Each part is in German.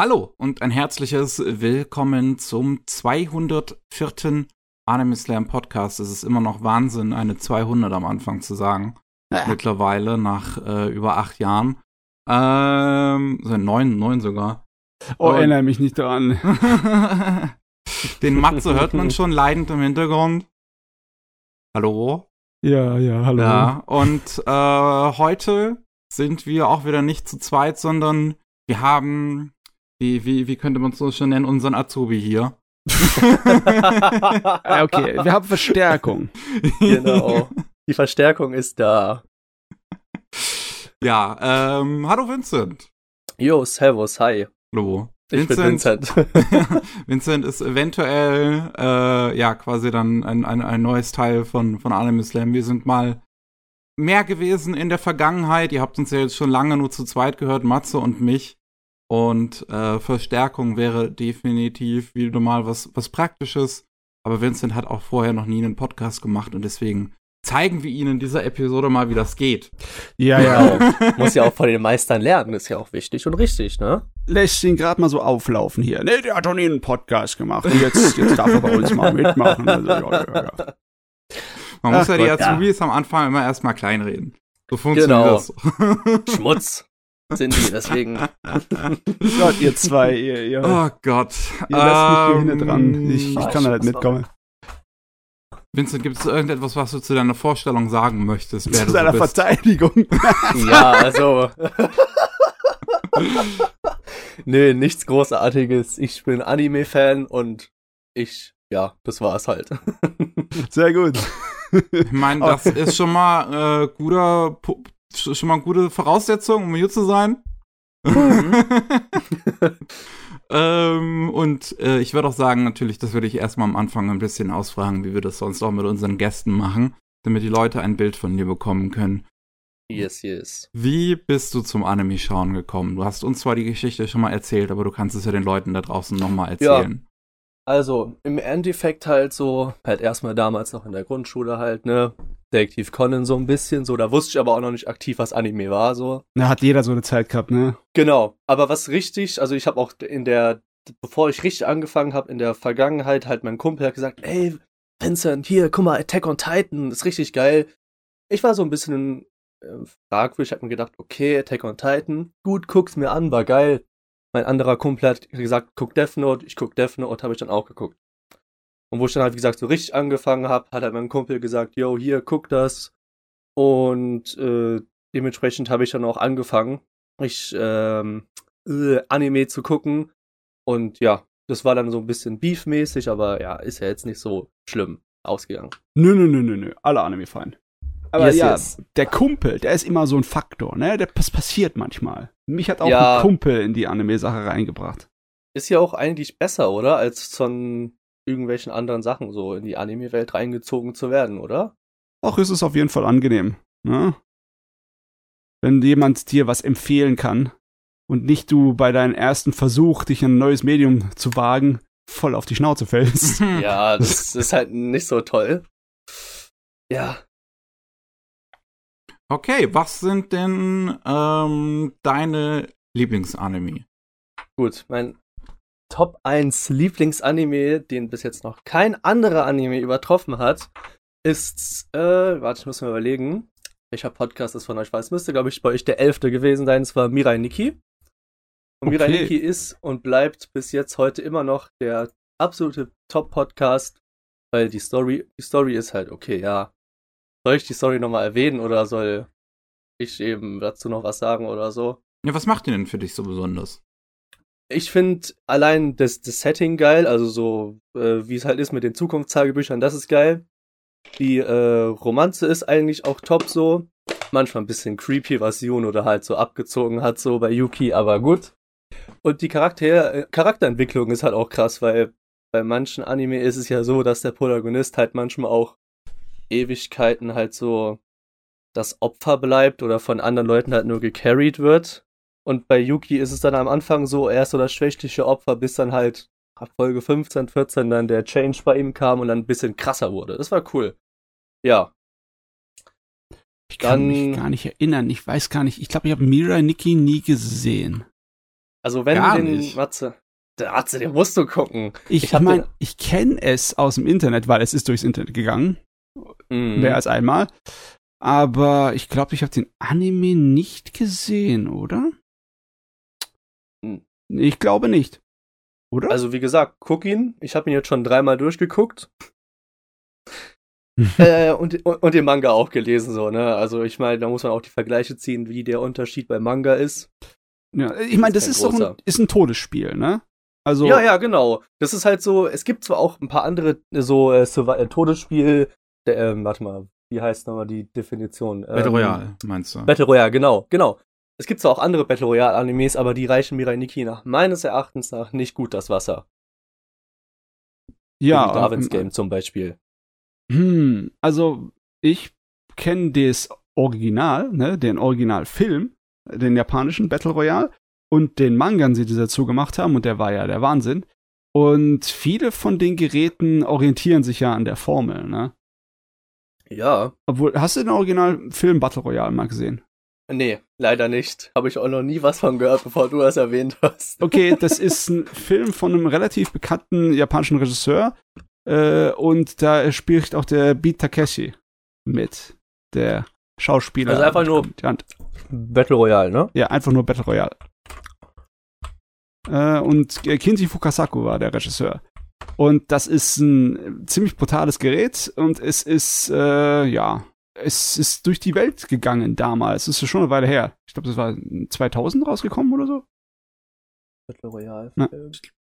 Hallo und ein herzliches Willkommen zum 204. Anime Slam Podcast. Es ist immer noch Wahnsinn, eine 200 am Anfang zu sagen. Ja. Mittlerweile nach äh, über acht Jahren. Ähm, so neun, neun sogar. Oh, Und- erinnere mich nicht daran. Den Matze hört man schon leidend im Hintergrund. Hallo? Ja, ja, hallo. Ja, und äh, heute sind wir auch wieder nicht zu zweit, sondern wir haben, wie, wie, wie könnte man es so schon nennen, unseren Azubi hier. Okay, wir haben Verstärkung. genau. Die Verstärkung ist da. Ja, ähm, hallo Vincent. Yo, servus, hi. Hallo. Ich bin Vincent. Vincent ist eventuell, äh, ja, quasi dann ein, ein, ein neues Teil von, von Anime Slam. Wir sind mal mehr gewesen in der Vergangenheit. Ihr habt uns ja jetzt schon lange nur zu zweit gehört, Matze und mich. Und äh, Verstärkung wäre definitiv wieder mal was, was Praktisches. Aber Vincent hat auch vorher noch nie einen Podcast gemacht und deswegen zeigen wir Ihnen in dieser Episode mal, wie das geht. Ja, ja. Genau. Muss ja auch von den Meistern lernen, ist ja auch wichtig und richtig, ne? Lässt ihn gerade mal so auflaufen hier. Nee, der hat doch nie einen Podcast gemacht. Und jetzt, jetzt darf er bei uns mal mitmachen. Also, ja, ja, ja. Man muss Ach ja die Gott, ja. Azubis am Anfang immer erstmal kleinreden. So funktioniert Genau. das. Schmutz sind die, deswegen. Gott, ihr zwei, ihr, ihr, Oh Gott. ihr lasst mich hier Ähm, hinten dran. Ich, ich Ah, kann da nicht Spaß mitkommen. Vincent, gibt es irgendetwas, was du zu deiner Vorstellung sagen möchtest? wer Zu du seiner so bist? Verteidigung. Ja, also. nee, nichts Großartiges. Ich bin Anime-Fan und ich, ja, das war's halt. Sehr gut. Ich meine, das ist schon mal äh, guter, sch- schon mal eine gute Voraussetzung, um hier zu sein. ähm, und äh, ich würde auch sagen, natürlich, das würde ich erstmal am Anfang ein bisschen ausfragen, wie wir das sonst auch mit unseren Gästen machen, damit die Leute ein Bild von dir bekommen können. yes, yes. Wie bist du zum Anime-Schauen gekommen? Du hast uns zwar die Geschichte schon mal erzählt, aber du kannst es ja den Leuten da draußen nochmal erzählen. Also, im Endeffekt halt so, halt erstmal damals noch in der Grundschule halt, ne? Detektiv Conan so ein bisschen, so, da wusste ich aber auch noch nicht aktiv, was Anime war, so. Da hat jeder so eine Zeit gehabt, ne? Genau, aber was richtig, also ich habe auch in der, bevor ich richtig angefangen habe, in der Vergangenheit halt mein Kumpel hat gesagt, ey, Vincent, hier, guck mal, Attack on Titan, ist richtig geil. Ich war so ein bisschen äh, fragwürdig, hab mir gedacht, okay, Attack on Titan, gut, guck's mir an, war geil. Mein anderer Kumpel hat gesagt, guck Death Note, ich guck Death Note, habe ich dann auch geguckt. Und wo ich dann halt, wie gesagt, so richtig angefangen habe, hat halt mein Kumpel gesagt, yo, hier, guck das. Und äh, dementsprechend habe ich dann auch angefangen, ich, ähm, äh, Anime zu gucken. Und ja, das war dann so ein bisschen beefmäßig, aber ja, ist ja jetzt nicht so schlimm ausgegangen. Nö, nö, nö, nö, nö. Alle Anime fein. Aber Yes, ja, yes. der Kumpel, der ist immer so ein Faktor, ne? Der, das passiert manchmal. Mich hat auch Ja. ein Kumpel in die Anime-Sache reingebracht. Ist ja auch eigentlich besser, oder? Als von irgendwelchen anderen Sachen so in die Anime-Welt reingezogen zu werden, oder? Auch ist es auf jeden Fall angenehm, ne? Wenn jemand dir was empfehlen kann und nicht du bei deinem ersten Versuch, dich in ein neues Medium zu wagen, voll auf die Schnauze fällst. Ja, das ist halt nicht so toll. Ja, Okay, was sind denn ähm, deine Lieblingsanime? gut. Mein Top 1 Lieblingsanime, den bis jetzt noch kein anderer Anime übertroffen hat, ist, äh, warte, ich muss mir überlegen, welcher Podcast es von euch war. Es müsste, glaube ich, bei euch der elfte gewesen sein. Es war Mirai Nikki. Und Mirai Okay. Nikki ist und bleibt bis jetzt heute immer noch der absolute Top-Podcast, weil die Story, die Story ist halt okay, ja. Soll ich die Story nochmal erwähnen oder soll ich eben dazu noch was sagen oder so? Ja, was macht die denn für dich so besonders? Ich finde allein das, das Setting geil, also so, äh, wie es halt ist mit den Zukunftstagebüchern, das ist geil. Die äh, Romanze ist eigentlich auch top so. Manchmal ein bisschen creepy, was Juno da halt so abgezogen hat, so bei Yuki, aber gut. Und die Charakter Charakterentwicklung ist halt auch krass, weil bei manchen Anime ist es ja so, dass der Protagonist halt manchmal auch Ewigkeiten halt so das Opfer bleibt oder von anderen Leuten halt nur gecarried wird. Und bei Yuki ist es dann am Anfang so, er ist so das schwächliche Opfer, bis dann halt ab Folge 15, 14 dann der Change bei ihm kam und dann ein bisschen krasser wurde. Das war cool. Ja. Ich kann Dann- mich gar nicht erinnern. Ich weiß gar nicht. Ich glaube, ich habe Mirai Nikki nie gesehen. Also wenn Gar du den nicht. Matze, der Matze, den musst du gucken. Ich, Ich meine, den- ich kenne es aus dem Internet, weil es ist durchs Internet gegangen. Mhm. Mehr als einmal. Aber ich glaube, ich habe den Anime nicht gesehen, oder? Hm. Ich glaube nicht. Oder? Also wie gesagt, guck ihn. Ich habe ihn jetzt schon dreimal durchgeguckt. äh, und, und, den Manga auch gelesen, so, ne? Also ich meine, da muss man auch die Vergleiche ziehen, wie der Unterschied bei Manga ist. ja, ich meine, das ist doch ein, ist ein Todesspiel, ne? Also, Ja, ja, genau. Das ist halt so, es gibt zwar auch ein paar andere so äh, äh, Todesspiel, der, ähm, warte mal, wie heißt nochmal die Definition? Battle Ähm, Royale, meinst du? Battle Royale, genau, genau. Es gibt zwar auch andere Battle Royale Animes, aber die reichen Mirai Nikki nach meines Erachtens nach nicht gut das Wasser. ja. Wie Darwin's ähm, Game zum Beispiel. Hm, also ich kenne das Original, ne, den Originalfilm, den japanischen Battle Royale und den Manga, den sie dazu gemacht haben und der war ja der Wahnsinn. Und viele von den Geräten orientieren sich ja an der Formel, ne? Ja. Obwohl, hast du den Originalfilm Battle Royale mal gesehen? Nee, leider nicht. Habe ich auch noch nie was von gehört, bevor du das erwähnt hast. Okay, das ist ein Film von einem relativ bekannten japanischen Regisseur äh, und da spielt auch der Beat Takeshi mit, der Schauspieler. Also einfach nur-. Battle Royale, ne? Ja, einfach nur Battle Royale. Äh, und Kinji Fukasaku war der Regisseur. Und das ist ein ziemlich brutales Gerät und es ist, äh, ja, es ist durch die Welt gegangen damals. Es ist schon eine Weile her. Ich glaube, das war 2000 rausgekommen oder so. Battle Royale. Ja.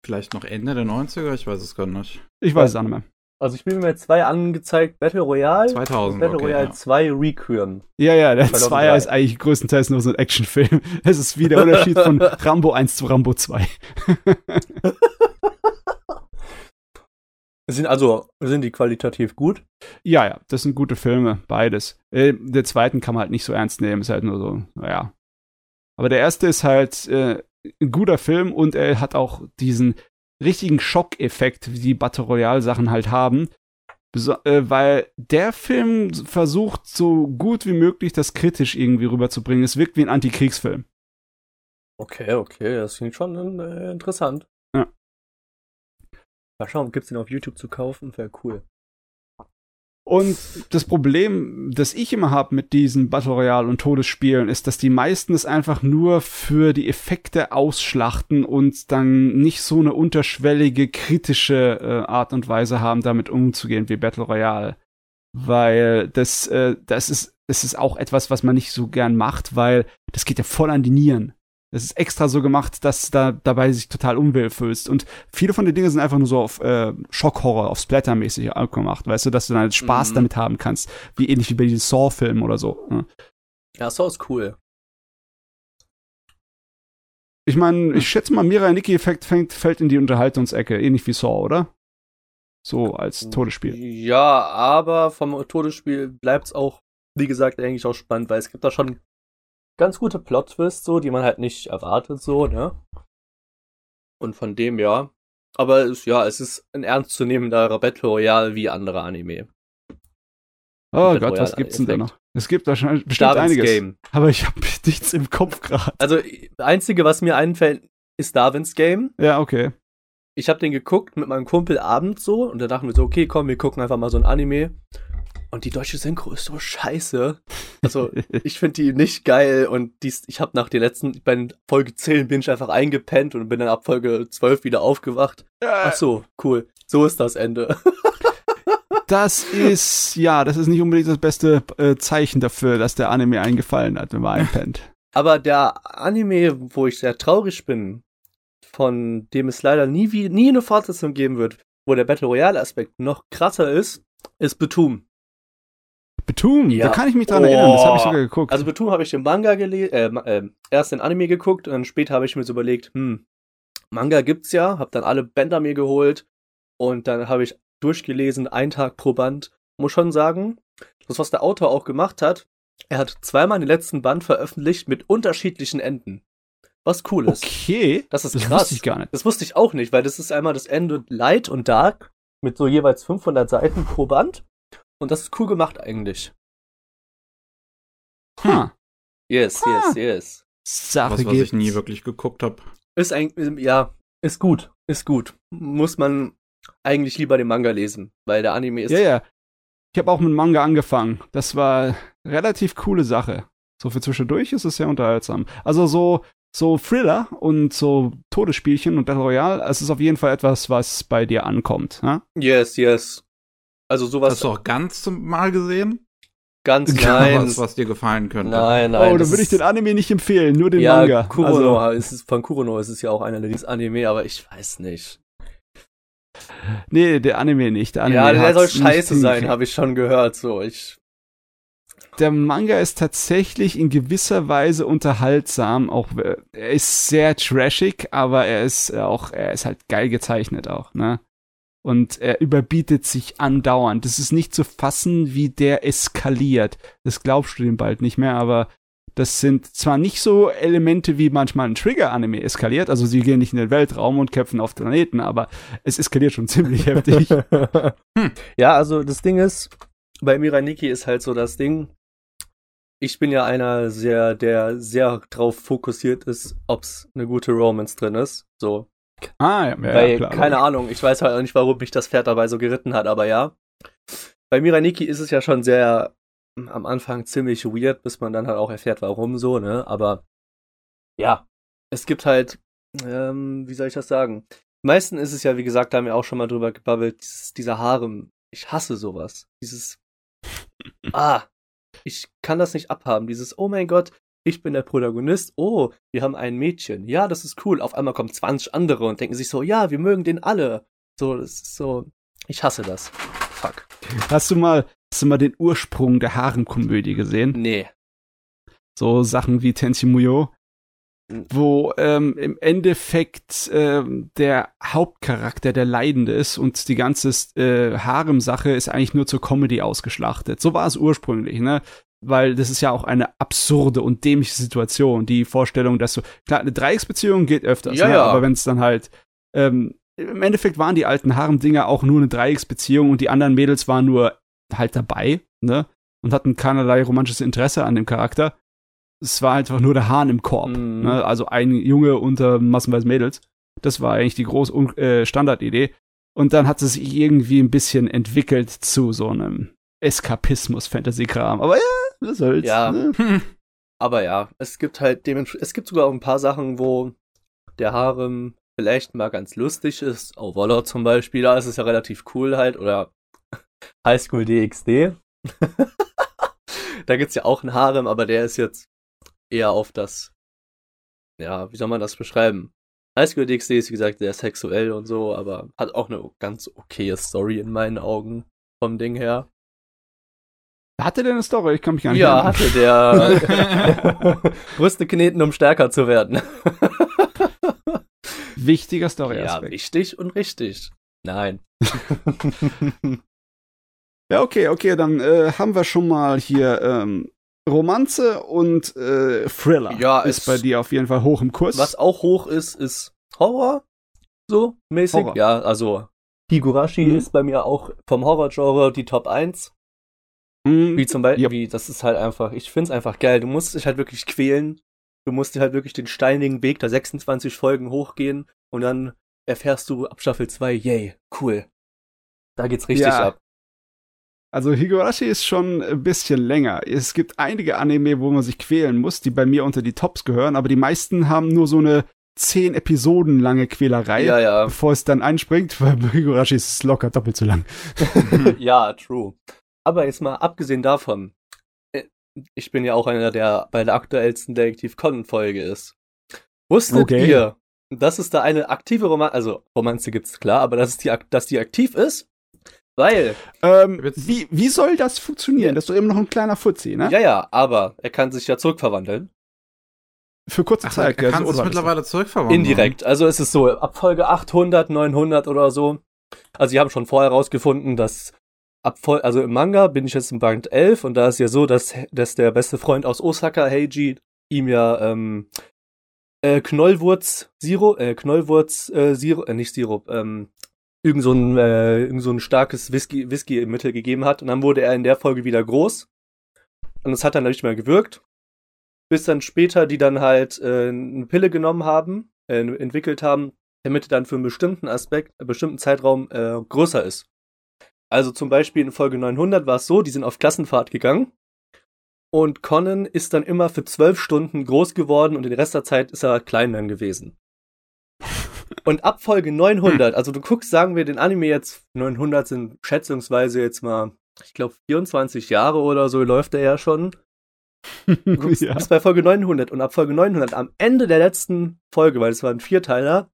Vielleicht noch Ende der 90er, ich weiß es gar nicht. Ich weiß es auch nicht mehr. Also ich bin mir zwei angezeigt, Battle Royale 2000, Battle okay, Royale ja. 2 Requiem. Ja, ja, der 2003. Zweier ist eigentlich größtenteils nur so ein Actionfilm. Es ist wie der Unterschied von Rambo 1 zu Rambo 2. Sind also, sind die qualitativ gut? Ja, ja, das sind gute Filme, beides. Äh, der zweiten kann man halt nicht so ernst nehmen, ist halt nur so, naja. Aber der erste ist halt äh, ein guter Film und er hat auch diesen richtigen Schockeffekt, wie die Battle Royale Sachen halt haben. Beso äh, weil der Film versucht, so gut wie möglich das kritisch irgendwie rüberzubringen. Es wirkt wie ein Antikriegsfilm. Okay, okay, das klingt schon äh, interessant. Mal schauen, gibt's den auf YouTube zu kaufen? Wäre cool. Und das Problem, das ich immer habe mit diesen Battle Royale und Todesspielen, ist, dass die meisten es einfach nur für die Effekte ausschlachten und dann nicht so eine unterschwellige, kritische äh, Art und Weise haben, damit umzugehen wie Battle Royale. Weil das, äh, das ist, das ist auch etwas, was man nicht so gern macht, weil das geht ja voll an die Nieren. Das ist extra so gemacht, dass da dabei sich total unwohl fühlst. Und viele von den Dingen sind einfach nur so auf äh, Schockhorror, auf Splatter-mäßig gemacht, weißt du, dass du dann halt Spaß Mhm. damit haben kannst. Wie ähnlich wie bei diesen Saw-Filmen oder so. Ne? Ja, so ist cool. Ich meine, ich schätze mal, Mira Niki-Effekt fällt in die Unterhaltungsecke, ähnlich wie Saw, oder? So als Todesspiel. Ja, aber vom Todesspiel bleibt's auch, wie gesagt, eigentlich auch spannend, weil es gibt da schon ganz gute Plot-Twists, so, die man halt nicht erwartet, so, ne? Und von dem, ja. Aber es, ja, es ist ein ernstzunehmenderer Battle Royale wie andere Anime. Oh Battle Gott, was Royale gibt's denn da noch? Es gibt wahrscheinlich bestimmt Darwin's einiges. Game. Aber ich habe nichts im Kopf gerade. Also, das Einzige, was mir einfällt, ist Darwin's Game. Ja, okay. Ich habe den geguckt mit meinem Kumpel abends so und da dachten wir so, okay, komm, wir gucken einfach mal so ein Anime. Und die deutsche Synchro ist so scheiße. Also, ich finde die nicht geil und dies, ich habe nach der letzten, bei Folge 10 bin ich einfach eingepennt und bin dann ab Folge 12 wieder aufgewacht. Ach so, cool. So ist das Ende. Das ist, ja, das ist nicht unbedingt das beste äh, Zeichen dafür, dass der Anime eingefallen hat, wenn man einpennt. Aber der Anime, wo ich sehr traurig bin, von dem es leider nie, wie, nie eine Fortsetzung geben wird, wo der Battle Royale Aspekt noch krasser ist, ist Betum. Betum, Ja. da kann ich mich dran erinnern, das habe ich Oh. sogar geguckt. Also Betum habe ich den Manga gelesen, äh, äh, erst den Anime geguckt und dann später habe ich mir so überlegt, hm, Manga gibt's ja, habe dann alle Bänder mir geholt und dann habe ich durchgelesen, ein Tag pro Band. Muss schon sagen, das was der Autor auch gemacht hat, er hat zweimal den letzten Band veröffentlicht mit unterschiedlichen Enden. Was cool ist. okay, Das ist das krass. wusste ich gar nicht. Das wusste ich auch nicht, weil das ist einmal das Ende Light und Dark mit so jeweils 500 Seiten pro Band und das ist cool gemacht eigentlich. Ha, Yes, yes, yes. Sache Was, was ich nie wirklich geguckt habe. Ist eigentlich, ja, ist gut, ist gut. Muss man eigentlich lieber den Manga lesen, weil der Anime ist. Ja, ja. Ich habe auch mit Manga angefangen. Das war relativ coole Sache. So für zwischendurch ist es sehr unterhaltsam. Also so so Thriller und so Todesspielchen und Battle Royale, es ist auf jeden Fall etwas, was bei dir ankommt. Ja? Yes, yes. Also sowas. Hast du auch ganz zum Mal gesehen? Ganz nein. Was, was dir gefallen könnte. Nein, nein. Oh, dann würde ich den Anime nicht empfehlen, nur den ja, Manga. Kurono, Also, ist es, von Kurono ist es ja auch einer der Lieblingsanime, aber ich weiß nicht. nee, der Anime nicht. Der Anime ja, der soll scheiße sein, habe ich schon gehört. So, ich. der Manga ist tatsächlich in gewisser Weise unterhaltsam. Auch äh, er ist sehr trashig, aber er ist auch, er ist halt geil gezeichnet auch, ne? Und er überbietet sich andauernd. Das ist nicht zu fassen, wie der eskaliert. Das glaubst du dem bald nicht mehr, aber das sind zwar nicht so Elemente, wie manchmal ein Trigger-Anime eskaliert, also sie gehen nicht in den Weltraum und kämpfen auf Planeten, aber es eskaliert schon ziemlich heftig. Ja, also das Ding ist, bei Miraniki ist halt so das Ding. Ich bin ja einer sehr, der sehr drauf fokussiert ist, ob's eine gute Romance drin ist. So, Ah, ja, ja, Weil, ja klar. keine Ahnung, ich weiß halt auch nicht, warum mich das Pferd dabei so geritten hat, aber ja. Bei Miraniki ist es ja schon sehr mm, am Anfang ziemlich weird, bis man dann halt auch erfährt, warum so, ne? Aber ja, es gibt halt, ähm, wie soll ich das sagen? Meistens ist es ja, wie gesagt, da haben wir auch schon mal drüber gebabbelt, dieses, dieser Harem. Ich hasse sowas. Dieses, ah, ich kann das nicht abhaben. Dieses, oh mein Gott, ich bin der Protagonist. Oh, wir haben ein Mädchen. Ja, das ist cool. Auf einmal kommen 20 andere und denken sich so, ja, wir mögen den alle. So, das ist so, ich hasse das. Fuck. Hast du mal, hast du mal den Ursprung der Haremkomödie gesehen? Nee. So Sachen wie Tenchi Muyo, wo ähm, im Endeffekt ähm, der Hauptcharakter der Leidende ist und die ganze äh, Harem-Sache ist eigentlich nur zur Comedy ausgeschlachtet. So war es ursprünglich, ne? Weil das ist ja auch eine absurde und dämliche Situation. Die Vorstellung, dass du, klar, eine Dreiecksbeziehung geht öfters, Ja, ne? ja. aber wenn es dann halt, ähm, im Endeffekt waren die alten Harem-Dinger auch nur eine Dreiecksbeziehung und die anderen Mädels waren nur halt dabei, ne? Und hatten keinerlei romantisches Interesse an dem Charakter. Es war einfach nur der Hahn im Korb, Mhm. ne? Also ein Junge unter massenweise Mädels. Das war eigentlich die große äh, Standardidee. Und dann hat es sich irgendwie ein bisschen entwickelt zu so einem Eskapismus-Fantasy-Kram. Aber ja, was soll's. Ja. Ne? Aber ja, es gibt halt dementsprechend, es gibt sogar auch ein paar Sachen, wo der Harem vielleicht mal ganz lustig ist. Overlord zum Beispiel, da ist es ja relativ cool halt. Oder High School DxD. da gibt's ja auch einen Harem, aber der ist jetzt eher auf das, ja, wie soll man das beschreiben? High School DxD ist, wie gesagt, sehr sexuell und so, aber hat auch eine ganz okaye Story in meinen Augen vom Ding her. Hatte der eine Story? Ich kann mich gar nicht Ja, hatte der Brüste kneten, um stärker zu werden. Wichtiger Ja, Story-Aspekt. wichtig und richtig. Nein. Ja, okay, okay, dann äh, haben wir schon mal hier ähm, Romanze und äh, Thriller. Ja, ist es- bei dir auf jeden Fall hoch im Kurs. Was auch hoch ist, ist Horror. So mäßig. Horror. Ja, also Higurashi Mhm. ist bei mir auch vom Horror-Genre die Top 1. Hm, Wie zum Beispiel, Yep. wie, das ist halt einfach, ich find's einfach geil. Du musst dich halt wirklich quälen. Du musst dir halt wirklich den steinigen Weg der 26 Folgen hochgehen und dann erfährst du ab Staffel 2, yay, cool. Da geht's richtig Ja. ab. Also Higurashi ist schon ein bisschen länger. Es gibt einige Anime, wo man sich quälen muss, die bei mir unter die Tops gehören, aber die meisten haben nur so eine zehn Episoden lange Quälerei, Ja, ja. bevor es dann einspringt, weil Higurashi ist es locker doppelt so lang. ja, true. Aber jetzt mal abgesehen davon, äh, ich bin ja auch einer, der bei der aktuellsten Detektiv Conan-Folge ist. Wusstet Okay. ihr, dass es da eine aktive Romanze, also Romanze gibt's klar, aber dass, es die, dass die aktiv ist? Weil, Ähm, wie, wie soll das funktionieren? Ja. Das ist doch eben noch ein kleiner Fuzzi, ne? ja, ja, aber er kann sich ja zurückverwandeln. Für kurze Ach, Zeit. er kann was? mittlerweile zurückverwandeln. Indirekt. Also es ist so, ab Folge 800, 900 oder so. Also sie haben schon vorher rausgefunden, dass ab Fol also im Manga bin ich jetzt im Band 11 und da ist ja so, dass, dass der beste Freund aus Osaka, Heiji, ihm ja ähm, äh, Knollwurz Sirup, äh, Knollwurz äh, Sirup, äh, nicht Sirup, ähm, irgend so ein, äh, irgend so ein starkes Whisky, Whisky im Mittel gegeben hat. Und dann wurde er in der Folge wieder groß. Und es hat dann nicht mehr gewirkt. Bis dann später die dann halt äh, eine Pille genommen haben äh, entwickelt haben, damit er dann für einen bestimmten Aspekt, einen bestimmten Zeitraum äh, größer ist. Also zum Beispiel in Folge 900 war es so, die sind auf Klassenfahrt gegangen und Conan ist dann immer für zwölf Stunden groß geworden und den Rest der Zeit ist er klein dann gewesen. Und ab Folge 900, also du guckst, sagen wir, den Anime jetzt, 900 sind schätzungsweise jetzt mal, ich glaube 24 Jahre oder so läuft er ja schon. Du guckst Ja. bis bei Folge 900 und ab Folge 900, am Ende der letzten Folge, weil es waren Vierteiler,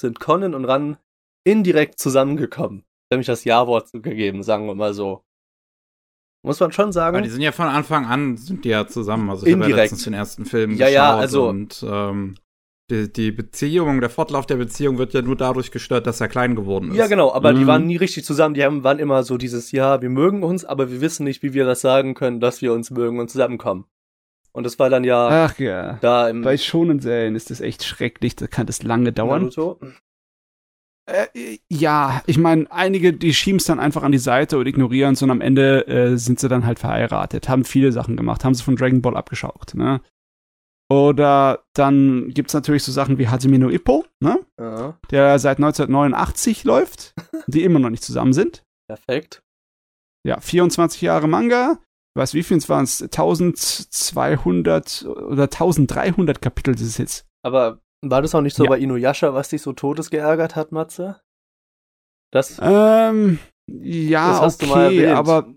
sind Conan und Ran indirekt zusammengekommen. Nämlich das Ja-Wort gegeben, sagen wir mal so. Muss man schon sagen. Aber die sind ja von Anfang an, sind die ja zusammen. Also ich habe ja Indirekt. letztens den ersten Film Ja, ja, geschaut also- und ähm, die, die Beziehung, der Fortlauf der Beziehung wird ja nur dadurch gestört, dass er klein geworden ist. Ja, genau, aber die Mhm. waren nie richtig zusammen. Die haben, waren immer so dieses, ja, wir mögen uns, aber wir wissen nicht, wie wir das sagen können, dass wir uns mögen und zusammenkommen. Und das war dann ja Ach ja. da im Bei schonen Serien ist das echt schrecklich, da kann das lange dauern. Naruto. Äh, ja, ich meine, einige, die schieben es dann einfach an die Seite und ignorieren es und am Ende äh, sind sie dann halt verheiratet, haben viele Sachen gemacht, haben sie von Dragon Ball abgeschaut, ne? Oder dann gibt's natürlich so Sachen wie Hajime no Ippo, ne? Ja, Der seit 1989 läuft, die immer noch nicht zusammen sind. perfekt. Ja, 24 Jahre Manga. Ich weiß, wie viel waren es? 1200 oder 1300 Kapitel ist es jetzt. Aber war das auch nicht so Ja. bei Inuyasha, was dich so todes geärgert hat, Matze? Das, Ähm, ja, Das hast du mal okay, aber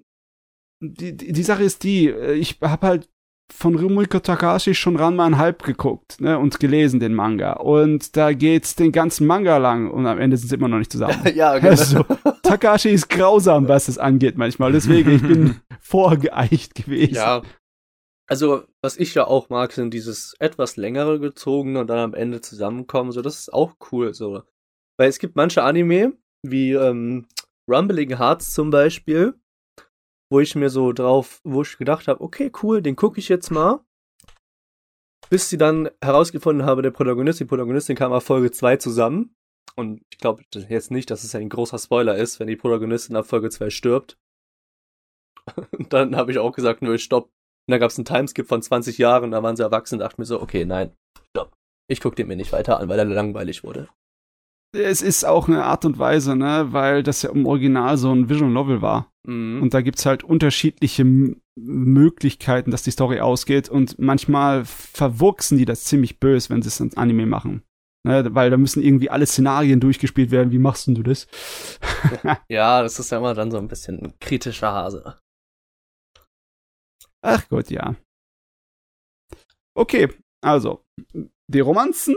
die, die, die Sache ist die, äh, ich habe halt von Rumiko Takahashi schon Ranma ein Halb geguckt ne, und gelesen, den Manga. Und da geht's den ganzen Manga lang und am Ende sind sie immer noch nicht zusammen. ja, genau. Also, Takahashi ist grausam, was das angeht manchmal. Deswegen, ich bin vorgeeicht gewesen. Ja. Also, was ich ja auch mag, sind dieses etwas längere gezogene und dann am Ende zusammenkommen. So, das ist auch cool. So. Weil es gibt manche Anime, wie ähm, Rumbling Hearts zum Beispiel, wo ich mir so drauf, wo ich gedacht habe, okay, cool, den gucke ich jetzt mal. Bis sie dann herausgefunden habe, der Protagonist, die Protagonistin kam ab Folge 2 zusammen. Und ich glaube jetzt nicht, dass es ein großer Spoiler ist, wenn die Protagonistin ab Folge 2 stirbt. Und dann habe ich auch gesagt, nö, stopp. Und dann gab es einen Timeskip von 20 Jahren, da waren sie erwachsen und dachte mir so, okay, nein, stopp. Ich gucke den mir nicht weiter an, weil er langweilig wurde. Es ist auch eine Art und Weise, ne, weil das ja im Original so ein Visual Novel war. Mhm. Und da gibt's halt unterschiedliche M Möglichkeiten, dass die Story ausgeht. Und manchmal verwurksen die das ziemlich böse, wenn sie es ins Anime machen. Ne, weil da müssen irgendwie alle Szenarien durchgespielt werden. Wie machst denn du das? ja, das ist ja immer dann so ein bisschen ein kritischer Hase. Ach Gott, ja. Okay, also die Romanzen,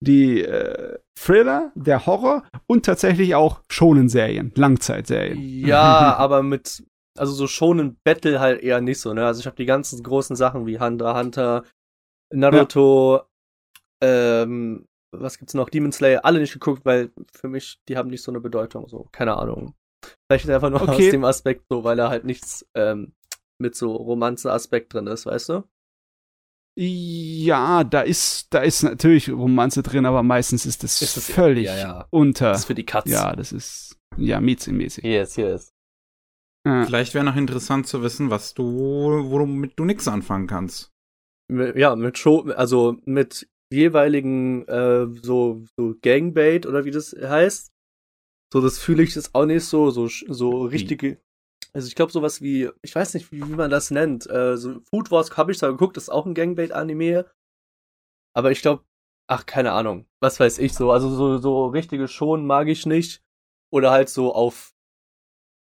die äh, Thriller, der Horror und tatsächlich auch Shonen-Serien, Langzeitserien. Ja, aber mit, also so schon ein Battle halt eher nicht so, ne? Also ich habe die ganzen großen Sachen wie Hunter, Hunter, Naruto, ähm, was gibt's noch? Demon Slayer, alle nicht geguckt, weil für mich, die haben nicht so eine Bedeutung, so, keine Ahnung. Vielleicht einfach nur Okay. aus dem Aspekt so, weil da halt nichts ähm, mit so Romanze-Aspekt drin ist, weißt du? Ja, da ist, da ist natürlich Romanze drin, aber meistens ist das, Ist das- völlig ja, ja. unter. Das ist für die Katz. Ja, das ist ja mäßig. Yes, yes. Äh, Vielleicht wäre noch interessant zu wissen, was du, womit du nix anfangen kannst. Ja, mit Show, also mit jeweiligen äh, so, so Gangbait oder wie das heißt. So, das fühle ich jetzt auch nicht so, so, so richtige. Also ich glaube sowas wie, ich weiß nicht, wie, wie man das nennt. Äh, so Food Wars habe ich da geguckt, das ist auch ein Gangbait-Anime. Aber ich glaube, ach, keine Ahnung. Was weiß ich so. Also so, so richtige Schon mag ich nicht. Oder halt so auf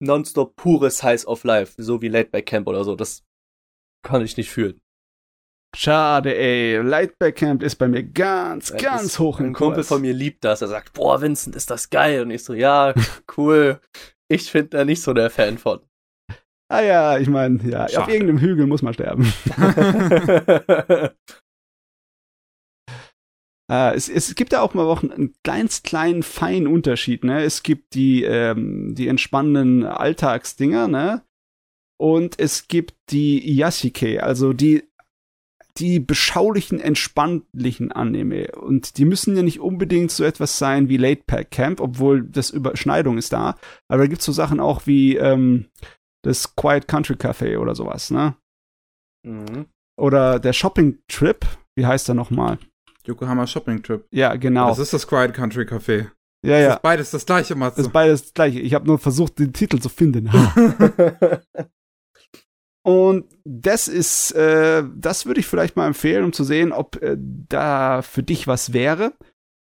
nonstop pures Highs of Life, so wie Late Back Camp oder so. Das kann ich nicht fühlen. schade, ey. Lightback Camp ist bei mir ganz, Ja, ganz hoch im Ein Kumpel von mir liebt das. Er sagt, boah, Vincent, ist das geil. Und ich so, ja, cool. Ich bin da nicht so der Fan von. Ah ja, ich meine, ja, auf Schade. irgendeinem Hügel muss man sterben. Äh, es, es gibt ja auch mal auch einen ganz kleinen, feinen Unterschied, ne? Es gibt die, ähm, die entspannenden Alltagsdinger, ne? Und es gibt die Yashike, also die, die beschaulichen, entspannlichen Anime. Und die müssen ja nicht unbedingt so etwas sein wie Late Pack Camp, obwohl das Überschneidung ist da. Aber da gibt's so Sachen auch wie ähm, das Quiet Country Café oder sowas, ne? mhm. Oder der Shopping Trip, wie heißt der nochmal? Yokohama Shopping Trip. Ja, genau. Das ist das Quiet Country Café. ja, Das ja. ist beides das gleiche, Matze. Das ist beides das gleiche. Ich habe nur versucht, den Titel zu finden. Und das ist, äh, das würde ich vielleicht mal empfehlen, um zu sehen, ob äh, da für dich was wäre.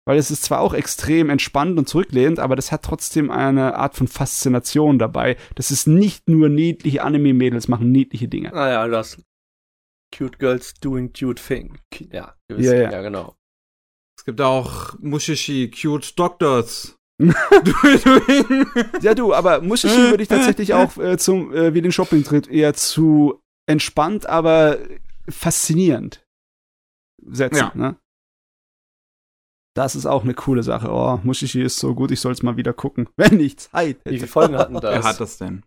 Weil es ist zwar auch extrem entspannt und zurücklehnend, aber das hat trotzdem eine Art von Faszination dabei. Das ist nicht nur niedliche Anime-Mädels machen niedliche Dinge. naja, das Cute Girls doing cute thing. Ja, gewiss, Ja, ja. ja, genau. Es gibt auch Mushishi Cute Doctors. Ja, du, aber Mushishi würde ich tatsächlich auch äh, zum, äh, wie den Shopping-Trip eher zu entspannt, aber faszinierend setzen, Ja. ne? Das ist auch eine coole Sache. Oh, Mushishi ist so gut, ich soll es mal wieder gucken, wenn ich Zeit Wie viele hätte. Folgen hatten Wer das? hat das denn?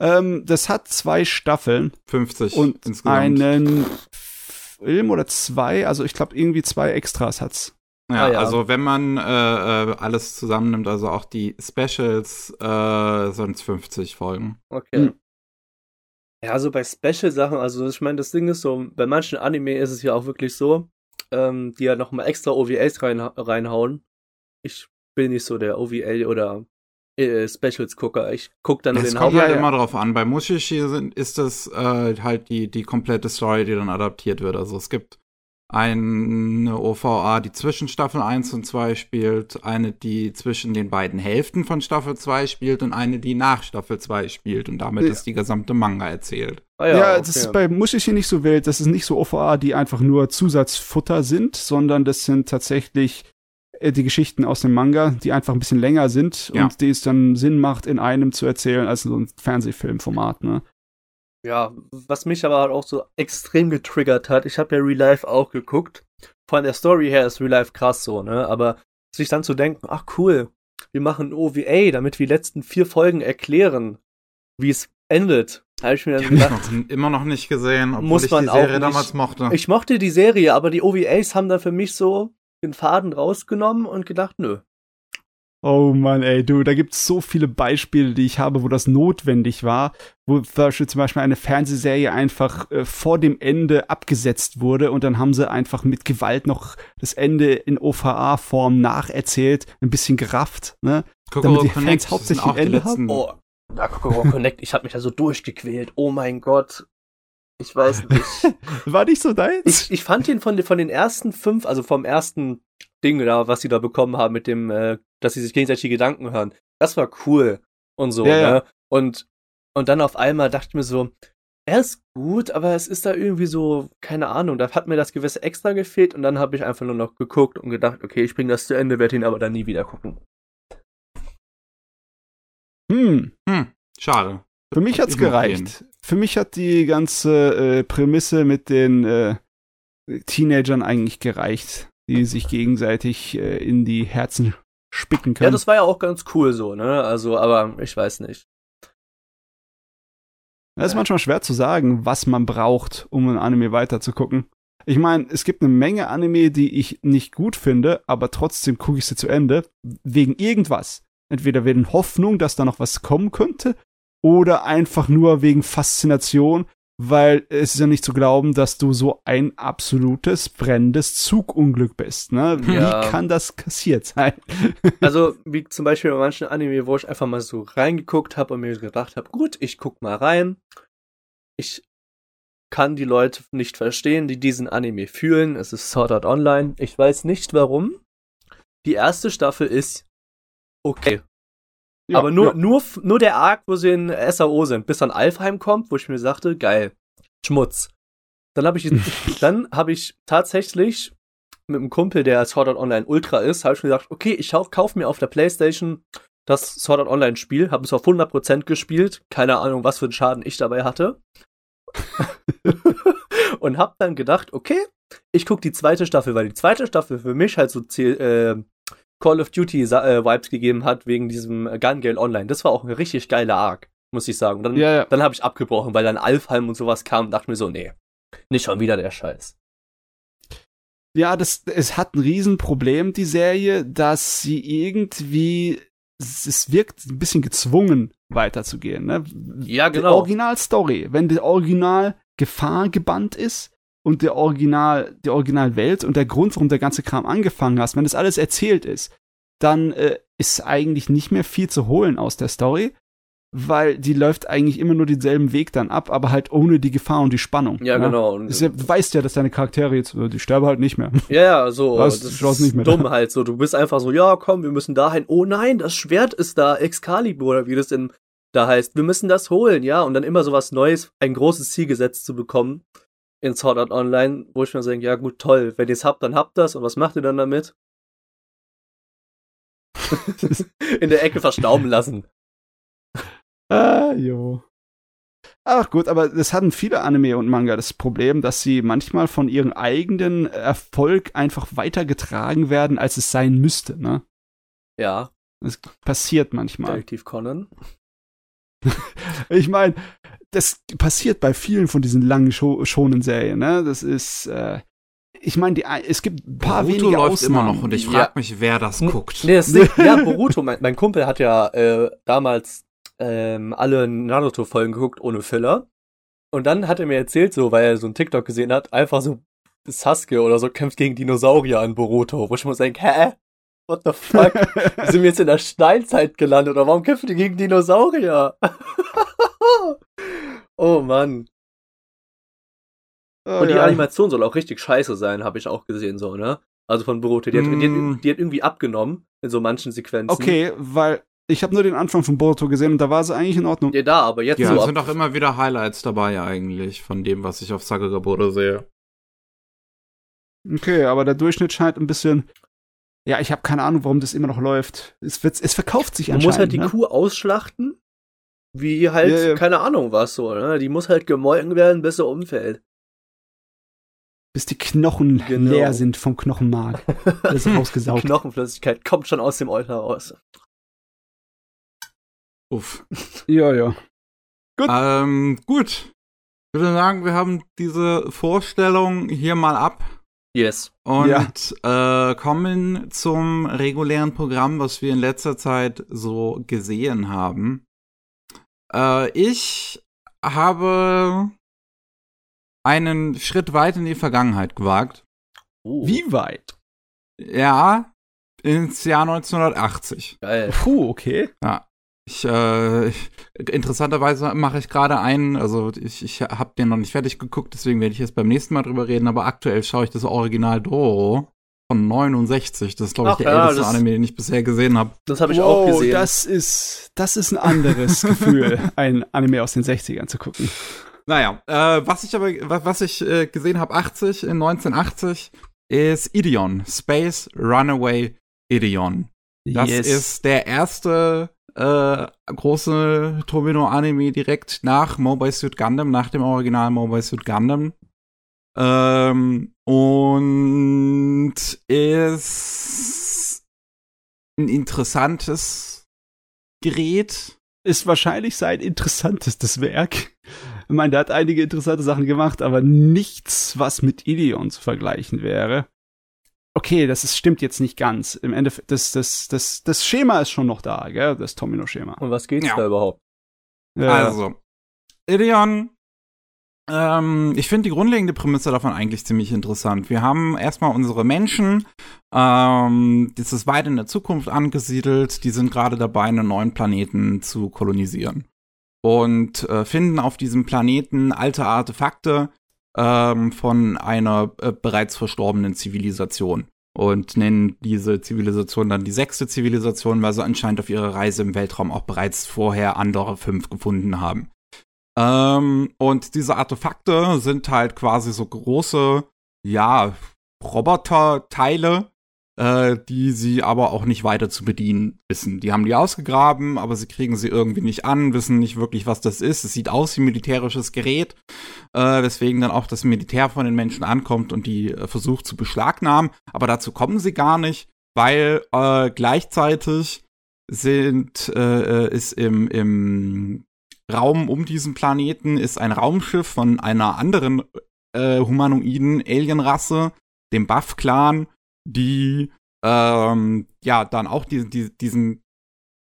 Ähm, das hat zwei Staffeln 50 und insgesamt. einen Film oder zwei, also ich glaube irgendwie zwei Extras hat's. Ja, Ah, ja. also wenn man äh, äh, alles zusammennimmt, also auch die Specials, äh, sind es 50 Folgen. Okay. Hm. Ja, so bei Special-Sachen, also ich meine, das Ding ist so, bei manchen Anime ist es ja auch wirklich so, ähm, die ja nochmal extra OVAs rein, reinhauen. Ich bin nicht so der OVA oder äh, Specials-Gucker. Ich guck dann Es den kommt Haupt. halt ja. immer drauf an. Bei Mushishi sind, ist das äh, halt die, die komplette Story, die dann adaptiert wird. Also es gibt eine OVA, die zwischen Staffel 1 und 2 spielt, eine, die zwischen den beiden Hälften von Staffel 2 spielt und eine, die nach Staffel 2 spielt. Und damit Ja. ist die gesamte Manga erzählt. Ah, Ja, okay. das ist bei Mushishi nicht so wild. Das ist nicht so OVA, die einfach nur Zusatzfutter sind, sondern das sind tatsächlich äh, die Geschichten aus dem Manga, die einfach ein bisschen länger sind Ja. und die es dann Sinn macht, in einem zu erzählen, als so ein Fernsehfilmformat, ne? Ja, was mich aber halt auch so extrem getriggert hat, ich habe ja Real Life auch geguckt. Von der Story her ist Real Life krass so, ne? Aber sich dann zu denken, ach cool, wir machen ein OVA, damit wir die letzten vier Folgen erklären, wie es endet. Habe ich mir dann Die ich gedacht, noch, immer noch nicht gesehen, obwohl Muss ich man die auch Serie nicht. damals mochte. ich mochte die Serie, aber die OVAs haben da für mich so den Faden rausgenommen und gedacht, nö. Oh Mann, ey, du, da gibt's so viele Beispiele, die ich habe, wo das notwendig war, wo zum Beispiel, zum Beispiel eine Fernsehserie einfach äh, vor dem Ende abgesetzt wurde und dann haben sie einfach mit Gewalt noch das Ende in OVA-Form nacherzählt, ein bisschen gerafft, ne? damit die Fans das hauptsächlich auch die Ende letzten- Oh, na, Kokoro Connect, ich habe mich da so durchgequält. Oh mein Gott. Ich weiß nicht. War nicht so deins? ich, ich fand den von, den- von den ersten fünf, also vom ersten Ding da, was sie da bekommen haben mit dem, äh, dass sie sich gegenseitig Gedanken hören, das war cool und so, Ja, ne? ja. Und, und dann auf einmal dachte ich mir so, er ist gut, aber es ist da irgendwie so, keine Ahnung, da hat mir das gewisse Extra gefehlt und dann habe ich einfach nur noch geguckt und gedacht, okay, ich bringe das zu Ende, werde ihn aber dann nie wieder gucken. hm, Hm, schade. für mich hat's Ich gereicht. Für mich hat die ganze äh, Prämisse mit den äh, Teenagern eigentlich gereicht, die sich gegenseitig äh, in die Herzen spicken können. Ja, das war ja auch ganz cool so, ne? Also, aber ich weiß nicht. Das ist manchmal schwer zu sagen, was man braucht, um ein Anime weiterzugucken. Ich meine, es gibt eine Menge Anime, die ich nicht gut finde, aber trotzdem gucke ich sie zu Ende, wegen irgendwas. Entweder wegen Hoffnung, dass da noch was kommen könnte, oder einfach nur wegen Faszination, weil es ist ja nicht zu glauben, dass du so ein absolutes brennendes Zugunglück bist. Ne? Wie Ja. kann das kassiert sein? Also, wie zum Beispiel bei manchen Anime, wo ich einfach mal so reingeguckt habe und mir gedacht habe, gut, ich guck mal rein. Ich kann die Leute nicht verstehen, die diesen Anime fühlen. Es ist Sword Art Online. Ich weiß nicht warum. Die erste Staffel ist okay. Ja, aber nur, ja. nur, nur der Arc, wo sie in SAO sind, bis dann Alfheim kommt, wo ich mir sagte, geil, Schmutz. Dann habe ich, dann habe ich tatsächlich mit einem Kumpel, der Sword Art Online Ultra ist, habe ich mir gesagt, okay, ich kauf, mir auf der Playstation das Sword Art Online Spiel, habe es auf 100% gespielt, keine Ahnung, was für einen Schaden ich dabei hatte. und habe dann gedacht, okay, ich guck die zweite Staffel, weil die zweite Staffel für mich halt so zäh- äh, Call of Duty äh, Vibes gegeben hat wegen diesem äh, Gun Gale Online. Das war auch ein richtig geiler Arc, muss ich sagen. Und dann, Ja, ja. dann habe ich abgebrochen, weil dann Alfheim und sowas kam und dachte mir so, nee, nicht schon wieder der Scheiß. Ja, das, es hat ein Riesenproblem, die Serie, dass sie irgendwie, es, wirkt ein bisschen gezwungen, weiterzugehen. Ne? Ja, Die genau. Originalstory, wenn die Original Gefahr gebannt ist und der Original, die Originalwelt und der Grund, warum der ganze Kram angefangen hast, wenn das alles erzählt ist, dann äh, ist eigentlich nicht mehr viel zu holen aus der Story, weil die läuft eigentlich immer nur denselben Weg dann ab, aber halt ohne die Gefahr und die Spannung. Ja, ne? genau. Ja, du weißt ja, dass deine Charaktere jetzt, äh, die sterben halt nicht mehr. ja, ja, so. Was? das ist nicht mehr dumm da. halt so. Du bist einfach so, ja, komm, wir müssen dahin. Oh nein, das Schwert ist da, Excalibur, oder wie das denn da heißt. Wir müssen das holen, ja. Und dann immer so was Neues, ein großes Ziel gesetzt zu bekommen in Sword Art Online, wo ich mir denke, ja gut, toll, wenn ihr es habt, dann habt das. Und was macht ihr dann damit? in der Ecke verstauben lassen. Ah, jo. Ach gut, aber das hatten viele Anime und Manga das Problem, dass sie manchmal von ihrem eigenen Erfolg einfach weitergetragen werden, als es sein müsste, ne? Ja, Das passiert manchmal. Detektiv Conan. Ich meine, das passiert bei vielen von diesen langen Scho schonen Serien, ne? Das ist, äh, ich meine, es gibt ein paar Boruto wenige läuft Ausnahmen. immer noch und ich Ja. frage mich, wer das Hm, guckt. Nee, das Ding, ja, Boruto, mein, mein Kumpel hat ja äh, damals ähm, alle Naruto-Folgen geguckt ohne Filler. Und dann hat er mir erzählt, so, weil er so ein TikTok gesehen hat, einfach so Sasuke oder so kämpft gegen Dinosaurier an Boruto, wo ich mir denke, hä? What the fuck? Sind wir jetzt in der Steinzeit gelandet oder warum kämpfen die gegen Dinosaurier? oh Mann. Oh, Und die ja. Animation soll auch richtig scheiße sein, habe ich auch gesehen, so, ne? Also von Boruto. Die hat, die, Mm. hat, die hat irgendwie abgenommen in so manchen Sequenzen. Okay, weil ich habe nur den Anfang von Boruto gesehen und da war sie eigentlich in Ordnung. Ja, da, aber jetzt Ja, so sind auch immer wieder Highlights dabei eigentlich von dem, was ich auf Sakagaburo sehe. Okay, aber der Durchschnitt scheint ein bisschen. Ja, ich habe keine Ahnung, warum das immer noch läuft. Es, wird, es verkauft sich Man anscheinend. muss halt die ne? Kuh ausschlachten. Wie halt, Ja, ja. keine Ahnung was so, ne? Die muss halt gemolken werden, bis sie umfällt. bis die Knochen Genau. leer sind vom Knochenmark. Das ist rausgesaugt. Knochenflüssigkeit kommt schon aus dem Euter raus. Uff. ja, ja. Gut. Ähm, gut. Ich würde sagen, wir haben diese Vorstellung hier mal ab Yes. und Ja. äh, kommen zum regulären Programm, was wir in letzter Zeit so gesehen haben. Äh, ich habe einen Schritt weit in die Vergangenheit gewagt. Uh, Wie weit? Ja, ins Jahr 1980. Geil. Puh, okay. Ich, äh, ich, interessanterweise mache ich gerade einen, also ich, ich habe den noch nicht fertig geguckt, deswegen werde ich jetzt beim nächsten Mal drüber reden, aber aktuell schaue ich das Original Doro von 69. Das ist, glaube ich, Ach der ja, älteste das- Anime, den ich bisher gesehen habe. Das habe ich auch gesehen. das ist, das ist ein anderes Gefühl, ein Anime aus den 60ern zu gucken. Naja, äh, was ich aber, wa- was ich äh, gesehen habe, 80, in 1980, ist Ideon, Space Runaway Ideon. Das Yes. ist der erste äh, große Tomino-Anime direkt nach Mobile Suit Gundam, nach dem Original Mobile Suit Gundam. Ähm, und ist ein interessantes Gerät. ist wahrscheinlich sein interessantestes Werk. Ich meine, der hat einige interessante Sachen gemacht, aber nichts, was mit Ideon zu vergleichen wäre. Okay, das ist, stimmt jetzt nicht ganz. Im Endeffekt, das, das, das, das Schema ist schon noch da, gell? Das Tomino-Schema. Und was geht's Ja. da überhaupt? Ja. Also, Ideon, ähm, ich finde die grundlegende Prämisse davon eigentlich ziemlich interessant. Wir haben erstmal unsere Menschen, ähm, das ist weit in der Zukunft angesiedelt, die sind gerade dabei, einen neuen Planeten zu kolonisieren. Und äh, finden auf diesem Planeten alte Artefakte ähm, von einer äh, bereits verstorbenen Zivilisation. Und nennen diese Zivilisation dann die sechste Zivilisation, weil sie anscheinend auf ihrer Reise im Weltraum auch bereits vorher andere fünf gefunden haben. Ähm, und diese Artefakte sind halt quasi so große, ja, Roboterteile, äh, die sie aber auch nicht weiter zu bedienen wissen. Die haben die ausgegraben, aber sie kriegen sie irgendwie nicht an, wissen nicht wirklich, was das ist. Es sieht aus wie militärisches Gerät, äh, weswegen dann auch das Militär von den Menschen ankommt und die äh, versucht zu beschlagnahmen. Aber dazu kommen sie gar nicht, weil äh, gleichzeitig sind, äh, äh, ist im, im Raum um diesen Planeten ist ein Raumschiff von einer anderen äh, humanoiden Alienrasse, dem Buff-Clan, die ähm, ja dann auch die, die, diesen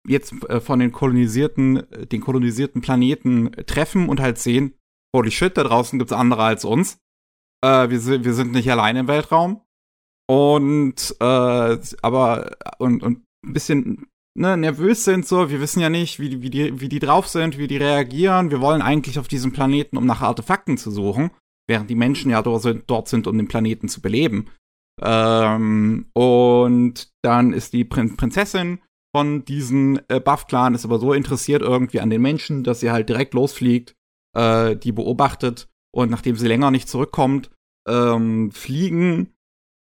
jetzt äh, von den kolonisierten, äh, den kolonisierten Planeten treffen und halt sehen, holy shit, da draußen gibt's andere als uns. äh, wir, sind, wir sind nicht allein im Weltraum. Und, äh, aber, und, und ein bisschen ne, nervös sind, so, wir wissen ja nicht, wie, wie, die, wie die drauf sind, wie die reagieren. Wir wollen eigentlich auf diesem Planeten, um nach Artefakten zu suchen, während die Menschen ja dort sind, dort sind um den Planeten zu beleben. Ähm, und dann ist die Prin Prinzessin von diesem äh, Buff-Clan ist aber so interessiert irgendwie an den Menschen, dass sie halt direkt losfliegt, äh, die beobachtet und nachdem sie länger nicht zurückkommt, ähm, fliegen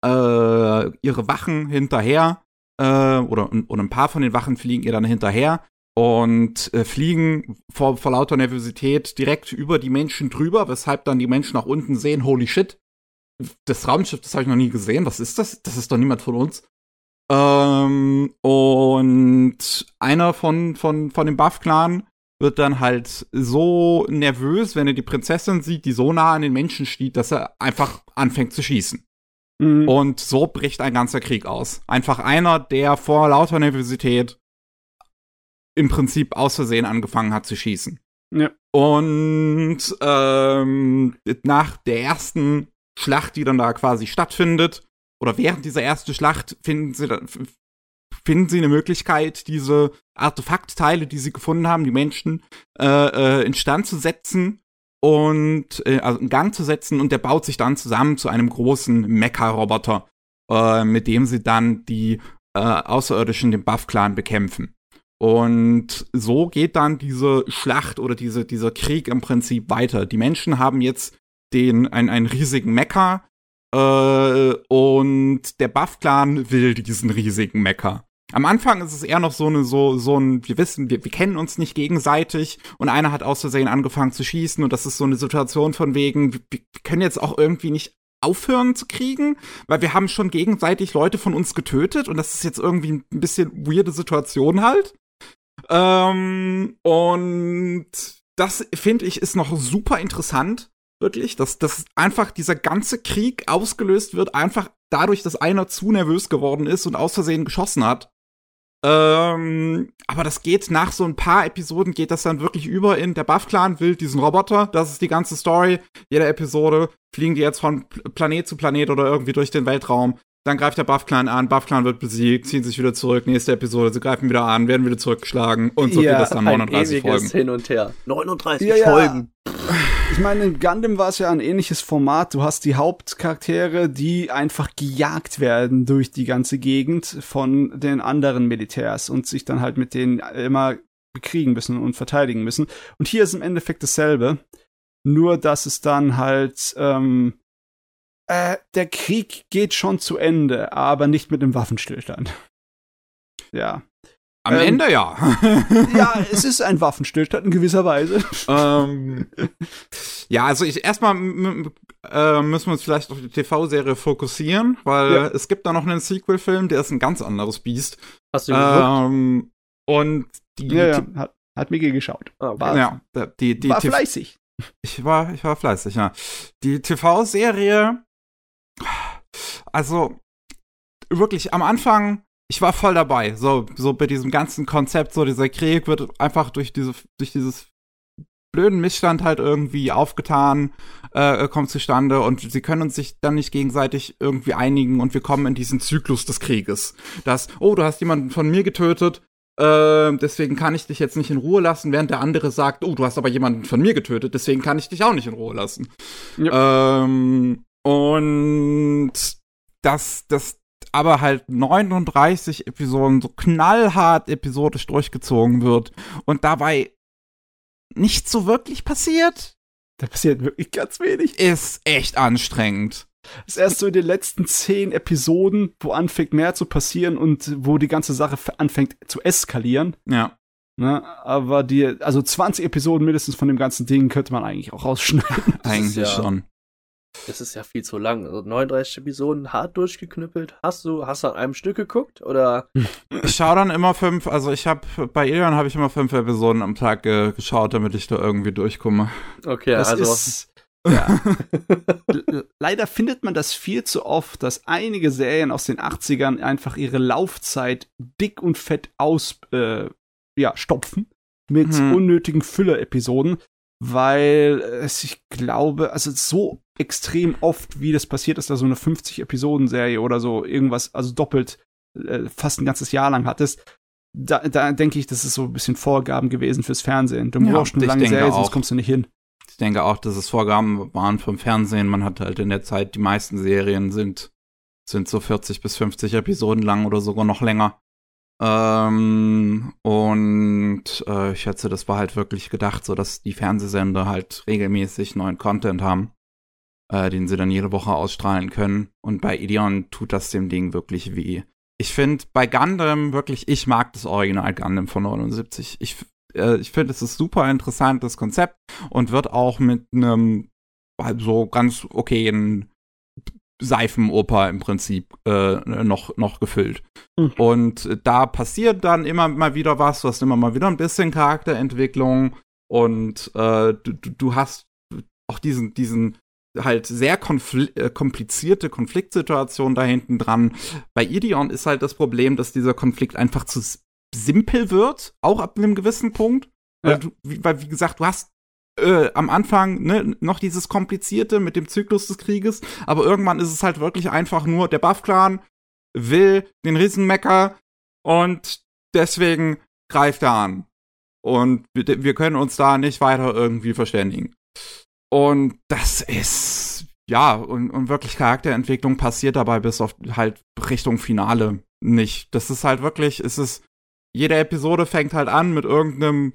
äh, ihre Wachen hinterher äh, oder, oder ein paar von den Wachen fliegen ihr dann hinterher und äh, fliegen vor, vor lauter Nervosität direkt über die Menschen drüber, weshalb dann die Menschen nach unten sehen, holy shit, das Raumschiff, das habe ich noch nie gesehen, was ist das? Das ist doch niemand von uns. Ähm, und einer von, von, von dem Buff-Clan wird dann halt so nervös, wenn er die Prinzessin sieht, die so nah an den Menschen steht, dass er einfach anfängt zu schießen. Mhm. Und so bricht ein ganzer Krieg aus. Einfach einer, der vor lauter Nervosität im Prinzip aus Versehen angefangen hat zu schießen. Ja. Und ähm, nach der ersten Schlacht, die dann da quasi stattfindet, oder während dieser ersten Schlacht finden sie dann, finden sie eine Möglichkeit, diese Artefaktteile, die sie gefunden haben, die Menschen, äh, äh, instand zu setzen und äh, also in Gang zu setzen und der baut sich dann zusammen zu einem großen Mecha-Roboter, äh, mit dem sie dann die äh, Außerirdischen, den Buff-Clan, bekämpfen. Und so geht dann diese Schlacht oder diese, dieser Krieg im Prinzip weiter. Die Menschen haben jetzt den, einen, einen riesigen Mecha, äh, und der Buff-Clan will diesen riesigen Mecha. Am Anfang ist es eher noch so eine, so, so ein, wir wissen, wir, wir kennen uns nicht gegenseitig und einer hat aus Versehen angefangen zu schießen und das ist so eine Situation von wegen, wir, wir können jetzt auch irgendwie nicht aufhören zu kriegen, weil wir haben schon gegenseitig Leute von uns getötet und das ist jetzt irgendwie ein bisschen weirde Situation halt. Ähm, und das finde ich ist noch super interessant, Wirklich, dass, dass einfach dieser ganze Krieg ausgelöst wird, einfach dadurch, dass einer zu nervös geworden ist und aus Versehen geschossen hat. Ähm, aber das geht nach so ein paar Episoden, geht das dann wirklich über in der Buff-Clan will diesen Roboter. Das ist die ganze Story. Jede Episode fliegen die jetzt von Planet zu Planet oder irgendwie durch den Weltraum. Dann greift der Buff-Clan an, Buff-Clan wird besiegt, ziehen sich wieder zurück, nächste Episode, sie greifen wieder an, werden wieder zurückgeschlagen und so ja, geht das dann 39 Folgen. hin und her. 39 ja, Folgen. Ja. Ich meine, in Gundam war es ja ein ähnliches Format. Du hast die Hauptcharaktere, die einfach gejagt werden durch die ganze Gegend von den anderen Militärs und sich dann halt mit denen immer bekriegen müssen und verteidigen müssen. Und hier ist im Endeffekt dasselbe. Nur, dass es dann halt ähm, äh, der Krieg geht schon zu Ende, aber nicht mit einem Waffenstillstand. Ja. Am ähm, Ende ja. ja, es ist ein Waffenstillstand in gewisser Weise. ähm, ja, also ich erstmal äh, müssen wir uns vielleicht auf die TV-Serie fokussieren, weil ja. es gibt da noch einen Sequel-Film, der ist ein ganz anderes Biest. Hast du ihn ähm, Und die, ja, ja. Hat, hat Migi geschaut. Ah. War, ja, die, die war fleißig. Ich war, ich war fleißig, ja. Die TV-Serie also wirklich am Anfang, ich war voll dabei. So, so bei diesem ganzen Konzept, so dieser Krieg wird einfach durch diese, durch dieses blöden Missstand halt irgendwie aufgetan, äh, kommt zustande und sie können sich dann nicht gegenseitig irgendwie einigen und wir kommen in diesen Zyklus des Krieges. Das, oh, du hast jemanden von mir getötet, äh, deswegen kann ich dich jetzt nicht in Ruhe lassen, während der andere sagt, oh, du hast aber jemanden von mir getötet, deswegen kann ich dich auch nicht in Ruhe lassen. Ja. Ähm, und dass das aber halt 39 Episoden so knallhart episodisch durchgezogen wird und dabei nicht so wirklich passiert. Da passiert wirklich ganz wenig. Ist echt anstrengend. Das ist erst so in den letzten zehn Episoden, wo anfängt mehr zu passieren und wo die ganze Sache anfängt zu eskalieren. Ja. Ne, aber die, also 20 Episoden mindestens von dem ganzen Ding könnte man eigentlich auch rausschneiden. eigentlich ja, schon. Das ist ja viel zu lang. Also 39 Episoden hart durchgeknüppelt. Hast du, hast du an einem Stück geguckt oder? Ich schaue dann immer fünf, also ich habe bei Ilion habe ich immer fünf Episoden am Tag äh, geschaut, damit ich da irgendwie durchkomme. Okay, das also ist, ja. Leider findet man das viel zu oft, dass einige Serien aus den 80ern einfach ihre Laufzeit dick und fett aus äh, ja, stopfen mit hm. unnötigen Füller-Episoden, weil es, ich glaube, also so extrem oft, wie das passiert ist, dass du eine 50-Episoden-Serie oder so irgendwas, also doppelt, äh, fast ein ganzes Jahr lang hattest. Da, da denke ich, das ist so ein bisschen Vorgaben gewesen fürs Fernsehen. Du Ja, brauchst eine lange Serie, sonst kommst du nicht hin. Ich denke auch, dass es Vorgaben waren vom Fernsehen. Man hat halt in der Zeit, die meisten Serien sind, sind so 40 bis 50 Episoden lang oder sogar noch länger. Ähm, und äh, ich schätze, das war halt wirklich gedacht, so dass die Fernsehsender halt regelmäßig neuen Content haben, äh, den sie dann jede Woche ausstrahlen können. Und bei Ideon tut das dem Ding wirklich weh. Ich finde bei Gundam wirklich, ich mag das Original Gundam von 79. Ich, äh, ich finde, es ist super interessantes Konzept und wird auch mit einem so ganz okayen Seifenoper im Prinzip äh, noch, noch gefüllt. Mhm. Und da passiert dann immer mal wieder was, du hast immer mal wieder ein bisschen Charakterentwicklung und äh, du du hast auch diesen, diesen halt sehr konfl äh, komplizierte Konfliktsituation da hinten dran. Bei Ideon ist halt das Problem, dass dieser Konflikt einfach zu simpel wird, auch ab einem gewissen Punkt. Weil, Ja. du, wie, weil wie gesagt, du hast äh, am Anfang ne, noch dieses Komplizierte mit dem Zyklus des Krieges, aber irgendwann ist es halt wirklich einfach nur, der Buff-Clan will den Riesenmecker und deswegen greift er an. Und wir, wir können uns da nicht weiter irgendwie verständigen. Und das ist, ja, und, und wirklich Charakterentwicklung passiert dabei bis auf halt Richtung Finale nicht. Das ist halt wirklich, es ist, jede Episode fängt halt an mit irgendeinem,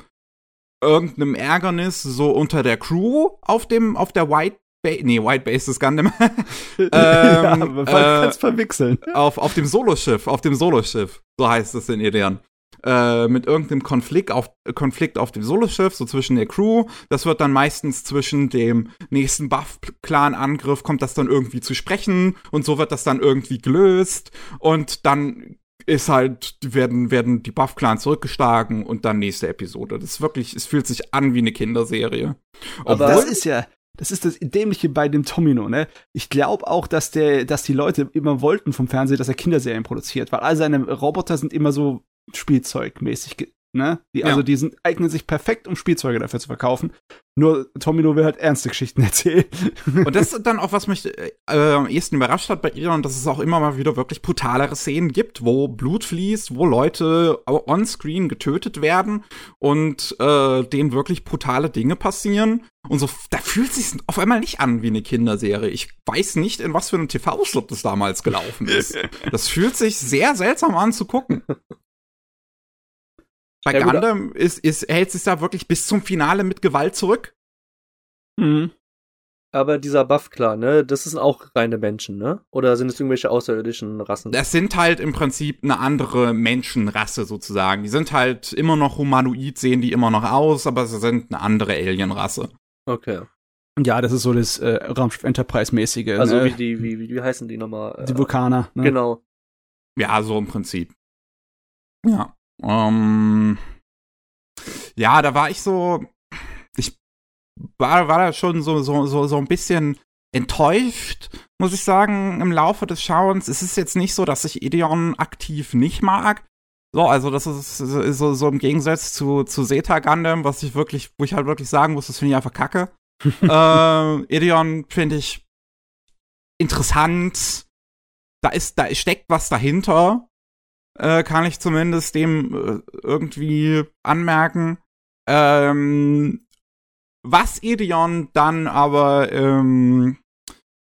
irgendeinem Ärgernis so unter der Crew auf dem, auf der White Base, nee, White Base ist Gundam, ja, Ähm, aber äh, kannst verwechseln. auf, auf dem Soloschiff, auf dem Soloschiff, so heißt es in Ideon. Äh, mit irgendeinem Konflikt auf, Konflikt auf dem Soloschiff, so zwischen der Crew. Das wird dann meistens zwischen dem nächsten Buff-Clan-Angriff, kommt das dann irgendwie zu sprechen und so wird das dann irgendwie gelöst und dann ist halt, werden, werden die Buff-Clans zurückgeschlagen und dann nächste Episode. Das ist wirklich, es fühlt sich an wie eine Kinderserie. Aber- das ist ja, das ist das Dämliche bei dem Tomino, ne? Ich glaube auch, dass der, dass die Leute immer wollten vom Fernsehen, dass er Kinderserien produziert, weil all seine Roboter sind immer so Spielzeugmäßig, ne? Die, Ja. Also die sind, eignen sich perfekt, um Spielzeuge dafür zu verkaufen. Nur Tomino will halt ernste Geschichten erzählen. Und das ist dann auch, was mich äh, äh, am ehesten überrascht hat bei ihr, und dass es auch immer mal wieder wirklich brutalere Szenen gibt, wo Blut fließt, wo Leute on-screen getötet werden und äh, denen wirklich brutale Dinge passieren. Und so, da fühlt sich auf einmal nicht an wie eine Kinderserie. Ich weiß nicht, in was für einem TV-Slot das damals gelaufen ist. Das fühlt sich sehr seltsam an zu gucken. Bei Ja, Gundam ist, ist, hält sich da wirklich bis zum Finale mit Gewalt zurück. Mhm. Aber dieser Buff-Clan, ne, das sind auch reine Menschen, ne? Oder sind es irgendwelche außerirdischen Rassen? Das sind halt im Prinzip eine andere Menschenrasse sozusagen. Die sind halt immer noch humanoid, sehen die immer noch aus, aber sie sind eine andere Alienrasse. Okay. Ja, das ist so das äh, Raumschiff Enterprise-mäßige. Also ne? wie die, wie, wie, wie heißen die nochmal? die Vulkaner. Ne? Genau. Ja, so im Prinzip. Ja. Ähm, ja, da war ich so. Ich war, war da schon so, so, so, so ein bisschen enttäuscht, muss ich sagen, im Laufe des Schauens. Es ist jetzt nicht so, dass ich Ideon aktiv nicht mag. So, also das ist so, so im Gegensatz zu, zu Zeta Gundam, was ich wirklich, wo ich halt wirklich sagen muss, das finde ich einfach kacke. äh, Ideon finde ich interessant. Da ist, da steckt was dahinter äh, kann ich zumindest dem äh, irgendwie anmerken. Ähm, was Ideon dann aber ähm,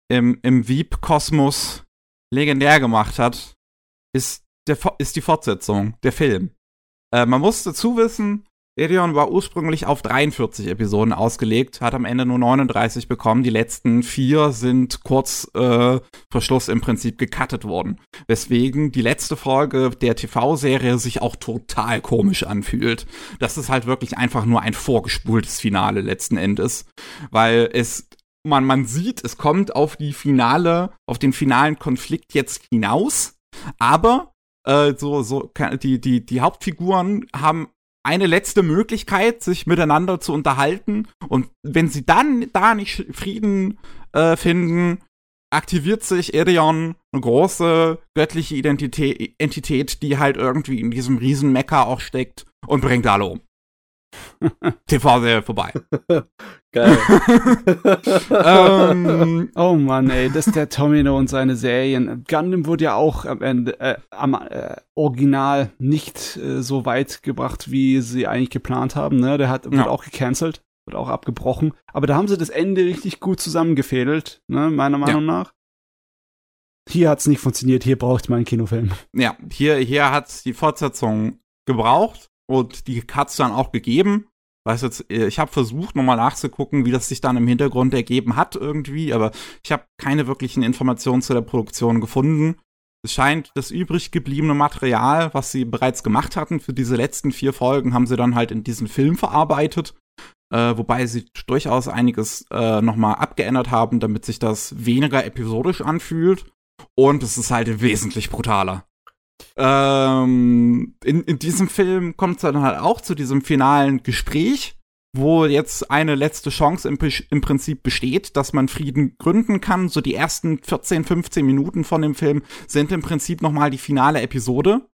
im, im Wieb-Kosmos legendär gemacht hat, ist, der, ist die Fortsetzung, der Film. Äh, man muss dazu wissen, Ideon war ursprünglich auf 43 Episoden ausgelegt, hat am Ende nur 39 bekommen. Die letzten vier sind kurz äh, vor Schluss im Prinzip gecuttet worden. Weswegen die letzte Folge der TV-Serie sich auch total komisch anfühlt. Das ist halt wirklich einfach nur ein vorgespultes Finale letzten Endes. Weil es, man, man sieht, es kommt auf die Finale, auf den finalen Konflikt jetzt hinaus. Aber äh, so, so, die, die, die Hauptfiguren haben eine letzte Möglichkeit, sich miteinander zu unterhalten. Und wenn sie dann da nicht Frieden äh, finden, aktiviert sich Irion, eine große göttliche Identität, Entität, die halt irgendwie in diesem Riesenmecker auch steckt und bringt alle um. TV-Serie vorbei. Geil. ähm, oh Mann, ey, das ist der Tomino und seine Serien. Gundam wurde ja auch am Ende, äh, am äh, Original nicht äh, so weit gebracht, wie sie eigentlich geplant haben. Ne? Der hat, ja. wird auch gecancelt, wird auch abgebrochen. Aber da haben sie das Ende richtig gut zusammengefädelt, ne? meiner Meinung ja. nach. Hier hat's nicht funktioniert, hier braucht man einen Kinofilm. Ja, hier, hier hat's die Fortsetzung gebraucht und die hat's dann auch gegeben. Weiß jetzt, äh, ich habe versucht, nochmal nachzugucken, wie das sich dann im Hintergrund ergeben hat irgendwie, aber ich habe keine wirklichen Informationen zu der Produktion gefunden. Es scheint das übrig gebliebene Material, was sie bereits gemacht hatten für diese letzten vier Folgen, haben sie dann halt in diesen Film verarbeitet. Äh, wobei sie durchaus einiges äh, nochmal abgeändert haben, damit sich das weniger episodisch anfühlt. Und es ist halt wesentlich brutaler. Ähm, in, in diesem Film kommt es dann halt auch zu diesem finalen Gespräch, wo jetzt eine letzte Chance im, im, Prinzip besteht, dass man Frieden gründen kann. So die ersten 14, 15 Minuten von dem Film sind im Prinzip nochmal die finale Episode,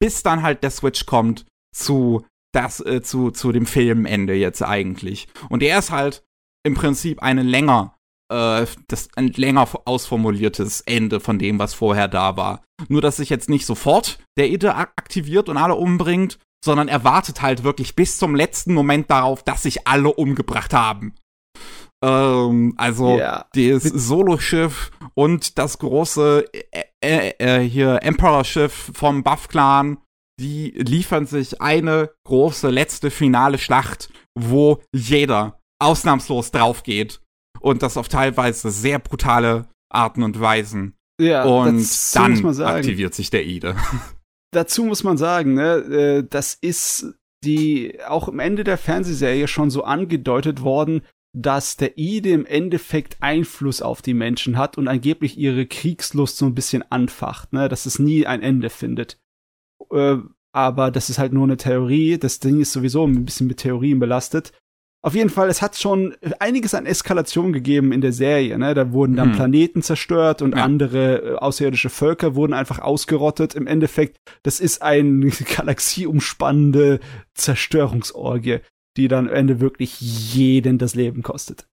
bis dann halt der Switch kommt zu das äh, zu zu dem Filmende jetzt eigentlich. Und der ist halt im Prinzip eine länger äh, das ein länger ausformuliertes Ende von dem, was vorher da war. Nur, dass sich jetzt nicht sofort der Ide aktiviert und alle umbringt, sondern er wartet halt wirklich bis zum letzten Moment darauf, dass sich alle umgebracht haben. Ähm, also yeah. das Solo-Schiff und das große äh, äh, äh, hier Emperor-Schiff vom Buff-Clan, die liefern sich eine große letzte finale Schlacht, wo jeder ausnahmslos drauf geht und das auf teilweise sehr brutale Arten und Weisen. Ja, und dann aktiviert sich der Ide. Dazu muss man sagen, ne, äh, das ist die auch im Ende der Fernsehserie schon so angedeutet worden, dass der Ide im Endeffekt Einfluss auf die Menschen hat und angeblich ihre Kriegslust so ein bisschen anfacht, ne, dass es nie ein Ende findet. Äh, aber das ist halt nur eine Theorie. Das Ding ist sowieso ein bisschen mit Theorien belastet. Auf jeden Fall, es hat schon einiges an Eskalation gegeben in der Serie. Ne? Da wurden dann hm. Planeten zerstört und ja. andere äh, außerirdische Völker wurden einfach ausgerottet. Im Endeffekt, das ist eine galaxieumspannende Zerstörungsorgie, die dann am Ende wirklich jeden das Leben kostet.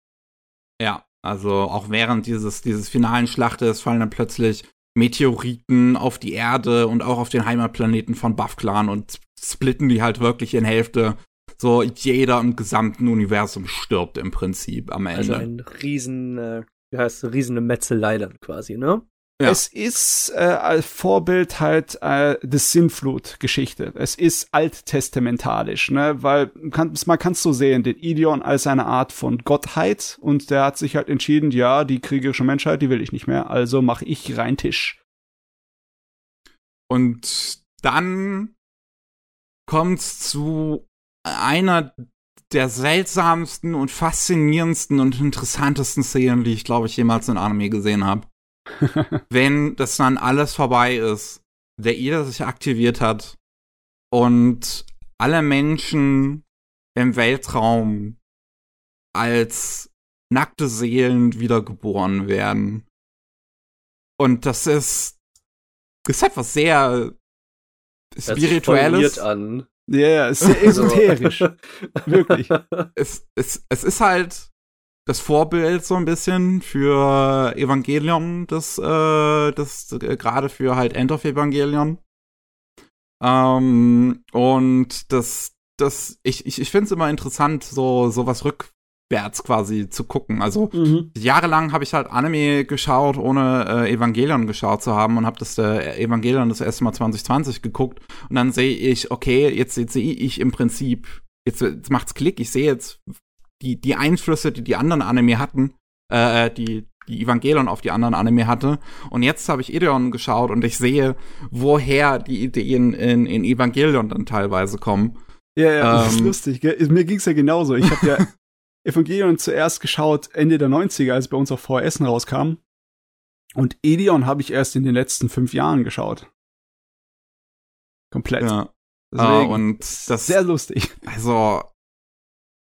Ja, also auch während dieses, dieses finalen Schlachtes fallen dann plötzlich Meteoriten auf die Erde und auch auf den Heimatplaneten von Buff Clan und splitten die halt wirklich in Hälfte so jeder im gesamten Universum stirbt im Prinzip am Ende. Also ein riesen, äh, wie heißt es, riesene Metzelei dann quasi, ne? Ja. Es ist äh, als Vorbild halt äh, das Sinnflut-Geschichte. Es ist alttestamentalisch, ne? Weil kann, man kann es so sehen, den Ideon als eine Art von Gottheit und der hat sich halt entschieden, ja, die kriegerische Menschheit, die will ich nicht mehr, also mache ich rein Tisch. Und dann kommt's zu einer der seltsamsten und faszinierendsten und interessantesten Szenen, die ich, glaube ich, jemals in Anime gesehen habe. Wenn das dann alles vorbei ist, der Ida sich aktiviert hat und alle Menschen im Weltraum als nackte Seelen wiedergeboren werden. Und das ist, das ist etwas sehr Spirituelles. An. Ja, yeah, ist sehr esoterisch. Wirklich. Es, es, es ist halt das Vorbild so ein bisschen für Evangelion, das, äh, das äh, gerade für halt End of Evangelion. Ähm, und das, das, ich, ich, ich finde es immer interessant, so, so was rück, wärts quasi zu gucken. Also mhm. jahrelang habe ich halt Anime geschaut, ohne äh, Evangelion geschaut zu haben und habe das äh, Evangelion das erste Mal 2020 geguckt und dann sehe ich, okay, jetzt, jetzt sehe ich im Prinzip, jetzt, jetzt macht's Klick, ich sehe jetzt die, die Einflüsse, die die anderen Anime hatten, äh, die die Evangelion auf die anderen Anime hatte. Und jetzt habe ich Ideon geschaut und ich sehe, woher die Ideen in, in Evangelion dann teilweise kommen. Ja, ja, ähm, das ist ähm, lustig. Gell? Mir ging's ja genauso. Ich habe ja Evangelion zuerst geschaut Ende der 90er, als bei uns auf VHS rauskam. Und Edion habe ich erst in den letzten fünf Jahren geschaut. Komplett. Ja. Deswegen, uh, und das sehr lustig. Also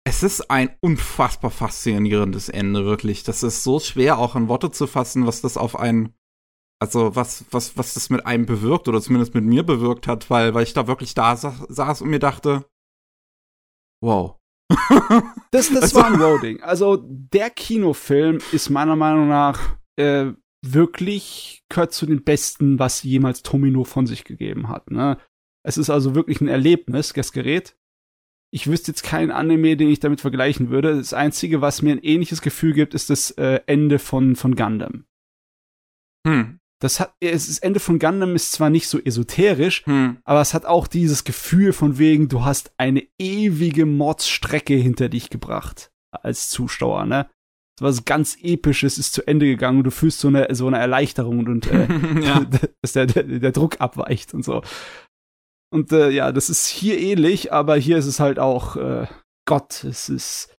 es ist ein unfassbar faszinierendes Ende, wirklich. Das ist so schwer auch in Worte zu fassen, was das auf einen, also was, was, was das mit einem bewirkt oder zumindest mit mir bewirkt hat, weil, weil ich da wirklich da saß und mir dachte, Wow. Das, das war ein Loading. Also der Kinofilm ist meiner Meinung nach äh, wirklich gehört zu den besten, was jemals Tomino von sich gegeben hat. Ne? Es ist also wirklich ein Erlebnis, das Gerät. Ich wüsste jetzt keinen Anime, den ich damit vergleichen würde. Das Einzige, was mir ein ähnliches Gefühl gibt, ist das äh, Ende von, von Gundam. Hm. Das hat, es ist Ende von Gundam ist zwar nicht so esoterisch, Hm. aber es hat auch dieses Gefühl von wegen, du hast eine ewige Mordsstrecke hinter dich gebracht als Zuschauer, ne? Was ganz episches ist zu Ende gegangen und du fühlst so eine so eine Erleichterung und äh, ja. dass der, der, der Druck abweicht und so. Und äh, ja, das ist hier ähnlich, aber hier ist es halt auch äh, Gott, es ist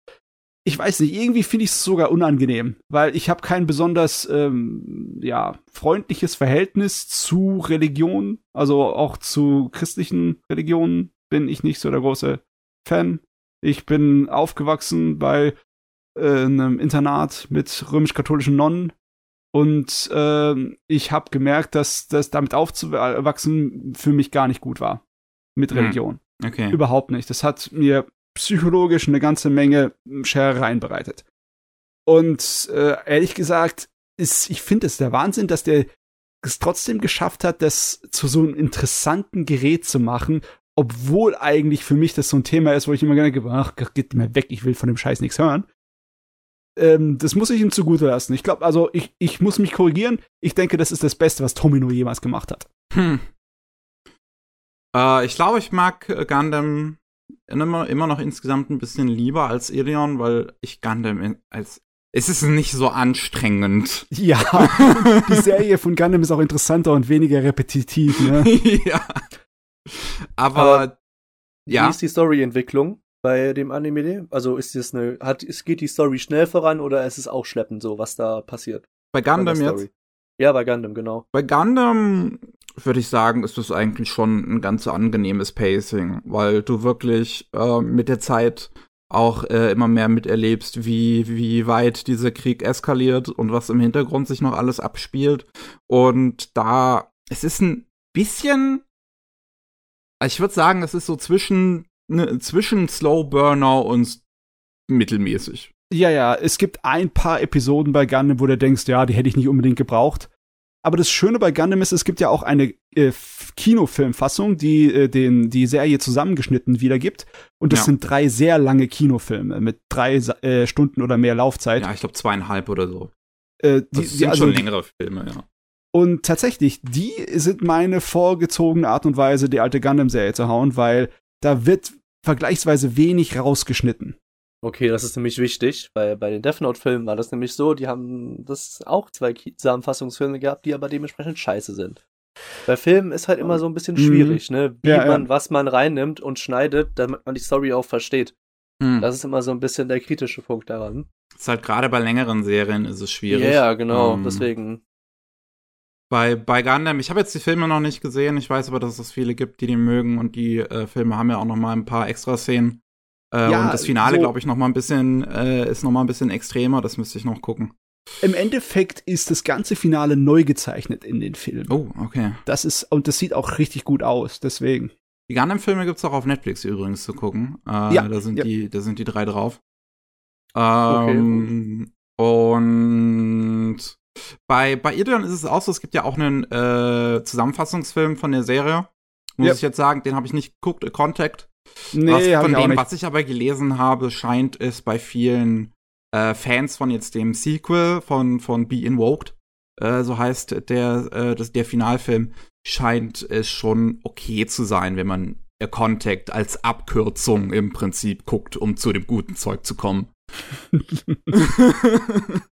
ich weiß nicht, irgendwie finde ich es sogar unangenehm, weil ich habe kein besonders ähm, ja freundliches Verhältnis zu Religion, also auch zu christlichen Religionen bin ich nicht so der große Fan. Ich bin aufgewachsen bei äh, einem Internat mit römisch-katholischen Nonnen und ähm, ich habe gemerkt, dass das damit aufzuwachsen für mich gar nicht gut war mit Hm. Religion. Okay. Überhaupt nicht. Das hat mir psychologisch eine ganze Menge Scherereien bereitet. Und äh, ehrlich gesagt, ist, ich finde es der Wahnsinn, dass der es trotzdem geschafft hat, das zu so einem interessanten Gerät zu machen, obwohl eigentlich für mich das so ein Thema ist, wo ich immer gerne denke, ach, geht mir weg, ich will von dem Scheiß nichts hören. Ähm, das muss ich ihm zugute lassen. Ich glaube, also ich, ich muss mich korrigieren. Ich denke, das ist das Beste, was Tomino jemals gemacht hat. Hm. Äh, ich glaube, ich mag Gundam immer, immer noch insgesamt ein bisschen lieber als Ilion, weil ich Gundam als es ist nicht so anstrengend. Ja, die Serie von Gundam ist auch interessanter und weniger repetitiv, ne? ja. Aber, Aber ja. Wie ist die Storyentwicklung bei dem Anime? Also ist es eine, hat, es geht die Story schnell voran oder ist es auch schleppend so, was da passiert? bei Gundam jetzt. Story? Ja, bei Gundam, genau. Bei Gundam würde ich sagen, ist das eigentlich schon ein ganz angenehmes Pacing, weil du wirklich äh, mit der Zeit auch äh, immer mehr miterlebst, wie, wie weit dieser Krieg eskaliert und was im Hintergrund sich noch alles abspielt. Und da, es ist ein bisschen, ich würde sagen, es ist so zwischen, ne, zwischen Slow Burner und mittelmäßig. Ja, ja, es gibt ein paar Episoden bei Gundam, wo du denkst, ja, die hätte ich nicht unbedingt gebraucht. Aber das Schöne bei Gundam ist, es gibt ja auch eine äh, Kinofilmfassung, die äh, den, die Serie zusammengeschnitten wiedergibt. Und das Ja. sind drei sehr lange Kinofilme mit drei äh, Stunden oder mehr Laufzeit. Ja, ich glaube zweieinhalb oder so. äh, die, Das die, sind also, schon längere Filme, ja. Und tatsächlich, die sind meine vorgezogene Art und Weise, die alte Gundam-Serie zu hauen, weil da wird vergleichsweise wenig rausgeschnitten. Okay, das ist nämlich wichtig, weil bei den Death Note-Filmen war das nämlich so, die haben das auch zwei Zusammenfassungsfilme gehabt, die aber dementsprechend scheiße sind. Bei Filmen ist halt immer so ein bisschen Mhm. schwierig, ne? Wie Ja, ja. man, was man reinnimmt und schneidet, damit man die Story auch versteht. Hm. Das ist immer so ein bisschen der kritische Punkt daran. ist halt gerade bei längeren Serien ist es schwierig. Ja, ja, genau, Ähm, deswegen. Bei, bei Gundam, ich habe jetzt die Filme noch nicht gesehen, ich weiß aber, dass es viele gibt, die die mögen und die äh, Filme haben ja auch noch mal ein paar Extra-Szenen. Äh, Ja, und das Finale, so- glaube ich, noch mal ein bisschen, äh, ist noch mal ein bisschen extremer, das müsste ich noch gucken. Im Endeffekt ist das ganze Finale neu gezeichnet in den Filmen. Oh, okay. Das ist, und das sieht auch richtig gut aus, deswegen. Die Gundam-Filme gibt's auch auf Netflix übrigens zu gucken. Äh, Ja, da sind ja. die, da sind die drei drauf. Ähm, Und bei, bei Ideon ist es auch so, es gibt ja auch einen äh, Zusammenfassungsfilm von der Serie. Muss Ja. ich jetzt sagen, den habe ich nicht geguckt, äh, Contact. Nee, was, von dem, was ich aber gelesen habe, scheint es bei vielen äh, Fans von jetzt dem Sequel von, von Be Invoked, äh, so heißt der, äh, das, der Finalfilm, scheint es schon okay zu sein, wenn man Contact als Abkürzung im Prinzip guckt, um zu dem guten Zeug zu kommen.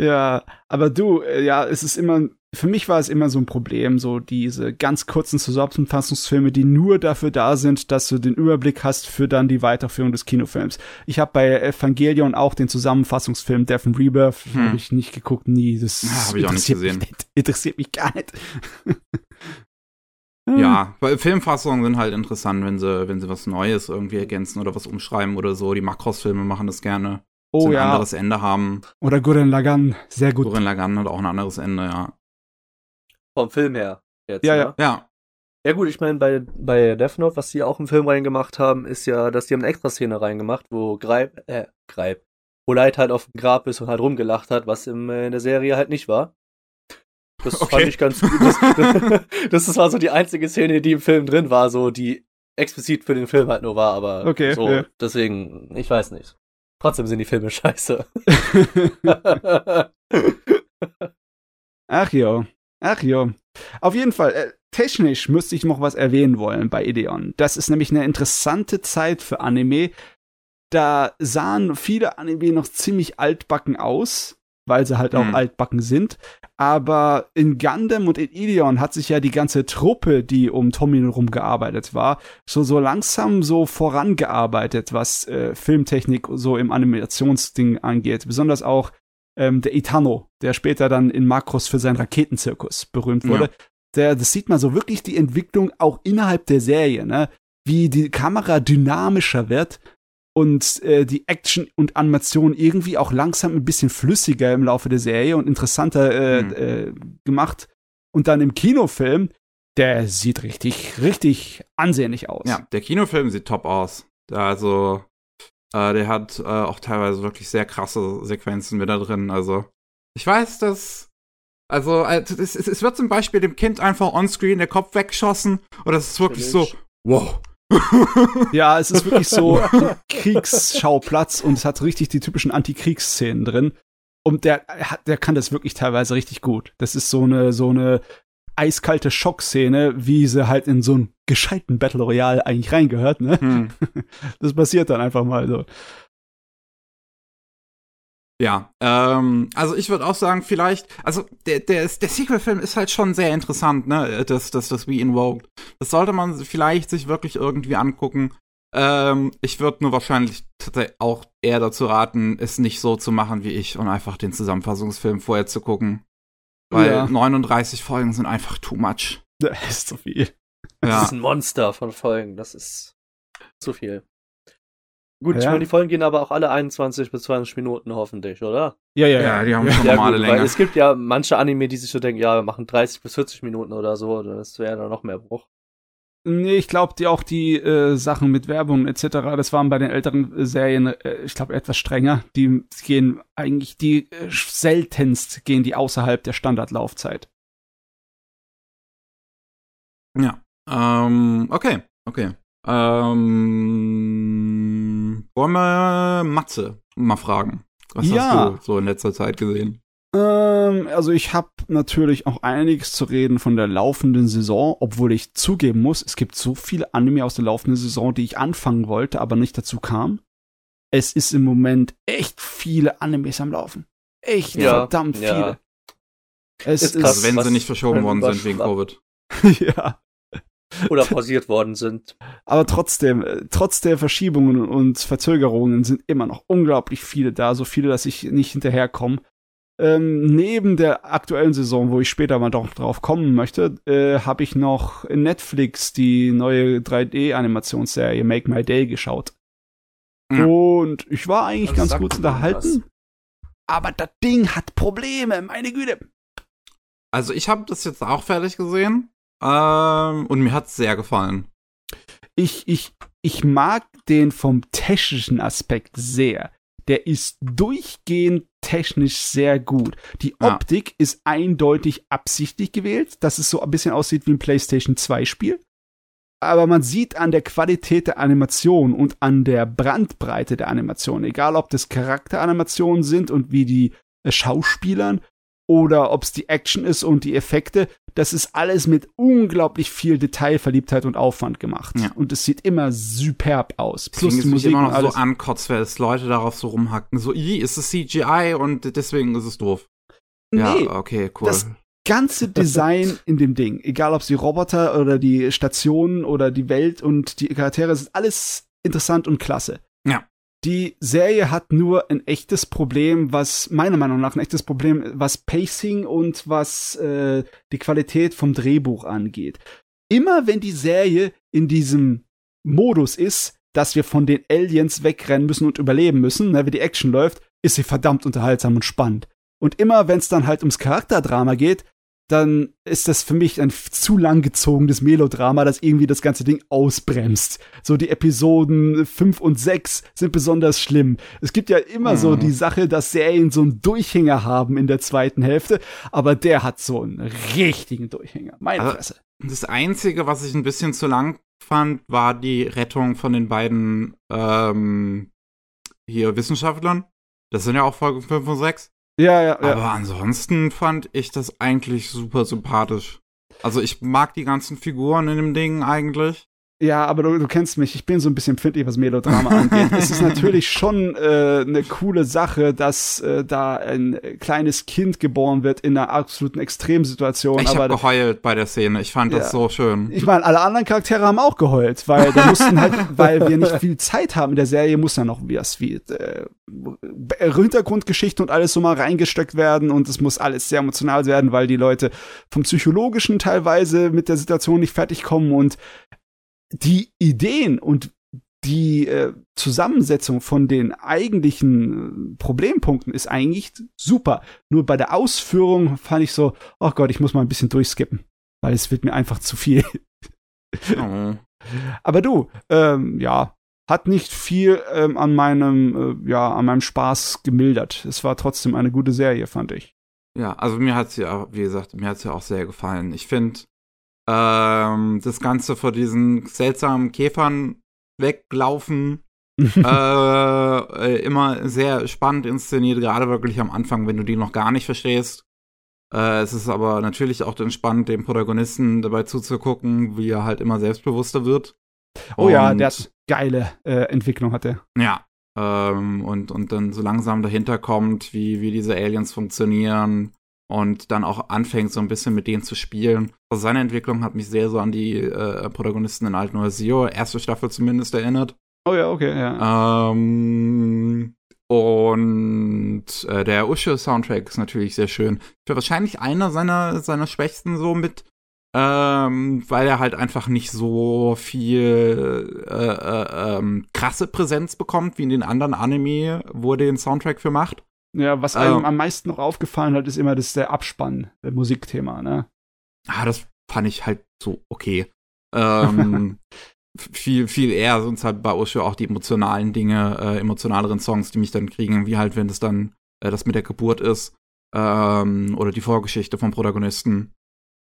Ja, aber du, äh, ja, es ist immer, für mich war es immer so ein Problem, so diese ganz kurzen Zusammenfassungsfilme, die nur dafür da sind, dass du den Überblick hast für dann die Weiterführung des Kinofilms. Ich habe bei Evangelion auch den Zusammenfassungsfilm Death and Rebirth, Hm. habe ich nicht geguckt, nie. Das Ah, hab ich auch nicht gesehen. Mich interessiert mich gar nicht. Ja, weil Filmfassungen sind halt interessant, wenn sie, wenn sie was Neues irgendwie ergänzen oder was umschreiben oder so. Die Makros-Filme machen das gerne. Oh ein ja. anderes Ende haben. Oder Gurren Lagann, sehr gut. Gurren Lagann hat auch ein anderes Ende, ja. Vom Film her. Jetzt, Ja, ne? ja. Ja. Ja gut, ich meine, bei, bei Death Note, was die auch im Film reingemacht haben, ist ja, dass die haben eine Extra-Szene reingemacht, wo Greib, äh, Greib, wo Light halt auf dem Grab ist und halt rumgelacht hat, was im, äh, in der Serie halt nicht war. Das Okay. fand ich ganz gut. Das, das war so die einzige Szene, die im Film drin war, so die explizit für den Film halt nur war, aber Okay, so, ja. deswegen, ich weiß nicht. Trotzdem sind die Filme scheiße. Ach ja, ach ja. Auf jeden Fall, äh, technisch müsste ich noch was erwähnen wollen bei Ideon. Das ist nämlich eine interessante Zeit für Anime. Da sahen viele Anime noch ziemlich altbacken aus, weil sie halt auch Hm. altbacken sind. Aber in Gundam und in Ideon hat sich ja die ganze Truppe, die um Tommy herum gearbeitet war, so, so langsam so vorangearbeitet, was äh, Filmtechnik so im Animationsding angeht. Besonders auch ähm, der Itano, der später dann in Makros für seinen Raketenzirkus berühmt wurde. Ja. Der, das sieht man so wirklich die Entwicklung auch innerhalb der Serie, ne? Wie die Kamera dynamischer wird und äh, die Action und Animation irgendwie auch langsam ein bisschen flüssiger im Laufe der Serie und interessanter äh, Mhm. äh, gemacht. Und dann im Kinofilm, der sieht richtig, richtig ansehnlich aus. Ja, der Kinofilm sieht top aus. Also, äh, der hat äh, auch teilweise wirklich sehr krasse Sequenzen mit da drin. Also, ich weiß, dass. Also, es, es, es wird zum Beispiel dem Kind einfach onscreen der Kopf weggeschossen und das ist wirklich so, wow. Ja, es ist wirklich so Kriegsschauplatz und es hat richtig die typischen Antikriegsszenen drin. Und der, hat- der kann das wirklich teilweise richtig gut. Das ist so eine, so eine eiskalte Schockszene, wie sie halt in so einen gescheiten Battle Royale eigentlich reingehört, ne? Hm. Das passiert dann einfach mal so. Ja, ähm, also ich würde auch sagen, vielleicht, also der, der, ist- der Sequel-Film ist halt schon sehr interessant, ne, das, das, das We Invoked. Das sollte man vielleicht sich wirklich irgendwie angucken. Ähm, ich würde nur wahrscheinlich auch eher dazu raten, es nicht so zu machen wie ich und einfach den Zusammenfassungsfilm vorher zu gucken. Weil Ja. 39 Folgen sind einfach too much. Das ist so viel. Das Ja, ist ein Monster von Folgen. Das ist zu viel. Gut, ich Ja. meine, die Folgen gehen aber auch alle 21 bis 20 Minuten hoffentlich, oder? Ja, ja, ja, ja. die haben Ja. schon Ja, normale gut, weil Länge. es gibt ja manche Anime, die sich so denken, ja, wir machen 30 bis 40 Minuten oder so, das wäre dann noch mehr Bruch. Nee, ich glaube, die auch die äh, Sachen mit Werbung etc., das waren bei den älteren äh, Serien, äh, ich glaube, etwas strenger. Die gehen eigentlich, die äh, seltenst gehen die außerhalb der Standardlaufzeit. Ja. Ähm, okay, okay. Ähm, wollen wir Matze mal fragen? Was Ja. hast du so in letzter Zeit gesehen? Ähm, also ich habe natürlich auch einiges zu reden von der laufenden Saison, obwohl ich zugeben muss, es gibt so viele Anime aus der laufenden Saison, die ich anfangen wollte, aber nicht dazu kam. Es ist im Moment echt viele Animes am Laufen. Echt Ja, verdammt ja. viele. Es Ist ist, krass. Also wenn was sie nicht verschoben worden sind wegen. Covid. ja. Oder pausiert worden sind. Aber trotzdem, äh, trotz der Verschiebungen und Verzögerungen sind immer noch unglaublich viele da, so viele, dass ich nicht hinterherkomme. Ähm, neben der aktuellen Saison, wo ich später mal doch drauf kommen möchte, äh, habe ich noch in Netflix die neue 3D-Animationsserie Make My Day geschaut. Ja. Und ich war eigentlich Das ganz gut unterhalten. Aber das Ding hat Probleme, meine Güte. Also ich habe das jetzt auch fertig gesehen. Ähm, und mir hat's sehr gefallen. ich, ich, ich mag den vom technischen Aspekt sehr. Der ist durchgehend technisch sehr gut. Die Ja. Optik ist eindeutig absichtlich gewählt, dass es so ein bisschen aussieht wie ein PlayStation 2 Spiel. Aber man sieht an der Qualität der Animation und an der Brandbreite der Animation, egal ob das Charakteranimationen sind und wie die äh, Schauspielern oder ob es die Action ist und die Effekte, das ist alles mit unglaublich viel Detailverliebtheit und Aufwand gemacht. Ja. Und es sieht immer superb aus. Plus Deswegen die Musik immer noch alles. so ankotzt, weil es Leute darauf so rumhacken. So, i, ist es CGI und deswegen ist es doof. Ja, nee, okay, cool. das- ganze Design in dem Ding, egal ob es die Roboter oder die Stationen oder die Welt und die Charaktere, ist alles interessant und klasse. Ja. Die Serie hat nur ein echtes Problem, was meiner Meinung nach ein echtes Problem, was Pacing und was äh, die Qualität vom Drehbuch angeht. Immer wenn die Serie in diesem Modus ist, dass wir von den Aliens wegrennen müssen und überleben müssen, ne, wie die Action läuft, ist sie verdammt unterhaltsam und spannend. Und immer wenn es dann halt ums Charakterdrama geht, dann ist das für mich ein zu langgezogenes Melodrama, das irgendwie das ganze Ding ausbremst. So die Episoden 5 und 6 sind besonders schlimm. Es gibt ja immer mhm. so die Sache, dass Serien so einen Durchhänger haben in der zweiten Hälfte, aber der hat so einen richtigen Durchhänger. Meine also, Fresse. Das Einzige, was ich ein bisschen zu lang fand, war die Rettung von den beiden ähm, hier Wissenschaftlern. Das sind ja auch Folge 5 und 6. Ja, ja, ja. Aber ansonsten fand ich das eigentlich super sympathisch. Also ich mag die ganzen Figuren in dem Ding eigentlich. Ja, aber du, du kennst mich, ich bin so ein bisschen empfindlich, was Melodrama angeht. es ist natürlich schon äh, eine coole Sache, dass äh, da ein kleines Kind geboren wird in einer absoluten Extremsituation. Ich habe geheult bei der Szene, ich fand ja. das so schön. Ich meine, alle anderen Charaktere haben auch geheult, weil da mussten halt, weil wir nicht viel Zeit haben in der Serie, muss ja noch wie, wie äh, Hintergrundgeschichte und alles so mal reingesteckt werden und es muss alles sehr emotional werden, weil die Leute vom Psychologischen teilweise mit der Situation nicht fertig kommen und die Ideen und die äh, Zusammensetzung von den eigentlichen äh, Problempunkten ist eigentlich super. Nur bei der Ausführung fand ich so, oh Gott, ich muss mal ein bisschen durchskippen, weil es wird mir einfach zu viel. Oh. Aber du, ähm, ja, hat nicht viel ähm, an meinem, äh, ja, an meinem Spaß gemildert. Es war trotzdem eine gute Serie, fand ich. Ja, also mir hat sie ja, wie gesagt, mir hat sie ja auch sehr gefallen. Ich finde, ähm, das Ganze vor diesen seltsamen Käfern weglaufen. äh, äh, immer sehr spannend inszeniert, gerade wirklich am Anfang, wenn du die noch gar nicht verstehst. Äh, es ist aber natürlich auch dann spannend, dem Protagonisten dabei zuzugucken, wie er halt immer selbstbewusster wird. Oh und, ja, der hat geile äh, Entwicklung hatte. Ja. Ähm, und, und dann so langsam dahinter kommt, wie, wie diese Aliens funktionieren, und dann auch anfängt, so ein bisschen mit denen zu spielen. Also seine Entwicklung hat mich sehr so an die äh, Protagonisten in Alt Noir Zero, erste Staffel zumindest, erinnert. Oh ja, okay, ja. Ähm, und äh, der Usher-Soundtrack ist natürlich sehr schön. Für wahrscheinlich einer seiner, seiner Schwächsten so mit, ähm, weil er halt einfach nicht so viel äh, äh, ähm, krasse Präsenz bekommt wie in den anderen Anime, wo er den Soundtrack für macht. Ja, was einem ähm, am meisten noch aufgefallen hat, ist immer das der Abspann, der Musikthema, ne? Ah, das fand ich halt so okay. Ähm, viel, viel eher sonst halt bei Osho auch die emotionalen Dinge, äh, emotionaleren Songs, die mich dann kriegen, wie halt, wenn es dann äh, das mit der Geburt ist, ähm, oder die Vorgeschichte vom Protagonisten,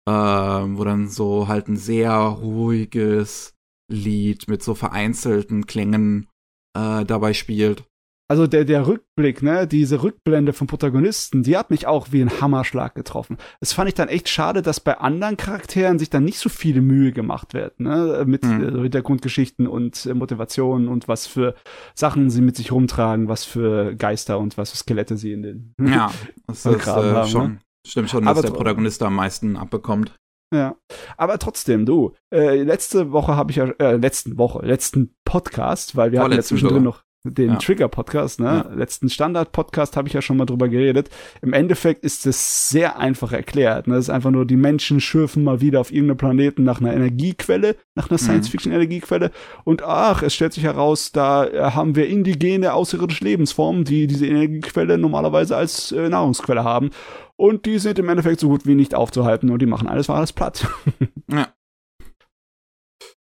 ähm, wo dann so halt ein sehr ruhiges Lied mit so vereinzelten Klängen äh, dabei spielt also der, der Rückblick, ne, diese Rückblende vom Protagonisten, die hat mich auch wie ein Hammerschlag getroffen. Das fand ich dann echt schade, dass bei anderen Charakteren sich dann nicht so viele Mühe gemacht wird, ne, mit mhm. Hintergrundgeschichten und äh, Motivationen und was für Sachen sie mit sich rumtragen, was für Geister und was für Skelette sie in den Ja, das ist äh, haben, schon, ne? stimmt schon, dass Aber der Protagonist am meisten abbekommt. Ja, aber trotzdem, du, äh, letzte Woche habe ich ja, äh, letzten Woche, letzten Podcast, weil wir hatten ja zwischendrin noch, den ja. Trigger-Podcast, ne? Ja. Letzten Standard-Podcast habe ich ja schon mal drüber geredet. Im Endeffekt ist es sehr einfach erklärt. Ne? Das ist einfach nur, die Menschen schürfen mal wieder auf irgendeinem Planeten nach einer Energiequelle, nach einer mhm. Science-Fiction-Energiequelle. Und ach, es stellt sich heraus, da äh, haben wir indigene außerirdische Lebensformen, die diese Energiequelle normalerweise als äh, Nahrungsquelle haben. Und die sind im Endeffekt so gut wie nicht aufzuhalten und die machen alles, war alles platt. ja.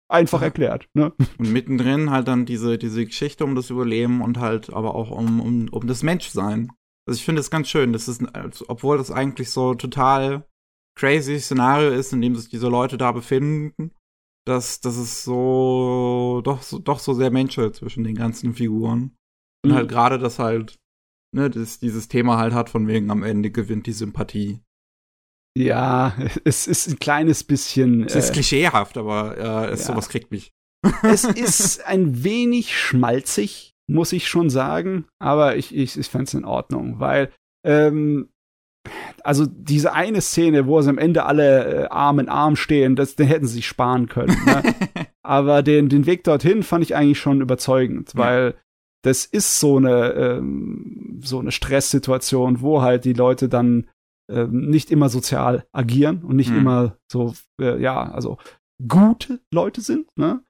Einfach erklärt, ne? Und mittendrin halt dann diese, diese Geschichte um das Überleben und halt aber auch um, um, um das Menschsein. Also ich finde es ganz schön. Das ist, obwohl das eigentlich so total crazy Szenario ist, in dem sich diese Leute da befinden, dass, dass es so doch, so doch so sehr menschelt zwischen den ganzen Figuren. Und mhm. halt gerade das halt, ne, das, dieses Thema halt hat, von wegen am Ende gewinnt die Sympathie. Ja, es ist ein kleines bisschen. Es ist äh, klischeehaft, aber äh, es, ja. sowas kriegt mich. es ist ein wenig schmalzig, muss ich schon sagen, aber ich, ich, ich fände es in Ordnung, weil ähm, also diese eine Szene, wo sie am Ende alle äh, Arm in Arm stehen, das, den hätten sie sich sparen können. Ne? aber den, den Weg dorthin fand ich eigentlich schon überzeugend, weil ja. das ist so eine, ähm, so eine Stresssituation, wo halt die Leute dann äh, nicht immer sozial agieren und nicht mhm. immer so, äh, ja, also gute Leute sind, ne?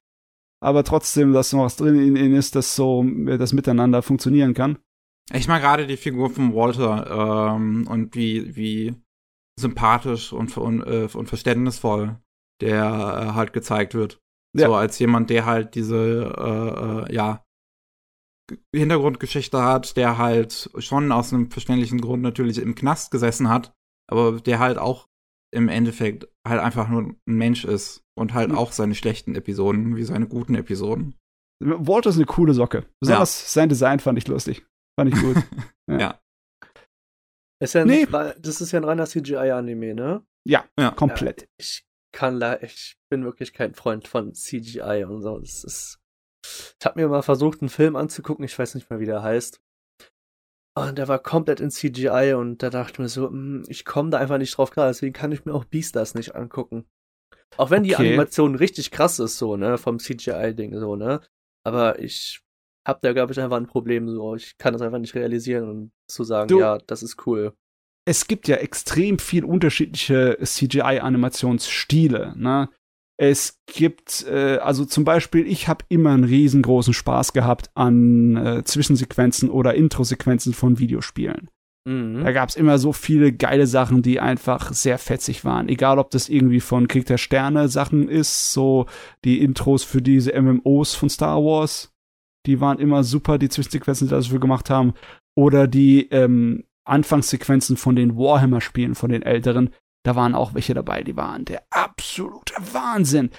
Aber trotzdem, dass noch was drin in ihnen ist, dass so äh, das miteinander funktionieren kann. Ich mag gerade die Figur von Walter ähm, und wie, wie sympathisch und, und, äh, und verständnisvoll, der äh, halt gezeigt wird. Ja. So als jemand, der halt diese, äh, äh, ja, Hintergrundgeschichte hat, der halt schon aus einem verständlichen Grund natürlich im Knast gesessen hat, aber der halt auch im Endeffekt halt einfach nur ein Mensch ist und halt Mhm. auch seine schlechten Episoden wie seine guten Episoden. Walter ist eine coole Socke. Besonders sein Design fand ich lustig. Fand ich gut. Ja. Ist ja ein, Nee. Das ist ja ein reiner CGI-Anime, ne? ja, Ja. komplett. Ja, ich kann da, ich bin wirklich kein Freund von CGI und so. Das ist. Ich habe mir mal versucht, einen Film anzugucken, ich weiß nicht mehr, wie der heißt. Und der war komplett in CGI und da dachte ich mir so, hm, ich komme da einfach nicht drauf klar, deswegen kann ich mir auch Beastars nicht angucken. Auch wenn die Okay. Animation richtig krass ist, so, ne, vom CGI-Ding, so, ne. Aber ich hab da, glaube ich, einfach ein Problem, so. Ich kann das einfach nicht realisieren und zu sagen, Du- ja, das ist cool. es gibt ja extrem viel unterschiedliche CGI-Animationsstile. Ne? Es gibt, äh, also zum Beispiel, ich habe immer einen riesengroßen Spaß gehabt an äh, Zwischensequenzen oder Introsequenzen von Videospielen. Mhm. Da gab es immer so viele geile Sachen, die einfach sehr fetzig waren. Egal, ob das irgendwie von Krieg der Sterne Sachen ist, so die Intros für diese MMOs von Star Wars, die waren immer super, die Zwischensequenzen, die dafür gemacht haben. Oder die ähm, Anfangssequenzen von den Warhammer-Spielen, von den älteren, da waren auch welche dabei, die waren der absolute Wahnsinn.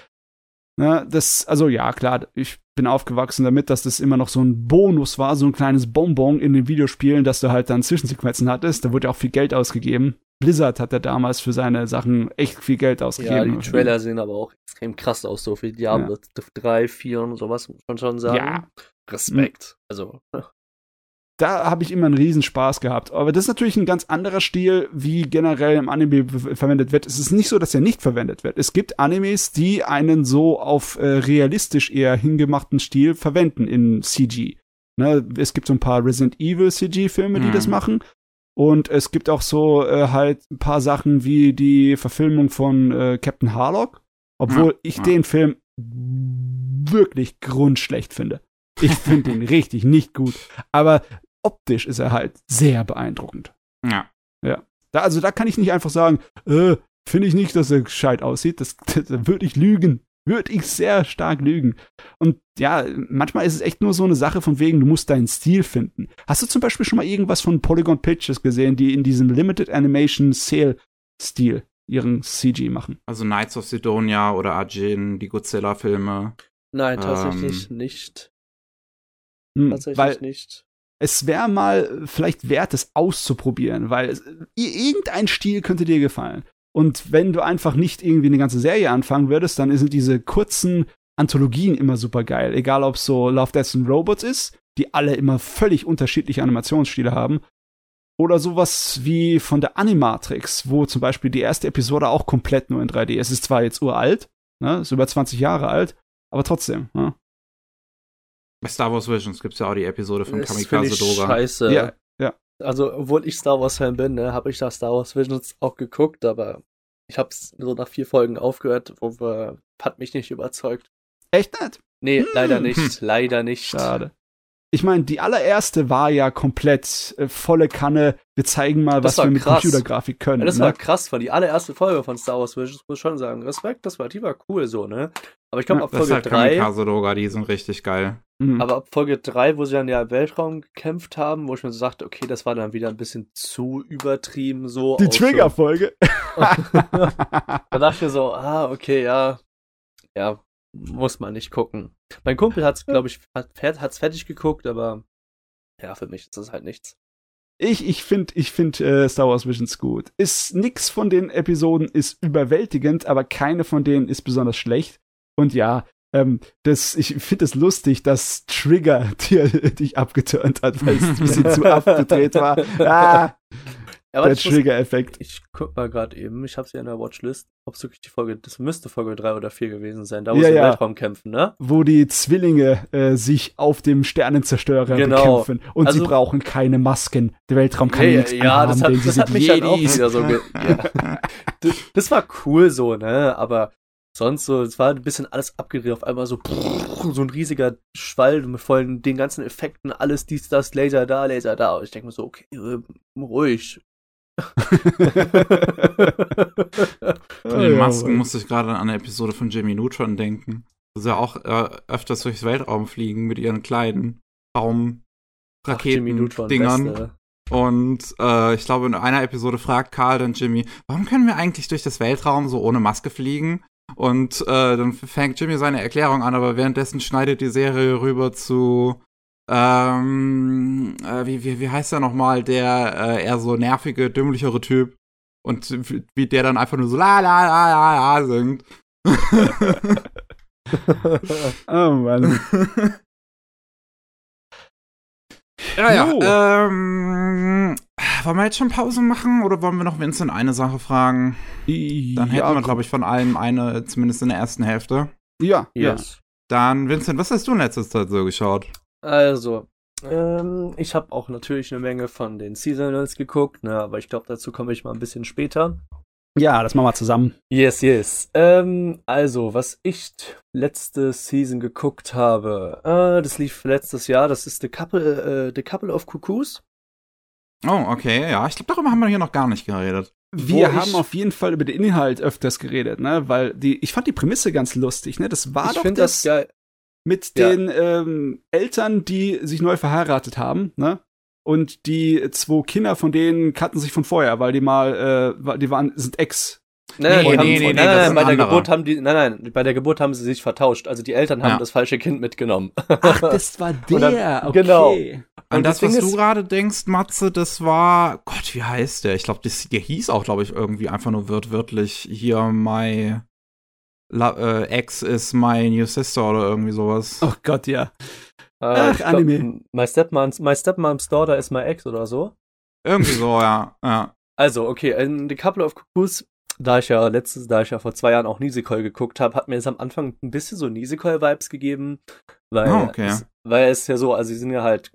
Ne, das, also ja, klar, ich bin aufgewachsen damit, dass das immer noch so ein Bonus war, so ein kleines Bonbon in den Videospielen, dass du halt dann Zwischensequenzen hattest. Da wurde ja auch viel Geld ausgegeben. Blizzard hat ja damals für seine Sachen echt viel Geld Ja, ausgegeben. die Trailer sehen aber auch extrem krass aus, so wie Diablo 3, 4 und sowas, muss man schon sagen. Ja. Respekt. Also, da habe ich immer einen Riesenspaß gehabt. Aber das ist natürlich ein ganz anderer Stil, wie generell im Anime ver- verwendet wird. Es ist nicht so, dass er nicht verwendet wird. Es gibt Animes, die einen so auf äh, realistisch eher hingemachten Stil verwenden in CG. Ne, es gibt so ein paar Resident Evil CG-Filme, die Mhm. das machen. Und es gibt auch so äh, halt ein paar Sachen wie die Verfilmung von äh, Captain Harlock. Obwohl Ja, ich ja. den Film wirklich grundschlecht finde. Ich finde den richtig nicht gut. Aber optisch ist er halt sehr beeindruckend. Ja. Da, also da kann ich nicht einfach sagen, äh, finde ich nicht, dass er gescheit aussieht. Das, das, da würde ich lügen. Würde ich sehr stark lügen. Und ja, manchmal ist es echt nur so eine Sache von wegen, du musst deinen Stil finden. Hast du zum Beispiel schon mal irgendwas von Polygon Pictures gesehen, die in diesem Limited Animation Sale Stil ihren CG machen? Also Knights of Sidonia oder Ajin, die Godzilla-Filme. nein, tatsächlich Ähm, nicht. Hm, Tatsächlich weil nicht. Es wäre mal vielleicht wert, es auszuprobieren, weil es, irgendein Stil könnte dir gefallen. Und wenn du einfach nicht irgendwie eine ganze Serie anfangen würdest, dann sind diese kurzen Anthologien immer super geil. Egal ob es so Love, Death and Robots ist, die alle immer völlig unterschiedliche Animationsstile haben. Oder sowas wie von der Animatrix, wo zum Beispiel die erste Episode auch komplett nur in 3D ist. Es ist zwar jetzt uralt, ne, ist über 20 Jahre alt, aber trotzdem, ne? Bei Star Wars Visions gibt es ja auch die Episode von Das Kamikaze Doga. scheiße. Ja, ja. Also, obwohl ich Star Wars-Fan bin, ne, habe ich da Star Wars Visions auch geguckt, aber ich habe es so nach vier Folgen aufgehört, wo hat mich nicht überzeugt. Echt nett. Nee, Hm. leider nicht, leider nicht. Schade. Ich meine, die allererste war ja komplett äh, volle Kanne. Wir zeigen mal, Das was war wir mit krass. Computergrafik können. Ja, das ne? war krass, von die allererste Folge von Star Wars Visions, muss ich schon sagen. Respekt, das war, die war cool so, ne? Aber ich glaube, Ja, ab Das ist Folge halt 3, Kamikaze Doga, die sind richtig geil. Mhm. aber ab Folge 3, wo sie dann ja im Weltraum gekämpft haben, wo ich mir so sagte, okay, das war dann wieder ein bisschen zu übertrieben so. die Trigger-Folge. Da dachte ich mir so, ah, okay, ja. Ja, muss man nicht gucken. Mein Kumpel hat's, glaube ich, hat, hat's fertig geguckt, aber ja, für mich ist das halt nichts. ich ich finde ich find, äh, Star Wars Visions gut. Ist nix von den Episoden ist überwältigend, aber keine von denen ist besonders schlecht. Und ja, ähm, das, ich finde es lustig, dass Trigger dir, dich abgeturnt hat, weil es ein bisschen zu abgedreht war. Ah, Ja, der Trigger-Effekt. Ich guck mal gerade eben, ich hab's ja in der Watchlist, ob es wirklich die Folge, das müsste Folge 3 oder 4 gewesen sein, da wo Ja, sie im ja. Weltraum kämpfen, ne? wo die Zwillinge äh, sich auf dem Sternenzerstörer Genau. bekämpfen und sie Also- brauchen keine Masken. Der Weltraum kann Ja, nichts ja, das hat, sie das hat mich auch Jedis. wieder so das, das war cool so, ne? Aber sonst so, es war ein bisschen alles abgedreht, auf einmal so so ein riesiger Schwall mit vollen den ganzen Effekten, alles dies, das, Laser da, Laser da. Und ich denke mir so, okay, äh, ruhig. Von den Masken musste ich gerade an eine Episode von Jimmy Neutron denken. Dass sie auch äh, öfters durchs Weltraum fliegen mit ihren kleinen Raumraketen-Dingern. Und äh, ich glaube, in einer Episode fragt Karl dann Jimmy, warum können wir eigentlich durch das Weltraum so ohne Maske fliegen? Und äh, dann fängt Jimmy seine Erklärung an, aber währenddessen schneidet die Serie rüber zu ähm, äh, wie, wie, wie heißt er nochmal, der äh, eher so nervige, dümmlichere Typ. Und wie der dann einfach nur so la la la la la singt. oh Mann. Ja, ja. Ähm, wollen wir jetzt schon Pause machen oder wollen wir noch Vincent eine Sache fragen? Dann hätten ja, wir, glaube ich, von allem eine, zumindest in der ersten Hälfte. Ja, yes. ja. Dann, Vincent, was hast du in letzter Zeit so geschaut? Also, ähm, ich habe auch natürlich eine Menge von den Seasonals geguckt, ne, aber ich glaube, dazu komme ich mal ein bisschen später. Ja, das machen wir zusammen. Yes, yes. Ähm, also, was ich letzte Season geguckt habe, äh, das lief letztes Jahr, das ist The Couple, äh, The Couple of Cuckoos. Oh, okay, ja. Ich glaube, darüber haben wir hier noch gar nicht geredet. Wir haben auf jeden Fall über den Inhalt öfters geredet, ne? Weil die, ich fand die Prämisse ganz lustig, ne? Das war ich doch das, das geil mit ja. den ähm, Eltern, die sich neu verheiratet haben, ne? Und die zwei Kinder von denen kannten sich von vorher, weil die mal, äh, die waren, sind Ex. Nein, nein, nee, nee, nee, nein, nein, bei der Geburt haben die, nein, nein, bei der Geburt haben sie sich vertauscht. Also die Eltern haben ja. das falsche Kind mitgenommen. Ach, das war der, okay. Genau. Und das, was du gerade denkst, Matze, das war, Gott, wie heißt der? Ich glaube, der hieß auch, glaube ich, irgendwie einfach nur wird wörtlich hier my La äh, Ex is my new sister oder irgendwie sowas. Oh Gott, ja. Äh, Ach, Anime. Glaub, my, Stepmom's, my Stepmom's Daughter is my ex oder so. Irgendwie so, ja. ja. Also, okay, in The Couple of Cuckoos, da ich ja letztes, da ich ja vor zwei Jahren auch Nisekoi geguckt habe, hat mir es am Anfang ein bisschen so Nisekoi-Vibes gegeben. Weil, oh, okay. es, weil es ja so, also sie sind ja halt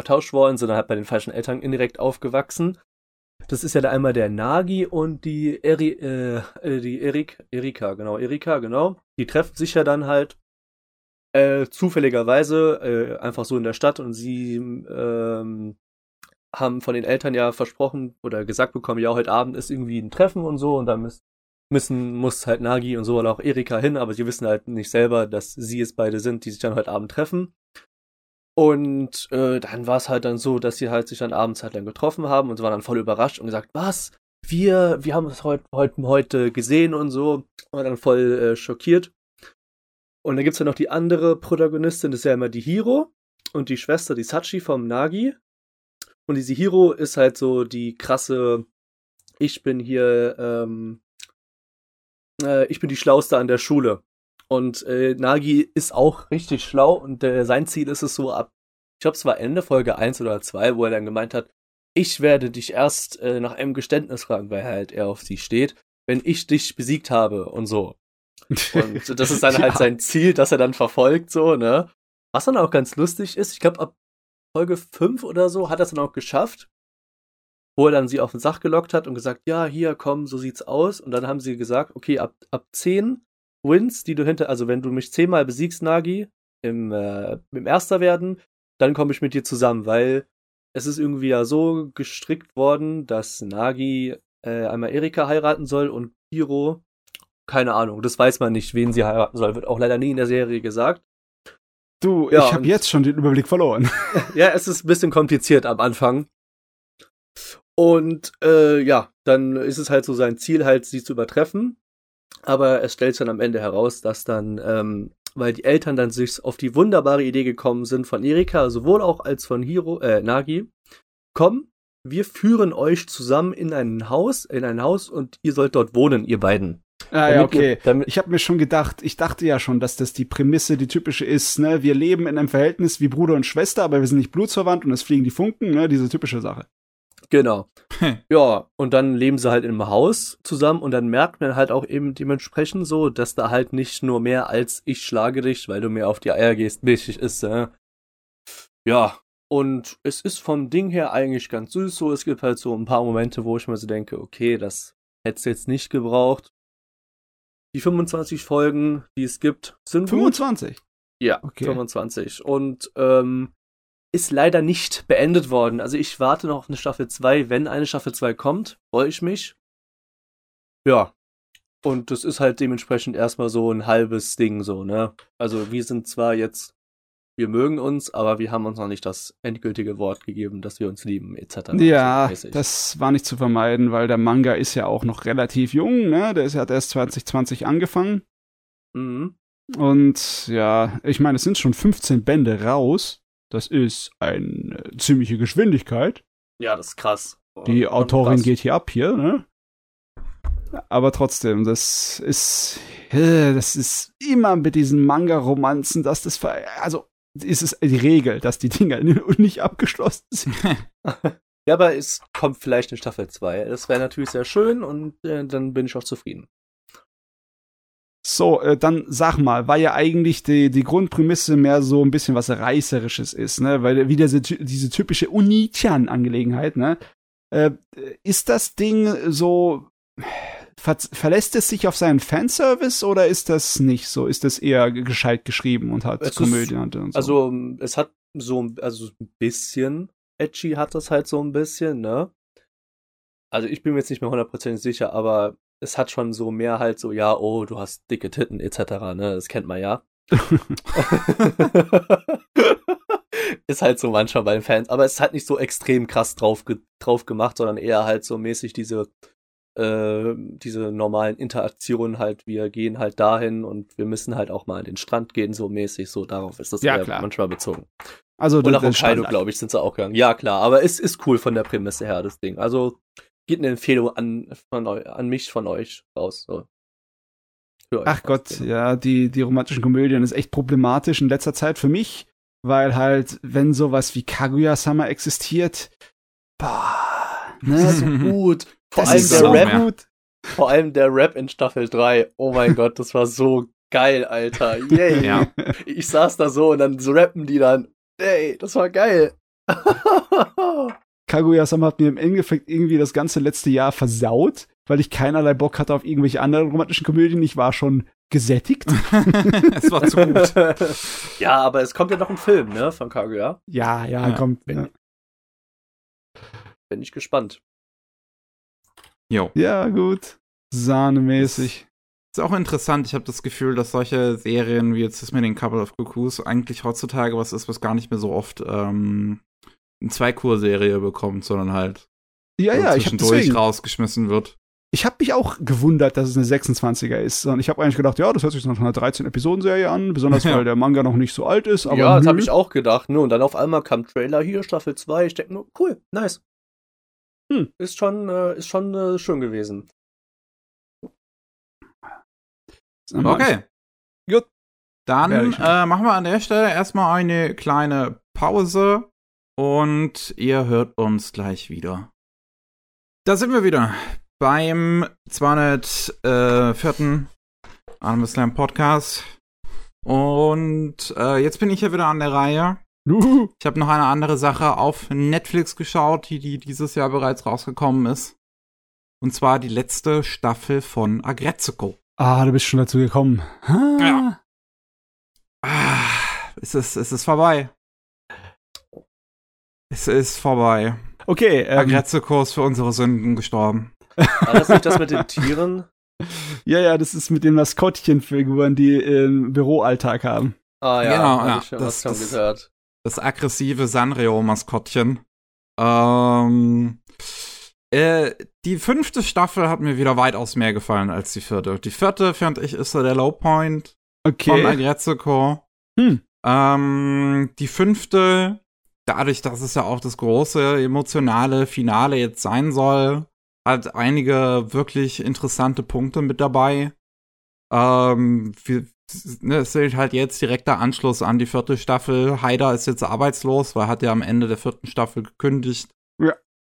vertauscht worden, sind halt bei den falschen Eltern indirekt aufgewachsen. Das ist ja da einmal der Nagi und die, Eri, äh, äh, die Erik, Erika, genau, Erika, genau. Die treffen sich ja dann halt äh, zufälligerweise äh, einfach so in der Stadt und sie ähm, haben von den Eltern ja versprochen oder gesagt bekommen, ja, heute Abend ist irgendwie ein Treffen und so und dann müssen, müssen muss halt Nagi und so oder auch Erika hin, aber sie wissen halt nicht selber, dass sie es beide sind, die sich dann heute Abend treffen. Und äh, dann war es halt dann so, dass sie halt sich dann abends halt dann getroffen haben und sie waren dann voll überrascht und gesagt, was? Wir, wir haben es heute, heute, heute gesehen und so. Und dann voll äh, schockiert. Und dann gibt's ja noch die andere Protagonistin, das ist ja immer die Hiro und die Schwester, die Sachi vom Nagi. Und diese Hiro ist halt so die krasse, ich bin hier, ähm, äh, ich bin die Schlauste an der Schule. Und äh, Nagi ist auch richtig schlau und äh, sein Ziel ist es so ab, ich glaube, es war Ende Folge 1 oder 2, wo er dann gemeint hat, ich werde dich erst äh, nach einem Geständnis fragen, weil halt er auf sie steht, wenn ich dich besiegt habe und so. Und das ist dann halt sein Ziel, das er dann verfolgt, so, ne? Was dann auch ganz lustig ist, ich glaube, ab Folge 5 oder so hat er es dann auch geschafft, wo er dann sie auf den Sach gelockt hat und gesagt, ja, hier, komm, so sieht's aus. Und dann haben sie gesagt, okay, ab, ab 10 Wins, die du hinter, also wenn du mich zehnmal besiegst, Nagi, im, äh, im Erster werden, dann komme ich mit dir zusammen, weil es ist irgendwie ja so gestrickt worden, dass Nagi äh, einmal Erika heiraten soll und Hiro, keine Ahnung, das weiß man nicht, wen sie heiraten soll, wird auch leider nie in der Serie gesagt. Du, ja, ich habe jetzt schon den Überblick verloren. ja, es ist ein bisschen kompliziert am Anfang. Und äh, ja, dann ist es halt so sein Ziel, halt sie zu übertreffen. Aber es stellt sich dann am Ende heraus, dass dann, ähm, weil die Eltern dann sich auf die wunderbare Idee gekommen sind von Erika, sowohl auch als von Hiro, äh, Nagi, komm, wir führen euch zusammen in ein Haus, in ein Haus und ihr sollt dort wohnen, ihr beiden. Ah, ja, okay. Ihr, ich habe mir schon gedacht, ich dachte ja schon, dass das die Prämisse, die typische ist, ne, wir leben in einem Verhältnis wie Bruder und Schwester, aber wir sind nicht blutsverwandt und es fliegen die Funken, ne, diese typische Sache. Genau. Ja, und dann leben sie halt in einem Haus zusammen und dann merkt man halt auch eben dementsprechend so, dass da halt nicht nur mehr als ich schlage dich, weil du mir auf die Eier gehst, mäßig ist. Äh. Ja, und es ist vom Ding her eigentlich ganz süß so. Es gibt halt so ein paar Momente, wo ich mir so denke, okay, das hättest du jetzt nicht gebraucht. Die 25 Folgen, die es gibt, sind 25? Gut. Ja, okay. 25. Und ähm, ist leider nicht beendet worden. Also ich warte noch auf eine Staffel 2. Wenn eine Staffel 2 kommt, freue ich mich. Ja. Und das ist halt dementsprechend erstmal so ein halbes Ding so, ne? Also wir sind zwar jetzt, wir mögen uns, aber wir haben uns noch nicht das endgültige Wort gegeben, dass wir uns lieben, etc. Ja, So das war nicht zu vermeiden, weil der Manga ist ja auch noch relativ jung, ne? Der ist, hat erst 2020 angefangen. Mhm. Und ja, ich meine, es sind schon 15 Bände raus. Das ist eine ziemliche Geschwindigkeit. Ja, das ist krass. Die Und Autorin geht hier ab hier, ne? Aber trotzdem, das ist, äh, das ist immer mit diesen Manga-Romanzen, dass das, also ist es die Regel, dass die Dinger nicht abgeschlossen sind. Ja, aber es kommt vielleicht eine Staffel 2. Das wäre natürlich sehr schön und äh, dann bin ich auch zufrieden. So, äh, dann sag mal, weil ja eigentlich die, die Grundprämisse mehr so ein bisschen was Reißerisches ist, ne? Weil wieder diese, diese typische Unichan-Angelegenheit, ne? Äh, ist das Ding so. Ver verlässt es sich auf seinen Fanservice oder ist das nicht so? Ist das eher gescheit geschrieben und hat Es ist- Komödien und so? Also, es hat so, ein- also ein bisschen, edgy hat das halt so ein bisschen, ne? Also, ich bin mir jetzt nicht mehr hundertprozentig sicher, aber es hat schon so mehr halt so, ja, oh, du hast dicke Titten, etc., ne? Das kennt man ja. ist halt so manchmal bei den Fans, aber es ist halt nicht so extrem krass drauf, ge drauf gemacht, sondern eher halt so mäßig diese, äh, diese normalen Interaktionen halt, wir gehen halt dahin und wir müssen halt auch mal an den Strand gehen, so mäßig, so darauf ist das Ja, klar. manchmal bezogen. also Und nach Standard. glaube ich, sind sie auch gegangen. Ja, klar, aber es ist cool von der Prämisse her, das Ding. Also geht eine Empfehlung an, von eu an mich, von euch raus. So. Für euch Ach raus, Gott, genau. ja, die, die romantischen Komödien ist echt problematisch in letzter Zeit für mich, weil halt, wenn sowas wie Kaguya-sama existiert, boah, Das ist ne, so gut. Vor das allem ist der so Rap, gut. vor allem der Rap in Staffel 3. Oh mein Gott, das war so geil, Alter. Yay. Ja. Ich saß da so und dann so rappen die dann. Ey, das war geil. Kaguya-sama hat mir im Endeffekt irgendwie das ganze letzte Jahr versaut, weil ich keinerlei Bock hatte auf irgendwelche anderen romantischen Komödien. Ich war schon gesättigt. es war zu gut. ja, aber es kommt ja noch ein Film, ne, von Kaguya. Ja, ja, Ja, kommt. wenn- Ja. Bin ich gespannt. Jo. ja, gut. Sahnemäßig. Ist auch interessant. Ich habe das Gefühl, dass solche Serien wie jetzt das mit den Couple of Cuckoos eigentlich heutzutage was ist, was gar nicht mehr so oft ähm, eine Zweikur-Serie bekommt, sondern halt Ja, ja, ich habe zwischendurch deswegen. rausgeschmissen wird. Ich habe mich auch gewundert, dass es eine 26er ist. Und ich habe eigentlich gedacht, ja, das hört sich nach einer 13-Episoden-Serie an, besonders Ja. weil der Manga noch nicht so alt ist. Aber ja, das habe ich auch gedacht. Ne? Und dann auf einmal kam Trailer hier, Staffel 2. Ich denke nur, cool, nice. Hm. Ist schon, äh, ist schon äh, schön gewesen. Okay. Gut. Dann ich äh, machen wir an der Stelle erstmal eine kleine Pause und ihr hört uns gleich wieder. Da sind wir wieder beim 204. Anime Slam Podcast. Und äh, jetzt bin ich ja wieder an der Reihe. Ich habe noch eine andere Sache auf Netflix geschaut, die, die dieses Jahr bereits rausgekommen ist. Und zwar die letzte Staffel von Agretsuko. Ah, du bist schon dazu gekommen. Ah. Ja. Ah, es ist, es ist vorbei. Es ist vorbei. Okay, ähm, Agretsuko ist für unsere Sünden gestorben. War das nicht das mit den Tieren? ja, ja, das ist mit den Maskottchenfiguren, die im Büroalltag haben. Ah ja, Genau, hab ja, ich schon das- was schon das- gehört. Das aggressive Sanrio-Maskottchen. Ähm, äh, die fünfte Staffel hat mir wieder weitaus mehr gefallen als die vierte. Die vierte, finde ich, ist so der Lowpoint von Okay. Agretsuko. Hm. Ähm, die fünfte, dadurch, dass es ja auch das große emotionale Finale jetzt sein soll, hat einige wirklich interessante Punkte mit dabei. Ähm, wir, ne, es ist halt jetzt direkter Anschluss an die vierte Staffel. Haida ist jetzt arbeitslos, weil er hat ja am Ende der vierten Staffel gekündigt. Ja.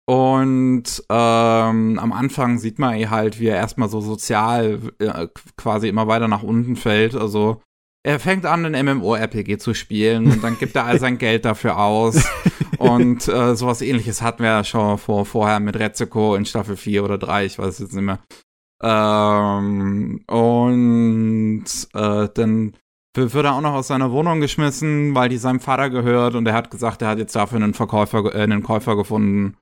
Und ähm, am Anfang sieht man eh halt, wie er erstmal so sozial äh, quasi immer weiter nach unten fällt. Also er fängt an, ein MMO-RPG zu spielen und dann gibt er all sein Geld dafür aus. Und äh, sowas ähnliches hatten wir ja schon vor, vorher mit Retsuko in Staffel 4 oder 3, ich weiß jetzt nicht mehr. Ähm, und äh, dann wird er auch noch aus seiner Wohnung geschmissen, weil die seinem Vater gehört und er hat gesagt, er hat jetzt dafür einen Verkäufer, äh, einen Käufer gefunden,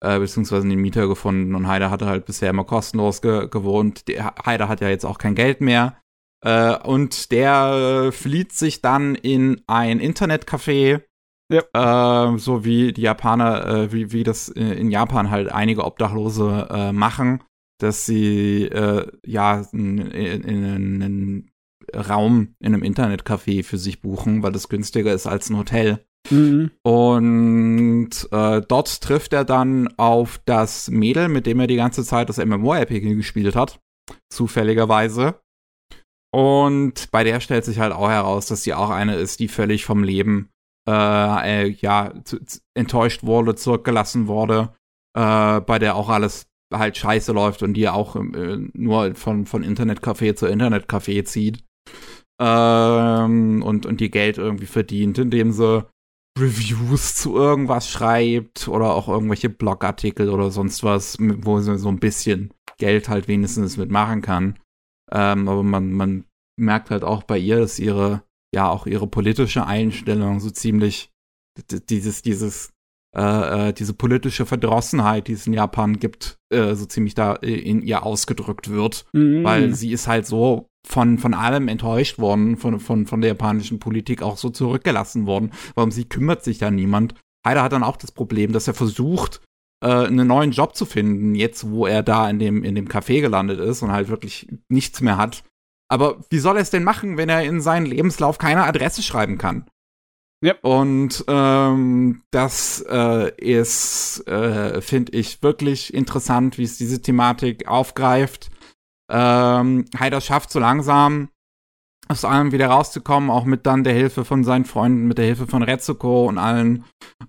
äh, beziehungsweise einen Mieter gefunden und Heider hatte halt bisher immer kostenlos ge gewohnt. Der, Heider hat ja jetzt auch kein Geld mehr. Äh, und der flieht sich dann in ein Internetcafé, ja. Äh, so wie die Japaner, äh, wie, wie das in Japan halt einige Obdachlose machen, dass sie ja in, in, in einen Raum in einem Internetcafé für sich buchen, weil das günstiger ist als ein Hotel. Mhm. Und äh, dort trifft er dann auf das Mädel, mit dem er die ganze Zeit das MMORPG gespielt hat. Zufälligerweise. Und bei der stellt sich halt auch heraus, dass sie auch eine ist, die völlig vom Leben äh, äh, ja enttäuscht wurde, zurückgelassen wurde, äh, bei der auch alles halt scheiße läuft und die auch äh, nur von, von Internetcafé zu Internetcafé zieht. Ähm, und, und die Geld irgendwie verdient, indem sie Reviews zu irgendwas schreibt oder auch irgendwelche Blogartikel oder sonst was, wo sie so ein bisschen Geld halt wenigstens mitmachen kann. Ähm, aber man, man merkt halt auch bei ihr, dass ihre, ja, auch ihre politische Einstellung so ziemlich dieses, dieses, äh, äh, diese politische Verdrossenheit, die es in Japan gibt, äh, so ziemlich da in ihr ausgedrückt wird. Mhm. Weil sie ist halt so von, von allem enttäuscht worden, von, von, von der japanischen Politik auch so zurückgelassen worden. Warum sie kümmert sich da niemand? Heider hat dann auch das Problem, dass er versucht, äh, einen neuen Job zu finden, jetzt wo er da in dem, in dem Café gelandet ist und halt wirklich nichts mehr hat. Aber wie soll er es denn machen, wenn er in seinen Lebenslauf keine Adresse schreiben kann? Ja. Und ähm, das äh, ist, äh, finde ich, wirklich interessant, wie es diese Thematik aufgreift. Ähm, Heider schafft so langsam aus allem wieder rauszukommen, auch mit dann der Hilfe von seinen Freunden, mit der Hilfe von Retsuko und allen.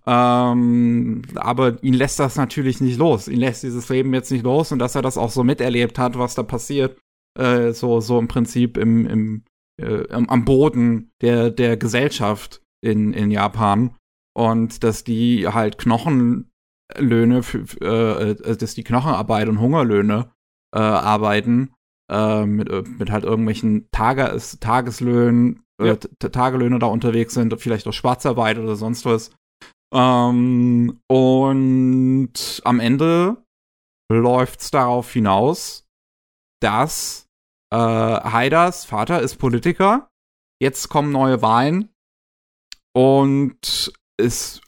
Ähm, aber ihn lässt das natürlich nicht los. Ihn lässt dieses Leben jetzt nicht los und dass er das auch so miterlebt hat, was da passiert, äh, so, so im Prinzip im, im, äh, am Boden der, der Gesellschaft in, in Japan. Und dass die halt Knochenlöhne, für, äh, äh, dass die Knochenarbeit und Hungerlöhne äh, arbeiten, äh, mit, äh, mit halt irgendwelchen Tages Tageslöhnen, äh, ja. Tagelöhne da unterwegs sind, vielleicht auch Schwarzarbeit oder sonst was. Ähm, und am Ende läuft's darauf hinaus, dass äh, Haiders Vater ist Politiker. Jetzt kommen neue Wahlen und es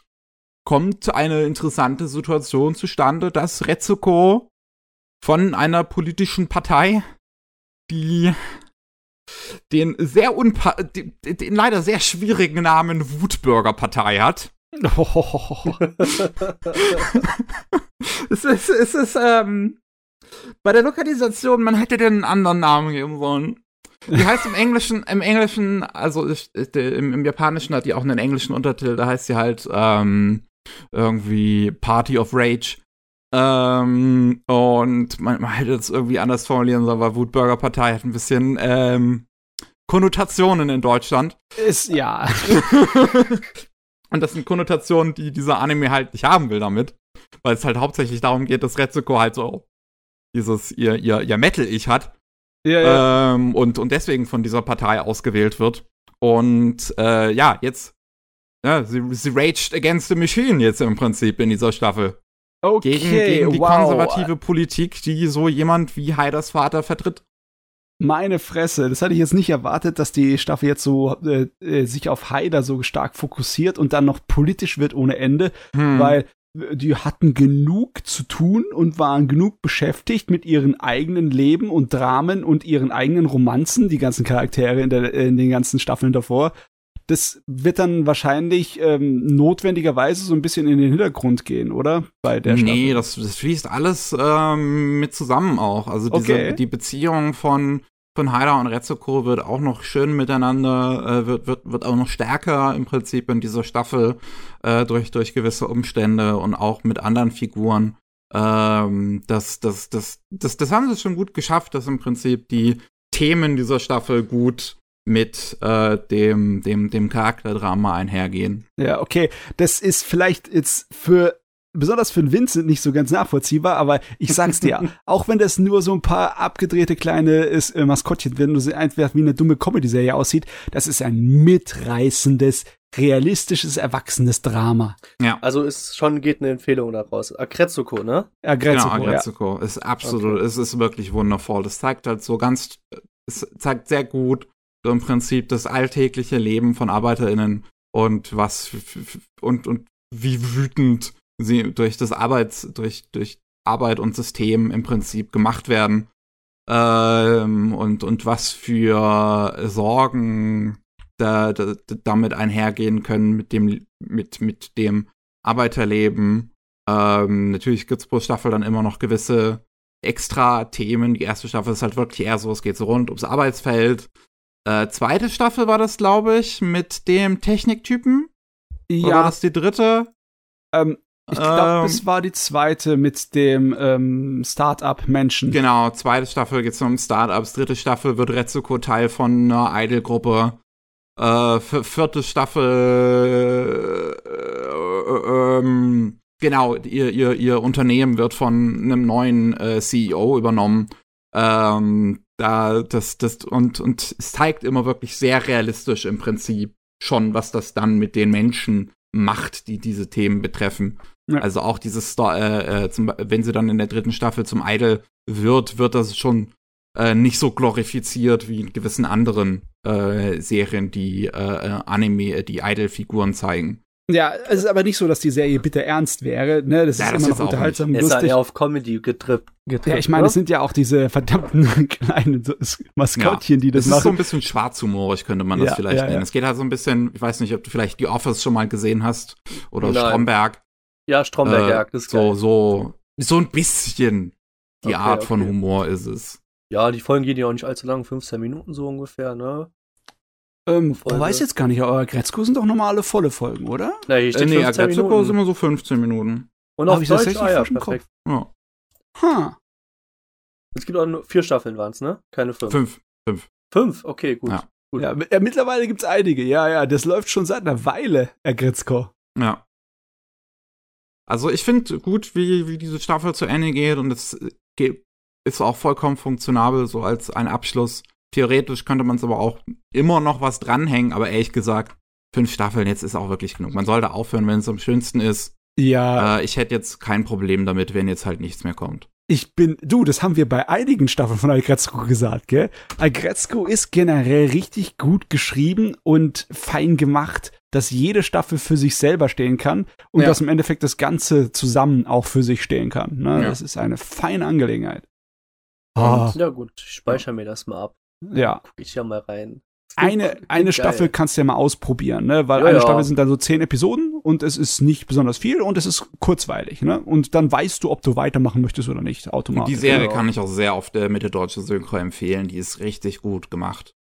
kommt eine interessante Situation zustande, dass Retsuko von einer politischen Partei, die den sehr unpa den, den leider sehr schwierigen Namen Wutbürgerpartei hat. es ist, es ist, ähm, bei der Lokalisation, man hätte den einen anderen Namen geben sollen. Die heißt im Englischen, im Englischen, also ich, im, im, Japanischen hat die auch einen englischen Untertitel, da heißt sie halt ähm, irgendwie Party of Rage. Ähm, und man, man hätte es irgendwie anders formulieren sollen, weil Wutburger Partei hat ein bisschen ähm, Konnotationen in Deutschland. Ist, ja. und das sind Konnotationen, die dieser Anime halt nicht haben will damit. Weil es halt hauptsächlich darum geht, dass Retsuko halt so dieses ihr, ihr, ihr Metal-Ich hat. Ja, ja. Ähm, und, und deswegen von dieser Partei ausgewählt wird. Und äh, ja, jetzt, ja, sie, sie raged against the machine jetzt im Prinzip in dieser Staffel. Okay, gegen, gegen die wow. konservative Politik, die so jemand wie Haiders Vater vertritt. Meine Fresse, das hatte ich jetzt nicht erwartet, dass die Staffel jetzt so äh, äh sich auf Haider so stark fokussiert und dann noch politisch wird ohne Ende, hm. weil die hatten genug zu tun und waren genug beschäftigt mit ihren eigenen Leben und Dramen und ihren eigenen Romanzen, die ganzen Charaktere in, der, in den ganzen Staffeln davor, das wird dann wahrscheinlich ähm, notwendigerweise so ein bisschen in den Hintergrund gehen, oder? Bei der Staffel. Nee, das, das fließt alles ähm, mit zusammen auch. Also diese, okay. die Beziehung von von Haida und Retsuko wird auch noch schön miteinander, äh, wird, wird, wird auch noch stärker im Prinzip in dieser Staffel äh, durch, durch gewisse Umstände und auch mit anderen Figuren. Ähm, das, das, das, das, das haben sie schon gut geschafft, dass im Prinzip die Themen dieser Staffel gut mit äh, dem, dem, dem Charakterdrama einhergehen. Ja, okay. Das ist vielleicht jetzt für besonders für den Vincent nicht so ganz nachvollziehbar, aber ich sag's dir, auch wenn das nur so ein paar abgedrehte kleine ist, äh, Maskottchen werden, nur einfach wie eine dumme Comedy-Serie aussieht, das ist ein mitreißendes, realistisches, erwachsenes Drama. Ja. Also ist schon geht eine Empfehlung daraus. Agretsuko, ne? Agretsuko, genau, ja. Agretsuko ist absolut, es ist wirklich wundervoll. Das zeigt halt so ganz, es zeigt sehr gut so im Prinzip das alltägliche Leben von ArbeiterInnen und was und und wie wütend sie durch das Arbeits durch durch Arbeit und System im Prinzip gemacht werden ähm, und und was für Sorgen da, da, damit einhergehen können mit dem mit mit dem Arbeiterleben. Ähm, natürlich gibt's pro Staffel dann immer noch gewisse extra Themen. Die erste Staffel ist halt wirklich eher so, es geht so rund ums Arbeitsfeld. Äh, zweite Staffel war das, glaube ich, mit dem Techniktypen. Oder war Ja, das die dritte? ähm, ich glaube, Ähm, es war die zweite mit dem ähm, Start-up-Menschen. Genau, zweite Staffel geht's um Startups. Dritte Staffel wird Retsuko Teil von einer Idol-Gruppe. Äh, vi- vierte Staffel, äh, ähm, genau, ihr, ihr, ihr Unternehmen wird von einem neuen äh, CEO übernommen. Ähm, da, das, das, und, und es zeigt immer wirklich sehr realistisch im Prinzip schon, was das dann mit den Menschen macht, die diese Themen betreffen. Ja. Also auch dieses, Sto äh, äh, zum, wenn sie dann in der dritten Staffel zum Idol wird, wird das schon äh, nicht so glorifiziert wie in gewissen anderen äh, Serien, die äh, äh, Anime, die Idol-Figuren zeigen. Ja, es ist aber nicht so, dass die Serie bitter ernst wäre. Ne? Das Ja, ist das immer noch unterhaltsam, Er ist halt lustig. eher auf Comedy getrippt. getrippt Ja, ich meine, ne? es sind ja auch diese verdammten kleinen Maskottchen, die das Das ist so ein machen. bisschen schwarzhumorig, könnte man das Ja, vielleicht ja, nennen. ja. Es geht halt so ein bisschen, ich weiß nicht, ob du vielleicht The Office schon mal gesehen hast oder Nein. Stromberg. ja, Stromberg Äh, jagt, das ist so, geil. so, so ein bisschen die Okay, Art von okay. Humor ist es. Ja, die Folgen gehen ja auch nicht allzu lang, 15 Minuten so ungefähr, ne? Ähm, Folge. ich weiß jetzt gar nicht, aber Gretzko sind doch normale volle Folgen, oder? Na, hier Äh, steht nee, 15 Agretsuko Minuten. sind immer so 15 Minuten. Und Hab auf ich Deutsch, richtig ah ja, falsch im Kopf? perfekt. Ja, Ha. Es gibt auch nur vier Staffeln waren's, ne? Keine fünf. fünf. Fünf? Okay, gut. Ja. gut. Ja, ja, mittlerweile gibt's einige. Ja, ja, das läuft schon seit einer Weile, Herr Gretzko. Ja. Also ich finde gut, wie, wie diese Staffel zu Ende geht und es geht, ist auch vollkommen funktionabel, so als ein Abschluss. Theoretisch könnte man es aber auch immer noch was dranhängen, aber ehrlich gesagt, fünf Staffeln jetzt ist auch wirklich genug. Man sollte aufhören, wenn es am schönsten ist. Ja, Äh, ich hätte jetzt kein Problem damit, wenn jetzt halt nichts mehr kommt. ich bin, du, das haben wir bei einigen Staffeln von Agretzko gesagt, gell? Agretzko ist generell richtig gut geschrieben und fein gemacht, dass jede Staffel für sich selber stehen kann und Ja. dass im Endeffekt das Ganze zusammen auch für sich stehen kann. Ne? Ja. Das ist eine feine Angelegenheit. Ah, Ja, gut, ich speichere mir das mal ab. Ja. Guck ich ja mal rein. Eine, eine. Staffel kannst du ja mal ausprobieren, ne? Weil Ja, eine ja. Staffel sind dann so zehn Episoden und es ist nicht besonders viel und es ist kurzweilig, ne? Und dann weißt du, ob du weitermachen möchtest oder nicht, Und automatisch. die Serie genau. kann ich auch sehr auf der Mitte-Deutsche Synchro empfehlen. Die ist richtig gut gemacht.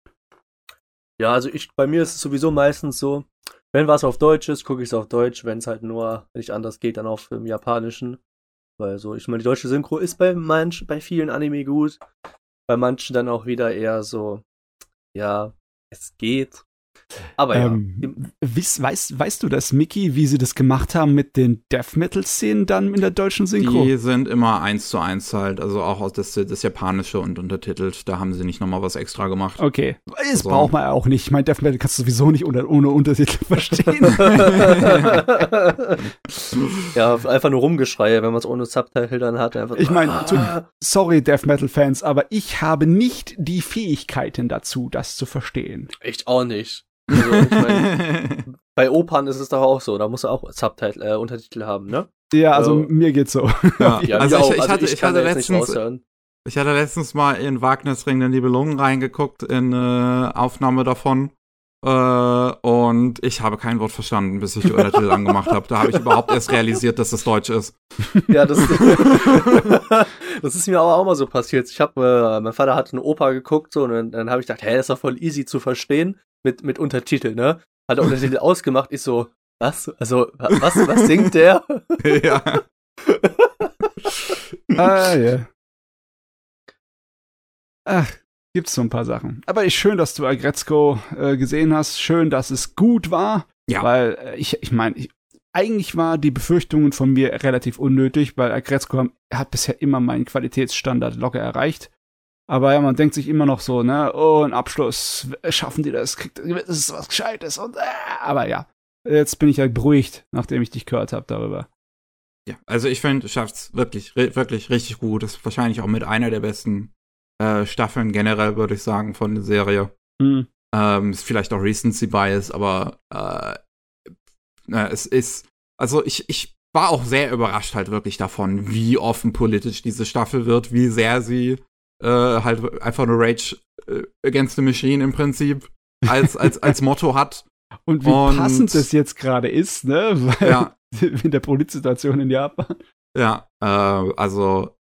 Ja, also ich, bei mir ist es sowieso meistens so, wenn was auf Deutsch ist, gucke ich es auf Deutsch, wenn es halt nur, nicht anders geht, dann auf im Japanischen. Weil so, ich meine, die deutsche Synchro ist bei manch, bei vielen Anime gut, bei manchen dann auch wieder eher so, ja, es geht. Aber ja, Ähm, wiss, weißt, weißt du das, Mickey, wie sie das gemacht haben mit den Death Metal-Szenen dann in der deutschen Synchro? Die sind immer eins zu eins halt, also auch aus das, das Japanische und untertitelt. Da haben sie nicht nochmal was extra gemacht. Okay. Das So. braucht man auch nicht. Ich meine, Death Metal kannst du sowieso nicht ohne, ohne Untertitel verstehen. ja, einfach nur Rumgeschreie, wenn man es ohne Subtitle dann hat. Einfach, Ich meine, ah, Sorry, Death Metal-Fans, aber ich habe nicht die Fähigkeiten dazu, das zu verstehen. ich auch nicht. Also, ich mein, bei Opern ist es doch auch so, da musst du auch Subtitle, äh, Untertitel haben, ne? Ja, also Ja. mir geht's so. ja. Ja, also ich, Also hatte, ich letztens, ich hatte letztens mal in Wagners Ring der Nibelungen reingeguckt in äh, Aufnahme davon. Äh, und ich habe kein Wort verstanden, bis ich die Untertitel angemacht habe. Da habe ich überhaupt erst realisiert, dass das Deutsch ist. Ja, das, das ist mir aber auch mal so passiert. Ich habe, äh, mein Vater hat eine Oper geguckt so und dann, dann habe ich gedacht, hä, das ist doch voll easy zu verstehen mit mit Untertitel, ne? Hat er Untertitel ausgemacht, ich so, was? Also wa- was was singt der? ja. ah, ja. Ach, gibt's so ein paar Sachen. Aber ich, schön, dass du Agretzko äh, gesehen hast. Schön, dass es gut war. Ja. Weil äh, ich, ich meine, ich, eigentlich war die Befürchtungen von mir relativ unnötig, weil Agretzko hat bisher immer meinen Qualitätsstandard locker erreicht. Aber ja, man denkt sich immer noch so, ne, oh, ein Abschluss, schaffen die das, kriegt das ist was Gescheites und, äh, aber ja, jetzt bin ich halt beruhigt, nachdem ich dich gehört habe darüber. Ja, also ich finde, schafft's wirklich, wirklich richtig gut. Das ist wahrscheinlich auch mit einer der besten äh, Staffeln generell, würde ich sagen, von der Serie. Mhm. Ähm, ist vielleicht auch Recency Bias, aber äh, äh, es ist, also ich, ich war auch sehr überrascht halt wirklich davon, wie offen politisch diese Staffel wird, wie sehr sie äh, halt einfach nur Rage äh, Against the Machine im Prinzip als, als, als Motto hat. Und wie Und, passend das jetzt gerade ist, ne? Weil ja. in der Polizsituation in Japan. Ja, äh, also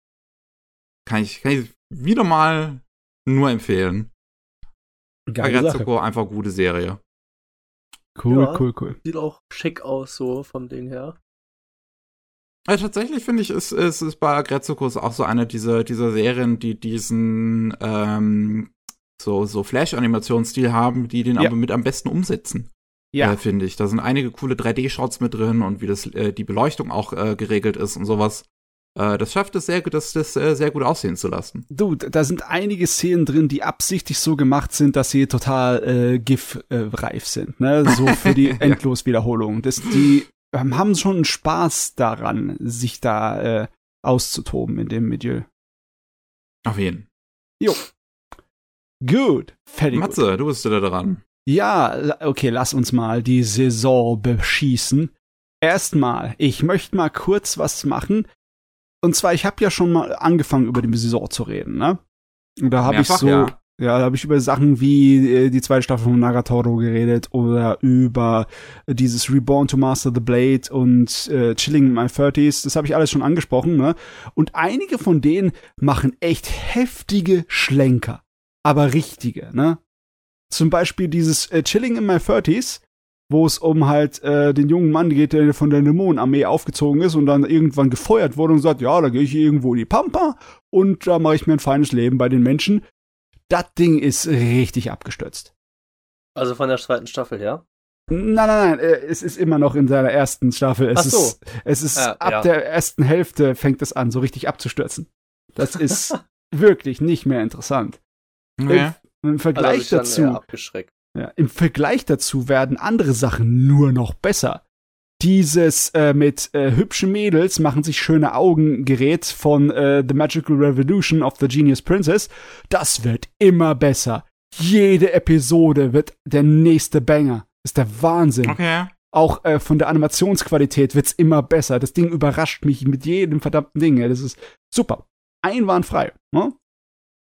kann ich, kann ich wieder mal nur empfehlen. Agretsuko, einfach gute Serie. Cool, ja, cool, cool. Sieht auch schick aus, so von denen her. Ja, tatsächlich finde ich, ist, ist, ist bei Agretsuko auch so eine dieser, dieser Serien, die diesen ähm, so, so Flash-Animationsstil haben, die den ja. aber mit am besten umsetzen. Ja. Äh, finde ich. Da sind einige coole 3D-Shots mit drin und wie das, äh, die Beleuchtung auch äh, geregelt ist und sowas. Äh, das schafft es sehr gut, das, das äh, sehr gut aussehen zu lassen. Du, da sind einige Szenen drin, die absichtlich so gemacht sind, dass sie total äh, GIF-reif sind, ne? So für die Endloswiederholung. Das, die haben schon einen Spaß daran, sich da äh, auszutoben in dem Milieu. Auf jeden. Jo. Gut. Fertig. Matze, du bist wieder dran. Ja, okay, lass uns mal die Saison beschießen. Erstmal, ich möchte mal kurz was machen, und zwar, ich habe ja schon mal angefangen, über die Saison zu reden, ne? Und da habe ich so, ja, ja da habe ich über Sachen wie äh, die zweite Staffel von Nagatoro geredet oder über dieses Reborn to Master the Blade und äh, Chilling in My 30s. Das habe ich alles schon angesprochen, ne? Und einige von denen machen echt heftige Schlenker. Aber richtige, ne? Zum Beispiel dieses äh, Chilling in My 30s wo es um halt äh, den jungen Mann geht, der von der Dämonenarmee aufgezogen ist und dann irgendwann gefeuert wurde und sagt, ja, da gehe ich irgendwo in die Pampa und da mache ich mir ein feines Leben bei den Menschen. Das Ding ist richtig abgestürzt. Also von der zweiten Staffel, ja? Nein, nein, nein, äh, es ist immer noch in seiner ersten Staffel. Es Ach so. ist, es ist ja, ab ja. der ersten Hälfte fängt es an, so richtig abzustürzen. Das ist wirklich nicht mehr interessant. Ja. Im, Im, Vergleich also dazu. Ja, Im Vergleich dazu werden andere Sachen nur noch besser. Dieses äh, mit äh, hübschen Mädels machen sich schöne Augen Gerät von äh, The Magical Revolution of the Genius Princess, das wird immer besser. Jede Episode wird der nächste Banger. ist der Wahnsinn. Okay. Auch äh, von der Animationsqualität wird's immer besser. Das Ding überrascht mich mit jedem verdammten Ding. Das ist super. Einwandfrei. Ne?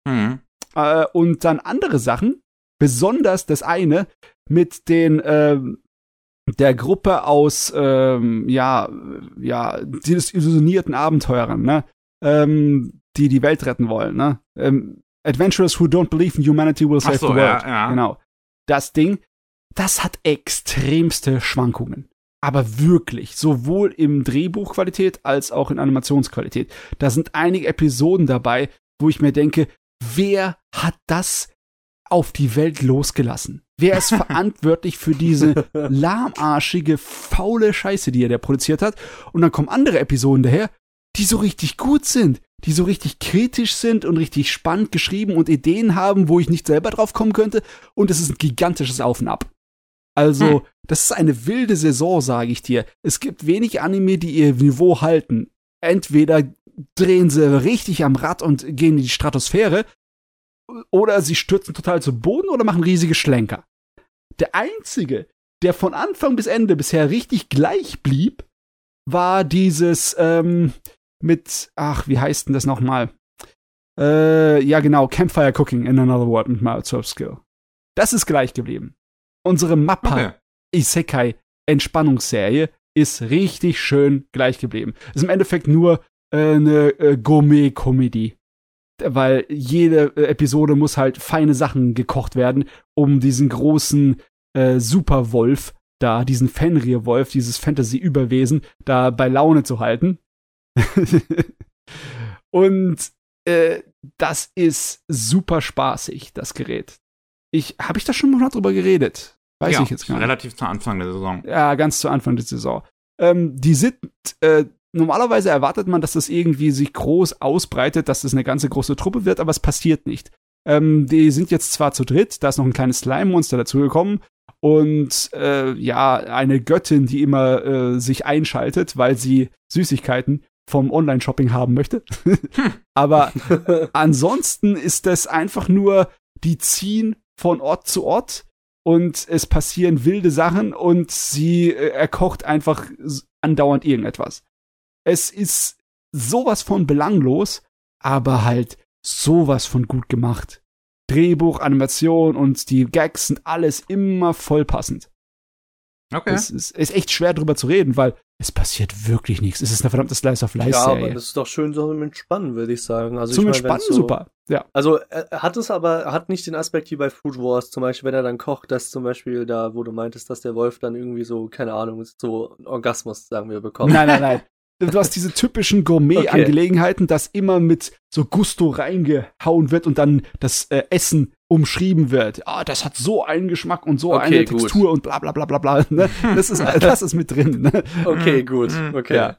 Mhm. Äh, und dann andere Sachen, Besonders das eine mit den ähm, der Gruppe aus ähm, ja ja desillusionierten Abenteurern, ne? Ähm, die die Welt retten wollen, ne? Ähm, Adventurers who don't believe in humanity will save so, the world. Ja, ja. Genau. Das Ding, das hat extremste Schwankungen. Aber wirklich, sowohl im Drehbuchqualität als auch in Animationsqualität. Da sind einige Episoden dabei, wo ich mir denke, wer hat das auf die Welt losgelassen? Wer ist verantwortlich für diese lahmarschige, faule Scheiße, die er da produziert hat? Und dann kommen andere Episoden daher, die so richtig gut sind, die so richtig kritisch sind und richtig spannend geschrieben und Ideen haben, wo ich nicht selber drauf kommen könnte. Und es ist ein gigantisches Auf und Ab. Also, hm. das ist eine wilde Saison, sage ich dir. Es gibt wenig Anime, die ihr Niveau halten. Entweder drehen sie richtig am Rad und gehen in die Stratosphäre, oder sie stürzen total zu Boden oder machen riesige Schlenker. Der einzige, der von Anfang bis Ende bisher richtig gleich blieb, war dieses ähm, mit, ach, wie heißt denn das nochmal? Äh, ja, genau, Campfire Cooking in Another World mit Miles Skill. Das ist gleich geblieben. Unsere Mappa okay. Isekai Entspannungsserie ist richtig schön gleich geblieben. Ist im Endeffekt nur äh, eine äh, Gourmet-Comedy weil jede äh, Episode muss halt feine Sachen gekocht werden, um diesen großen äh, Superwolf da, diesen Fenrir-Wolf, dieses Fantasy-Überwesen da bei Laune zu halten. Und äh, das ist super spaßig, das Gerät. Ich, habe ich da schon mal drüber geredet? Weiß ja, ich jetzt gar nicht. Relativ zu Anfang der Saison. Ja, ganz zu Anfang der Saison. Ähm, die sind, äh, normalerweise erwartet man, dass das irgendwie sich groß ausbreitet, dass das eine ganze große Truppe wird, aber es passiert nicht. Ähm, die sind jetzt zwar zu dritt, da ist noch ein kleines Slime-Monster dazugekommen und äh, ja, eine Göttin, die immer äh, sich einschaltet, weil sie Süßigkeiten vom Online-Shopping haben möchte. Aber ansonsten ist das einfach nur, die ziehen von Ort zu Ort und es passieren wilde Sachen und sie äh, erkocht einfach andauernd irgendetwas. Es ist sowas von belanglos, aber halt sowas von gut gemacht. Drehbuch, Animation und die Gags sind alles immer voll passend. Okay. Es ist, ist echt schwer drüber zu reden, weil es passiert wirklich nichts. Es ist eine verdammte Slice of Life. Ja, aber das ist doch schön so mit Spannen, würde ich sagen. Also zum ich mein, Entspannen so, super. Ja. Also er hat es aber hat nicht den Aspekt wie bei Food Wars, zum Beispiel, wenn er dann kocht, dass zum Beispiel da, wo du meintest, dass der Wolf dann irgendwie so keine Ahnung so einen Orgasmus sagen wir bekommt. Nein, nein, nein. Du hast diese typischen Gourmet-Angelegenheiten, okay. dass immer mit so Gusto reingehauen wird und dann das äh, Essen umschrieben wird. Ah, das hat so einen Geschmack und so okay, eine gut. Textur und bla bla bla bla bla. Ne? Das, ist, das ist mit drin. Ne? Okay, gut. Mhm. Okay. Ja.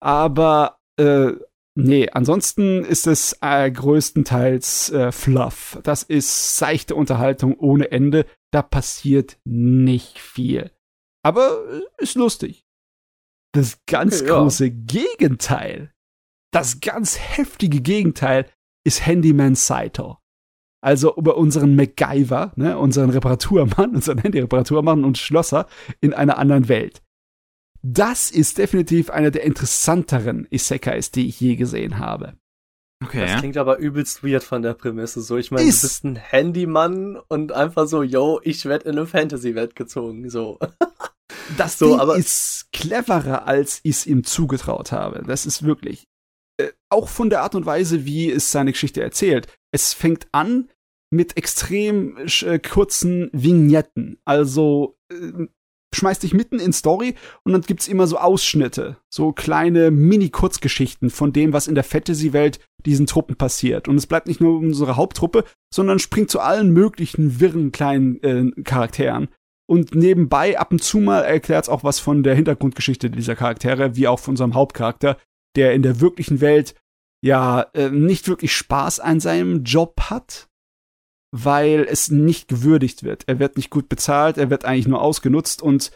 Aber äh, nee, ansonsten ist es äh, größtenteils äh, Fluff. Das ist seichte Unterhaltung ohne Ende. Da passiert nicht viel. Aber äh, ist lustig. Das ganz okay, große ja. Gegenteil, das ganz heftige Gegenteil ist Handyman Saito. Also über unseren MacGyver, ne, unseren Reparaturmann, unseren Handy-Reparaturmann und Schlosser in einer anderen Welt. Das ist definitiv einer der interessanteren Isekais, die ich je gesehen habe. Okay. Das klingt aber übelst weird von der Prämisse. So, ich meine, du bist ein Handymann und einfach so, yo, ich werde in eine Fantasy-Welt gezogen. So. Das so, Ding aber ist cleverer, als ich es ihm zugetraut habe. Das ist wirklich. Äh, auch von der Art und Weise, wie es seine Geschichte erzählt. Es fängt an mit extrem äh, kurzen Vignetten. Also äh, schmeißt dich mitten in Story und dann gibt's immer so Ausschnitte, so kleine Mini-Kurzgeschichten von dem, was in der Fantasy-Welt diesen Truppen passiert. Und es bleibt nicht nur unsere Haupttruppe, sondern springt zu allen möglichen wirren kleinen äh, Charakteren. Und nebenbei ab und zu mal erklärt es auch was von der Hintergrundgeschichte dieser Charaktere, wie auch von unserem Hauptcharakter, der in der wirklichen Welt ja äh, nicht wirklich Spaß an seinem Job hat, weil es nicht gewürdigt wird. Er wird nicht gut bezahlt, er wird eigentlich nur ausgenutzt und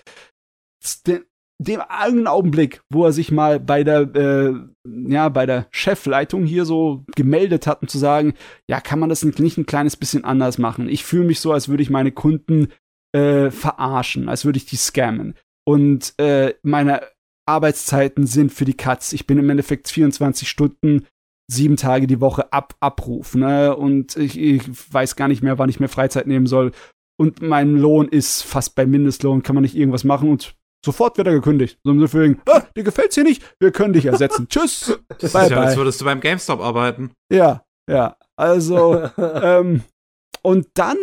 dem eigenen Augenblick, wo er sich mal bei der, äh, ja, bei der Chefleitung hier so gemeldet hat, um zu sagen, ja, kann man das nicht ein kleines bisschen anders machen? Ich fühle mich so, als würde ich meine Kunden äh, verarschen, als würde ich die scammen. Und äh, meine Arbeitszeiten sind für die Katz. Ich bin im Endeffekt 24 Stunden, sieben Tage die Woche ab Abruf. Ne? Und ich, ich weiß gar nicht mehr, wann ich mir Freizeit nehmen soll. Und mein Lohn ist fast bei Mindestlohn, kann man nicht irgendwas machen und sofort wird er gekündigt. So im Sinne ah, dir gefällt's hier nicht, wir können dich ersetzen. Tschüss. Das bye, ist ja, bye. als würdest du beim GameStop arbeiten. Ja, ja. Also, ähm, und dann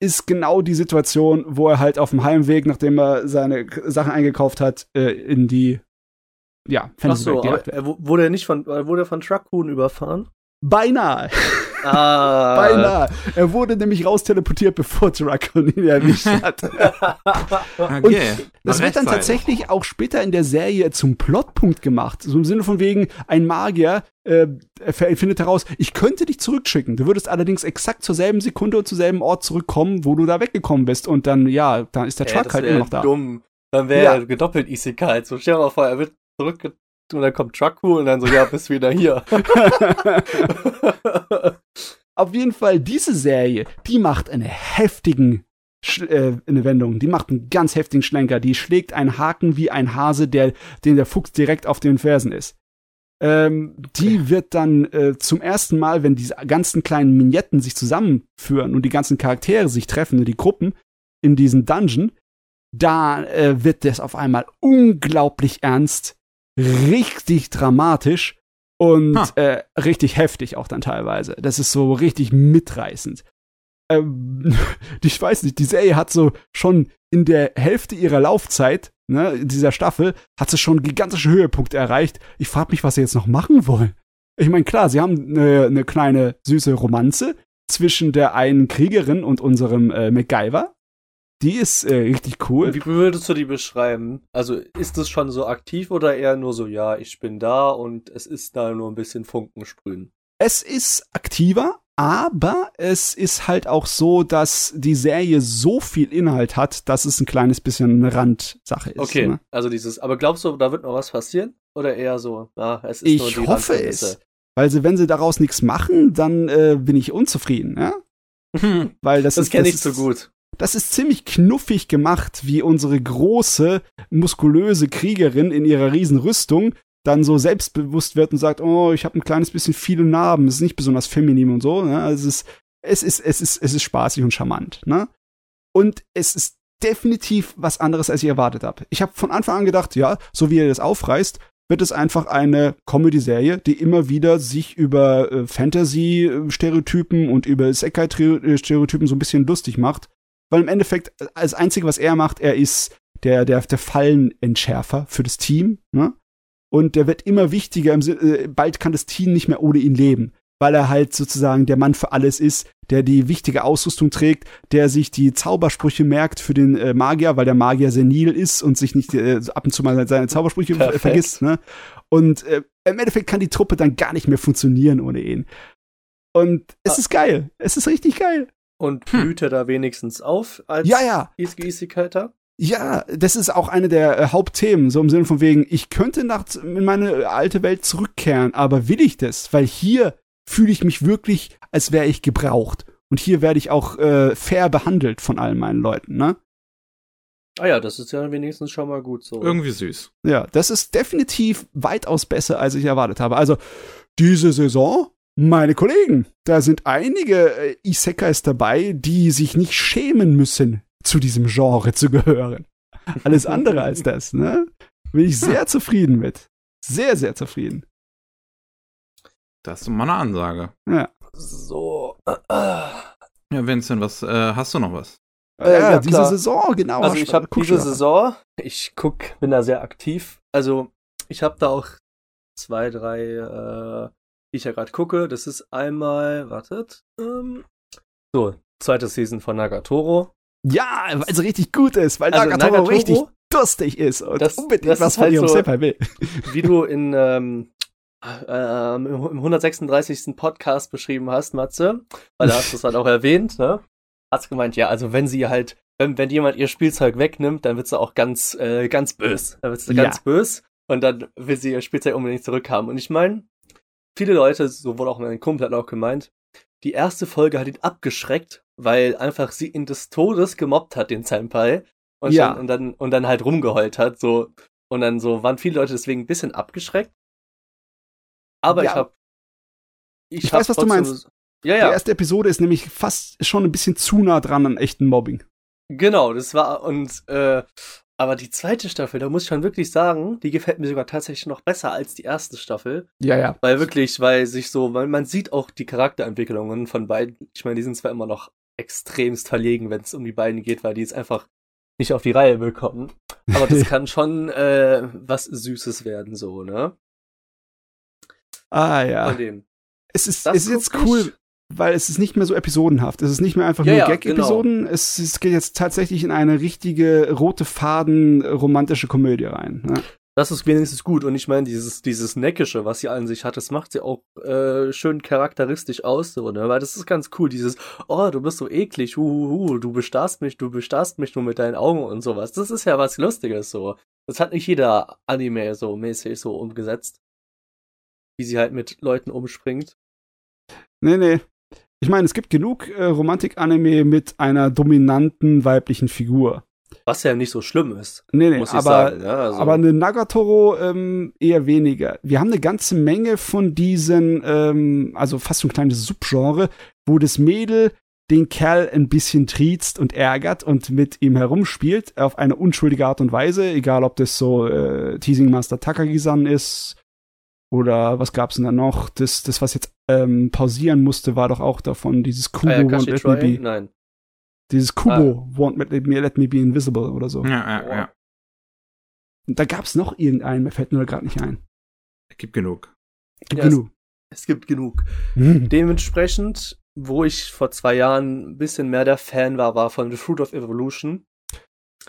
ist genau die Situation, wo er halt auf dem Heimweg, nachdem er seine Sachen eingekauft hat, äh, in die ja, Ach so, aber er wurde er nicht von wurde er von Truckhuhn überfahren? Beinahe. Ah. Beinahe. Er wurde nämlich rausteleportiert, bevor Dragon ihn erwischt hat. okay. Und das wird dann tatsächlich auch später in der Serie zum Plotpunkt gemacht. So im Sinne von wegen, ein Magier äh, findet heraus, ich könnte dich zurückschicken. Du würdest allerdings exakt zur selben Sekunde und zur selben Ort zurückkommen, wo du da weggekommen bist. Und dann, ja, dann ist der Truck halt immer noch da. dumm. Dann wäre ja. er gedoppelt Isekai. So, stell dir mal vor, er wird zurück und dann kommt Truckhu und dann so, ja, bist wieder hier. Auf jeden Fall, diese Serie, die macht eine heftigen äh, eine Wendung. Die macht einen ganz heftigen Schlenker. Die schlägt einen Haken wie ein Hase, der, den der Fuchs direkt auf den Fersen ist. Ähm, die wird dann äh, zum ersten Mal, wenn diese ganzen kleinen Vignetten sich zusammenführen und die ganzen Charaktere sich treffen, die Gruppen in diesen Dungeon, da äh, wird das auf einmal unglaublich ernst richtig dramatisch und äh, richtig heftig auch dann teilweise. Das ist so richtig mitreißend. Ähm, ich weiß nicht, die Serie hat so schon in der Hälfte ihrer Laufzeit, ne, dieser Staffel, hat sie schon gigantische Höhepunkte erreicht. Ich frage mich, was sie jetzt noch machen wollen. Ich meine, klar, sie haben eine ne kleine süße Romanze zwischen der einen Kriegerin und unserem äh, MacGyver. Die ist äh, richtig cool. Wie würdest du die beschreiben? Also ist das schon so aktiv oder eher nur so, ja, ich bin da und es ist da nur ein bisschen Funken sprühen? Es ist aktiver, aber es ist halt auch so, dass die Serie so viel Inhalt hat, dass es ein kleines bisschen eine Randsache ist. Okay, Ne? also dieses, aber glaubst du, da wird noch was passieren? Oder eher so, ja, es ist Ich nur die hoffe es. Weil sie, wenn sie daraus nichts machen, dann äh, bin ich unzufrieden, ja? Weil das, Das ist kenne ich so ist- gut. Das ist ziemlich knuffig gemacht, wie unsere große, muskulöse Kriegerin in ihrer Riesenrüstung dann so selbstbewusst wird und sagt, oh, ich habe ein kleines bisschen viele Narben, es ist nicht besonders feminin und so. Ne? Also es ist, es ist, es ist, es ist spaßig und charmant. Ne? Und es ist definitiv was anderes, als ich erwartet habe. Ich habe von Anfang an gedacht, ja, so wie er das aufreißt, wird es einfach eine Comedy-Serie, die immer wieder sich über äh, Fantasy-Stereotypen und über Sekai-Stereotypen so ein bisschen lustig macht. Weil im Endeffekt, äh, das Einzige, was er macht, er ist der, der, der Fallenentschärfer für das Team. Ne? Und der wird immer wichtiger. Im, äh, bald kann das Team nicht mehr ohne ihn leben. Weil er halt sozusagen der Mann für alles ist, der die wichtige Ausrüstung trägt, der sich die Zaubersprüche merkt für den äh, Magier, weil der Magier senil ist und sich nicht äh, ab und zu mal seine Zaubersprüche Perfekt. vergisst. Ne? Und äh, im Endeffekt kann die Truppe dann gar nicht mehr funktionieren ohne ihn. Und es Ah. ist geil. Es ist richtig geil. Und Hm. blüht er da wenigstens auf als Ja, ja. Isekai-Kater? Ja, das ist auch eine der äh, Hauptthemen, so im Sinne von wegen, ich könnte nach, in meine alte Welt zurückkehren, aber will ich das? Weil hier fühle ich mich wirklich, als wäre ich gebraucht. Und hier werde ich auch äh, fair behandelt von all meinen Leuten, ne? Ah ja, das ist ja wenigstens schon mal gut so. Irgendwie süß. Ja, das ist definitiv weitaus besser, als ich erwartet habe. Also, diese Saison, meine Kollegen, da sind einige äh, Isekais dabei, die sich nicht schämen müssen, zu diesem Genre zu gehören. Alles andere als das, ne? Bin ich sehr zufrieden mit. Sehr, sehr zufrieden. Das ist mal eine Ansage. Ja. So. äh, Ja, Vincent, was, äh, hast du noch was? Äh, ja, ja, diese klar. Saison, genau. Also ich habe guck diese. Saison, ich guck, bin da sehr aktiv. Also ich habe da auch zwei, drei, äh, die ich ja gerade gucke. Das ist einmal, wartet, ähm, so zweite Season von Nagatoro. Ja, weil es richtig gut ist, weil Also Nagatoro, Nagatoro, richtig durstig ist und das- unbedingt das was von halt ihrem so- Senpai will. wie du in ähm, ähm, im 136. Podcast beschrieben hast, Matze, weil da hast du es halt auch erwähnt, ne? Hast gemeint, ja, also wenn sie halt, wenn, wenn jemand ihr Spielzeug wegnimmt, dann wird sie auch ganz, äh, ganz bös. Dann wird sie Ja. ganz bös und dann will sie ihr Spielzeug unbedingt zurückhaben. Und ich meine, viele Leute, so wurde auch mein Kumpel hat auch gemeint, die erste Folge hat ihn abgeschreckt, weil einfach sie ihn des Todes gemobbt hat, den Senpai. Und, Ja. dann, und dann und dann halt rumgeheult hat, so und dann so waren viele Leute deswegen ein bisschen abgeschreckt. Aber Ja. ich habe ich, Ich hab weiß, was du meinst. Ja, Die ja, erste Episode ist nämlich fast schon ein bisschen zu nah dran an echten Mobbing. genau, das war und äh, aber die zweite Staffel, da muss ich schon wirklich sagen, die gefällt mir sogar tatsächlich noch besser als die erste Staffel, Ja, ja. weil wirklich, weil sich so, weil man sieht auch die Charakterentwicklungen von beiden. Ich meine, die sind zwar immer noch extremst verlegen, wenn es um die beiden geht, weil die jetzt einfach nicht auf die Reihe bekommen. Aber das kann schon äh, was Süßes werden, so, ne? Ah, ja. Von dem. Es ist, es ist jetzt cool, weil es ist nicht mehr so episodenhaft. Es ist nicht mehr einfach Ja, nur ja, Gag-Episoden. Es, es geht jetzt tatsächlich in eine richtige rote Faden äh, romantische Komödie rein. Ne? Das ist wenigstens gut. Und ich meine, dieses, dieses Neckische, was sie an sich hat, das macht sie auch äh, schön charakteristisch aus, so, ne? Weil das ist ganz cool, dieses, oh, du bist so eklig, huhuhu, du bestarrst mich, du bestarrst mich nur mit deinen Augen und sowas. Das ist ja was Lustiges, so. Das hat nicht jeder Anime so mäßig so umgesetzt. Wie sie halt mit Leuten umspringt. Nee, nee. Ich meine, es gibt genug äh, Romantik-Anime mit einer dominanten weiblichen Figur. Was ja nicht so schlimm ist, Nee, nee, muss ich aber, sagen. Ja, also, aber eine Nagatoro ähm, eher weniger. Wir haben eine ganze Menge von diesen, ähm, also fast so ein kleines Subgenre, wo das Mädel den Kerl ein bisschen triezt und ärgert und mit ihm herumspielt, auf eine unschuldige Art und Weise, egal ob das so äh, Teasing Master Takagi-san ist oder was gab's denn da noch? Das, das was jetzt ähm, pausieren musste, war doch auch davon, dieses Kubo Ayakashi Won't Let Me? Be. Nein. Dieses Kubo Won't Let Me, Let Me Be Invisible oder so. Ja, ja, ja. Und da gab's noch irgendeinen, mir fällt nur gerade nicht ein. Gibt genug. Gibt Ja, genug. Es gibt genug. Mhm. Dementsprechend wo ich vor zwei Jahren ein bisschen mehr der Fan war, war von The Fruit of Evolution.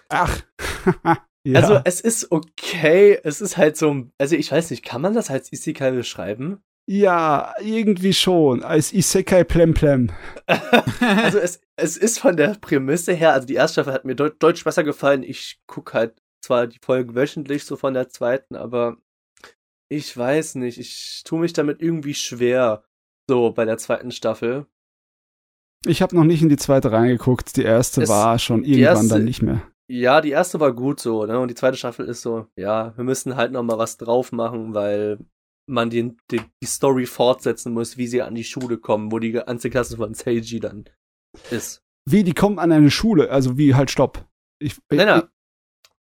Ach. ja. Also es ist okay, es ist halt so, also ich weiß nicht, kann man das als Isekai beschreiben? ja, irgendwie schon. Als Isekai Plemplem. also es, es ist von der Prämisse her, also die erste Staffel hat mir deut deutlich besser gefallen. Ich gucke halt zwar die Folgen wöchentlich so von der zweiten, aber ich weiß nicht, ich tue mich damit irgendwie schwer, so bei der zweiten Staffel. Ich habe noch nicht in die zweite reingeguckt. Die erste Es- war schon irgendwann erste- dann nicht mehr. Ja, die erste war gut so, ne? Und die zweite Staffel ist so, ja, wir müssen halt noch mal was drauf machen, weil man den, den, die Story fortsetzen muss, wie sie an die Schule kommen, wo die ganze Klasse von Seiji dann ist. Wie, die kommen an eine Schule, also wie halt Stopp. Ich, Nein, nein.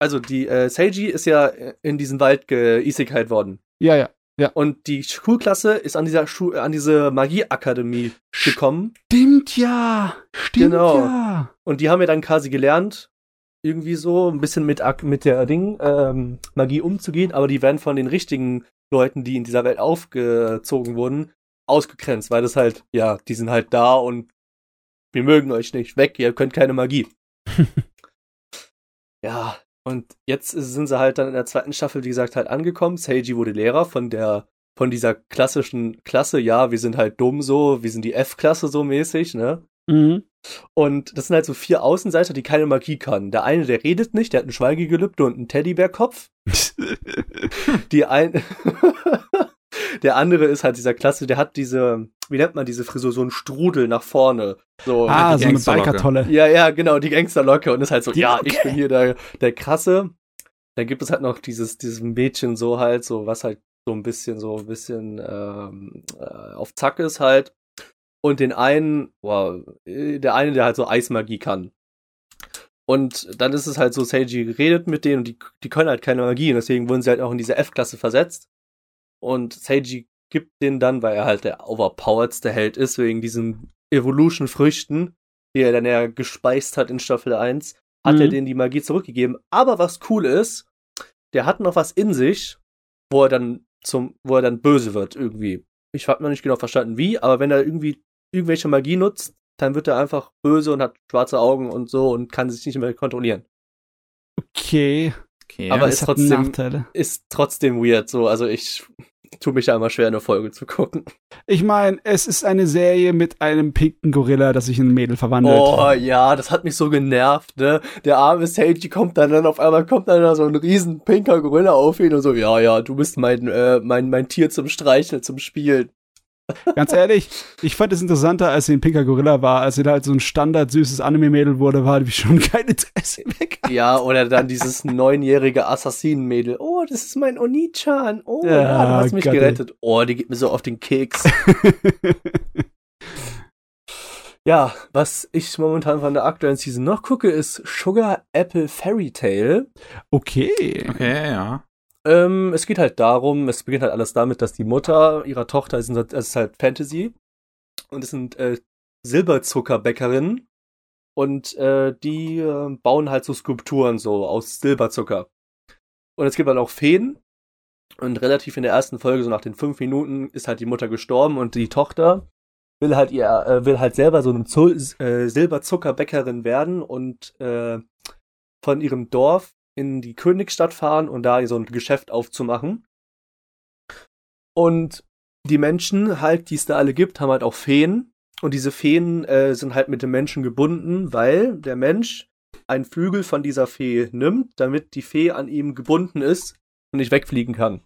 Also die äh, Seiji ist ja in diesen Wald geisekait worden. Ja, ja. Und die Schulklasse ist an dieser Schu an diese Magieakademie gekommen. Stimmt ja. Stimmt Genau. ja. Und die haben ja dann quasi gelernt, irgendwie so ein bisschen mit, mit der Ding, ähm, Magie umzugehen, aber die werden von den richtigen Leuten, die in dieser Welt aufgezogen wurden, ausgegrenzt, weil das halt, ja, die sind halt da und wir mögen euch nicht. Weg, ihr könnt keine Magie. ja, und jetzt sind sie halt dann in der zweiten Staffel, wie gesagt, halt angekommen. Seiji wurde Lehrer von der, von dieser klassischen Klasse, ja, wir sind halt dumm so, wir sind die F-Klasse so mäßig, ne? Mhm. Und das sind halt so vier Außenseiter, die keine Magie können. Der eine, der redet nicht, der hat ein Schweigegelübde und einen Teddybärkopf. Die ein der andere ist halt dieser Klasse, der hat diese, wie nennt man diese Frisur, so einen Strudel nach vorne. So, ah, die so eine. Biker-Tolle. ja, ja, genau, die Gangsterlocke und ist halt so, Die ja, Locke. ich bin hier der, der Krasse. Dann gibt es halt noch dieses, dieses Mädchen so halt, so, was halt so ein bisschen, so ein bisschen ähm, äh, auf Zack ist halt. Und den einen, wow, äh, der eine, der halt so Eismagie kann. Und dann ist es halt so, Seiji redet mit denen und die, die können halt keine Magie und deswegen wurden sie halt auch in diese F-Klasse versetzt. Und Seiji gibt denen dann, weil er halt der overpoweredste Held ist, wegen diesen Evolution-Früchten, die er dann ja gespeist hat in Staffel 1, hat Mhm. er denen die Magie zurückgegeben. Aber was cool ist, der hat noch was in sich, wo er dann zum, wo er dann böse wird irgendwie. Ich habe noch nicht genau verstanden wie, aber wenn er irgendwie irgendwelche Magie nutzt, dann wird er einfach böse und hat schwarze Augen und so und kann sich nicht mehr kontrollieren. Okay. Okay. Aber ist hat trotzdem- Nachteile. Ist trotzdem weird so, also ich tue mich da immer schwer, eine Folge zu gucken. Ich meine, es ist eine Serie mit einem pinken Gorilla, das sich in ein Mädel verwandelt. Oh ja, das hat mich so genervt, ne? Der arme Seiji kommt dann, dann auf einmal kommt dann da so ein riesen pinker Gorilla auf ihn und so, ja, ja, du bist mein, äh, mein, mein Tier zum Streicheln, zum Spielen. Ganz ehrlich, ich fand es interessanter, als sie ein pinker Gorilla war. Als sie da halt so ein standard süßes Anime-Mädel wurde, war ich schon kein Interesse mehr. gehabt. Ja, oder dann dieses neunjährige Assassinenmädel. Oh, das ist mein Oni-chan. Oh, ja, Ja, du hast mich Gott, ey. gerettet. Oh, die geht mir so auf den Keks. ja, was ich momentan von der aktuellen Season noch gucke, ist Sugar Apple Fairy Tale. okay. Okay, ja. Ähm, es geht halt darum, es beginnt halt alles damit, dass die Mutter ihrer Tochter, es ist, ist halt Fantasy, und es sind äh, Silberzuckerbäckerinnen, und äh, die äh, bauen halt so Skulpturen so aus Silberzucker. Und es gibt halt auch Feen, und relativ in der ersten Folge, so nach den fünf Minuten, ist halt die Mutter gestorben und die Tochter will halt ihr, äh, will halt selber so eine äh, Silberzuckerbäckerin werden und äh, von ihrem Dorf in die Königsstadt fahren und da so ein Geschäft aufzumachen. Und die Menschen halt, die es da alle gibt, haben halt auch Feen. Und diese Feen äh, sind halt mit dem Menschen gebunden, weil der Mensch einen Flügel von dieser Fee nimmt, damit die Fee an ihm gebunden ist und nicht wegfliegen kann.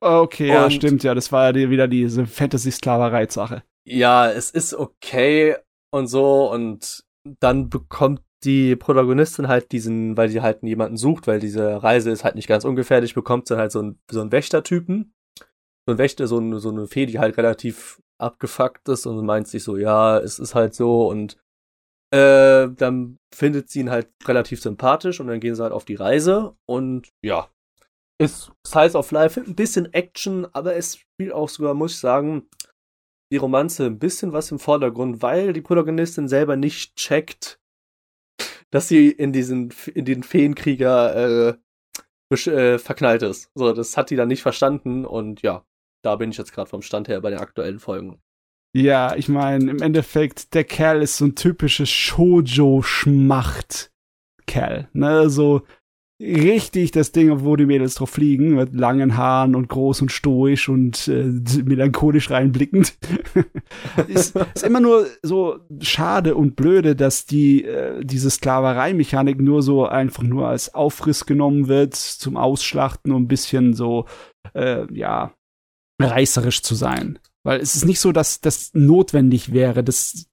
Okay, ja, Und- stimmt, ja. Das war ja wieder diese Fantasy-Sklaverei-Sache. Ja, es ist okay und so und dann bekommt die Protagonistin halt diesen, weil sie halt jemanden sucht, weil diese Reise ist halt nicht ganz ungefährlich, bekommt sie halt so einen, so einen Wächtertypen. So ein Wächter, so, eine so eine Fee, die halt relativ abgefuckt ist und meint sich so, ja, es ist halt so und äh, dann findet sie ihn halt relativ sympathisch und dann gehen sie halt auf die Reise und ja, ist Size of Life, ein bisschen Action, aber es spielt auch sogar, muss ich sagen, die Romanze ein bisschen was im Vordergrund, weil die Protagonistin selber nicht checkt, dass sie in diesen in den Feenkrieger äh, äh, verknallt ist. So, das hat die dann nicht verstanden und ja, da bin ich jetzt gerade vom Stand her bei den aktuellen Folgen. Ja, ich meine, im Endeffekt, der Kerl ist so ein typisches Shoujo-Schmacht-Kerl. Ne, so richtig das Ding, wo die Mädels drauf fliegen, mit langen Haaren und groß und stoisch und äh, melancholisch reinblickend. ist, ist immer nur so schade und blöde, dass die äh, diese Sklaverei-Mechanik nur so einfach nur als Aufriss genommen wird zum Ausschlachten und ein bisschen so äh, ja reißerisch zu sein. Weil es ist nicht so, dass das notwendig wäre. Das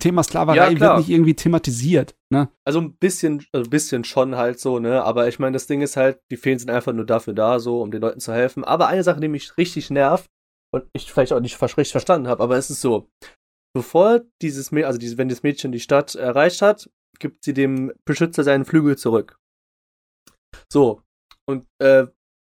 Thema Sklaverei Ja, wird nicht irgendwie thematisiert. Ne? Also ein bisschen, also ein bisschen schon halt so, ne? Aber ich meine, das Ding ist halt, die Feen sind einfach nur dafür da, so, um den Leuten zu helfen. Aber eine Sache, die mich richtig nervt und ich vielleicht auch nicht richtig verstanden habe, aber es ist so, bevor dieses Mädchen, also dieses, wenn das Mädchen die Stadt erreicht hat, gibt sie dem Beschützer seinen Flügel zurück. So. Und äh,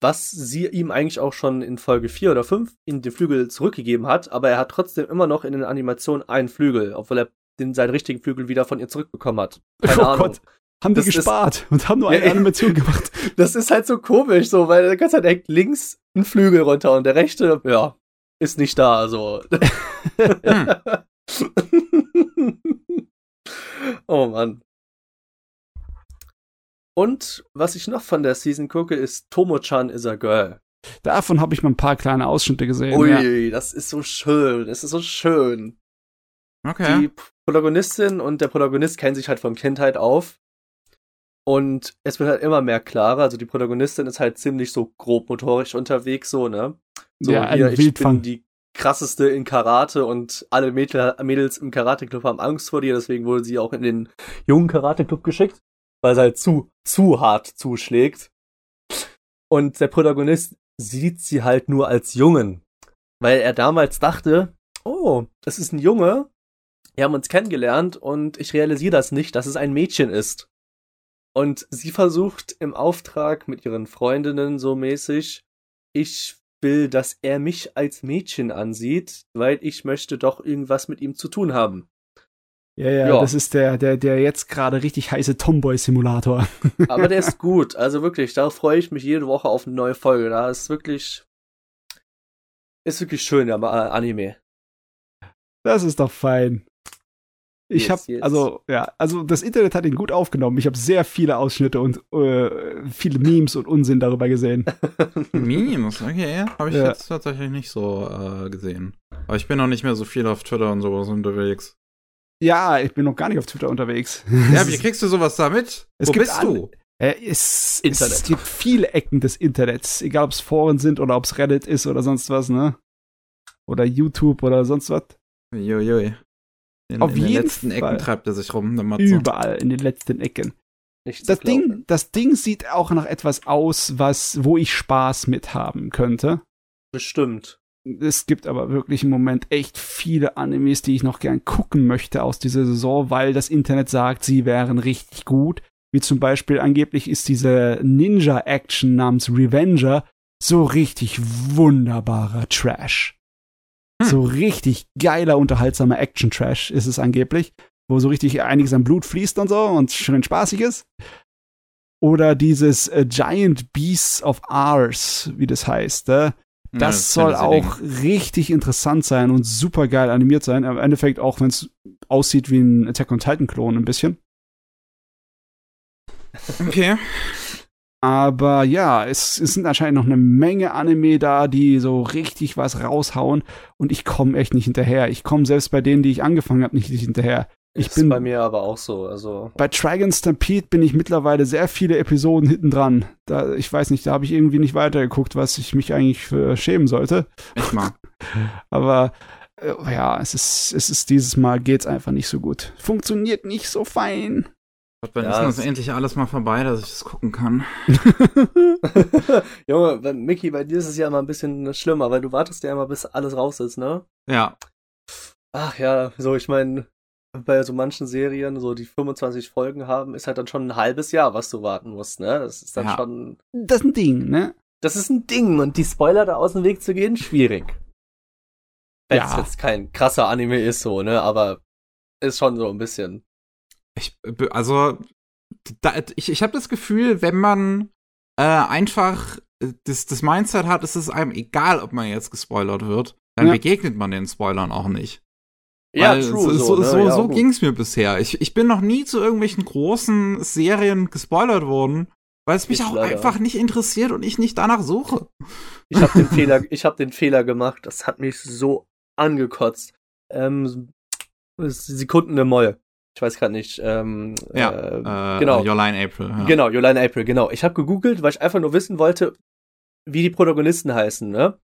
was sie ihm eigentlich auch schon in Folge 4 oder 5 in den Flügel zurückgegeben hat, aber er hat trotzdem immer noch in den Animationen einen Flügel, obwohl er den seinen richtigen Flügel wieder von ihr zurückbekommen hat. Keine oh Ahnung. Gott, haben die Das ist- gespart und haben nur eine ja. Animation gemacht. Das ist halt so komisch, so, weil der ganze Zeit hängt links ein Flügel runter und der rechte, ja, ist nicht da, also. oh Mann. Und was ich noch von der Season gucke, ist Tomo-chan is a girl. Davon habe ich mal ein paar kleine Ausschnitte gesehen. Ui, Ja. das ist so schön, das ist so schön. Okay. Die Protagonistin und der Protagonist kennen sich halt von Kindheit auf. Und es wird halt immer mehr klarer. Also die Protagonistin ist halt ziemlich so grob motorisch unterwegs, so, ne? So, Ja, ein hier, ich Wildfang. bin die krasseste in Karate und alle Mädel, Mädels im Karate-Club haben Angst vor dir, deswegen wurde sie auch in den jungen Karate-Club geschickt, weil sie halt zu, zu hart zuschlägt. Und der Protagonist sieht sie halt nur als Jungen, weil er damals dachte, oh, das ist ein Junge, wir haben uns kennengelernt und ich realisiere das nicht, dass es ein Mädchen ist. Und sie versucht im Auftrag mit ihren Freundinnen so mäßig, ich will, dass er mich als Mädchen ansieht, weil ich möchte doch irgendwas mit ihm zu tun haben. Ja, ja, Ja. das ist der, der, der jetzt gerade richtig heiße Tomboy-Simulator. Aber der ist gut, also wirklich, da freue ich mich jede Woche auf eine neue Folge. Da ist wirklich, ist wirklich schön, der Ma- Anime. Das ist doch fein. Ich Yes, habe yes. also ja, also das Internet hat ihn gut aufgenommen. Ich habe sehr viele Ausschnitte und äh, viele Memes und Unsinn darüber gesehen. Memes, okay. Habe ich Ja. jetzt tatsächlich nicht so äh, gesehen. Aber ich bin noch nicht mehr so viel auf Twitter und sowas unterwegs. Ja, ich bin noch gar nicht auf Twitter unterwegs. Ja, wie kriegst du sowas da mit? Es Wo gibt bist du? Äh, es, Internet. es gibt viele Ecken des Internets, egal ob es Foren sind oder ob es Reddit ist oder sonst was, ne? Oder YouTube oder sonst was. Uiuiui. In, Auf in den jeden letzten Fall. Ecken treibt er sich rum. Überall in den letzten Ecken. Nicht zu Das Ding, glauben. das Ding sieht auch nach etwas aus, was, wo ich Spaß mit haben könnte. Bestimmt. Es gibt aber wirklich im Moment echt viele Animes, die ich noch gern gucken möchte aus dieser Saison, weil das Internet sagt, sie wären richtig gut. Wie zum Beispiel angeblich ist diese Ninja-Action namens Revenger so richtig wunderbarer Trash. Hm. So richtig geiler, unterhaltsamer Action-Trash ist es angeblich, wo so richtig einiges an Blut fließt und so und schön spaßig ist. Oder dieses äh, Giant Beasts of Ours, wie das heißt. Äh? Ja, Das soll Fantasy-Ding. auch richtig interessant sein und super geil animiert sein. Im Endeffekt auch, wenn es aussieht wie ein Attack on Titan Klon ein bisschen. Okay. Aber ja, es, es sind anscheinend noch eine Menge Anime da, die so richtig was raushauen und ich komme echt nicht hinterher. Ich komme selbst bei denen, die ich angefangen habe, nicht hinterher. Ich ist bin- bei mir aber auch so. Also Bei Dragon Stampede bin ich mittlerweile sehr viele Episoden hinten dran. Da, ich weiß nicht, da habe ich irgendwie nicht weitergeguckt, was ich mich eigentlich für schämen sollte. Echt mal. Aber äh, ja, es ist, es ist dieses Mal geht's einfach nicht so gut. Funktioniert nicht so fein. Gott, wann Ja, ist das endlich alles mal vorbei, dass ich das gucken kann? Junge, wenn- Mickey, bei dir ist es ja immer ein bisschen schlimmer, weil du wartest ja immer, bis alles raus ist, ne? Ja. Ach ja, so ich meine, bei so manchen Serien, so die 25 Folgen haben, ist halt dann schon ein halbes Jahr, was du warten musst, ne? Das ist dann Ja. schon. Das ist ein Ding, ne? Das ist ein Ding und die Spoiler da aus dem Weg zu gehen, schwierig. Wenn es Ja. jetzt kein krasser Anime ist, so, ne? Aber ist schon so ein bisschen. Ich, also, da, ich, ich habe das Gefühl, wenn man äh, einfach äh, das, das Mindset hat, ist es einem egal, ob man jetzt gespoilert wird, dann Ja. begegnet man den Spoilern auch nicht. Ja, Weil true. So, so, ne? so, ja, so ging's mir bisher. Ich, ich bin noch nie zu irgendwelchen großen Serien gespoilert worden, weil es mich ich auch leider. einfach nicht interessiert und ich nicht danach suche. Ich habe den Fehler, ich habe den Fehler gemacht. Das hat mich so angekotzt. Ähm, Sekunden der Moll. Ich weiß gerade nicht. Ähm, ja, äh, äh, genau. Jolene April. Ja. Genau, Jolene April, genau. Ich habe gegoogelt, weil ich einfach nur wissen wollte, wie die Protagonisten heißen, ne?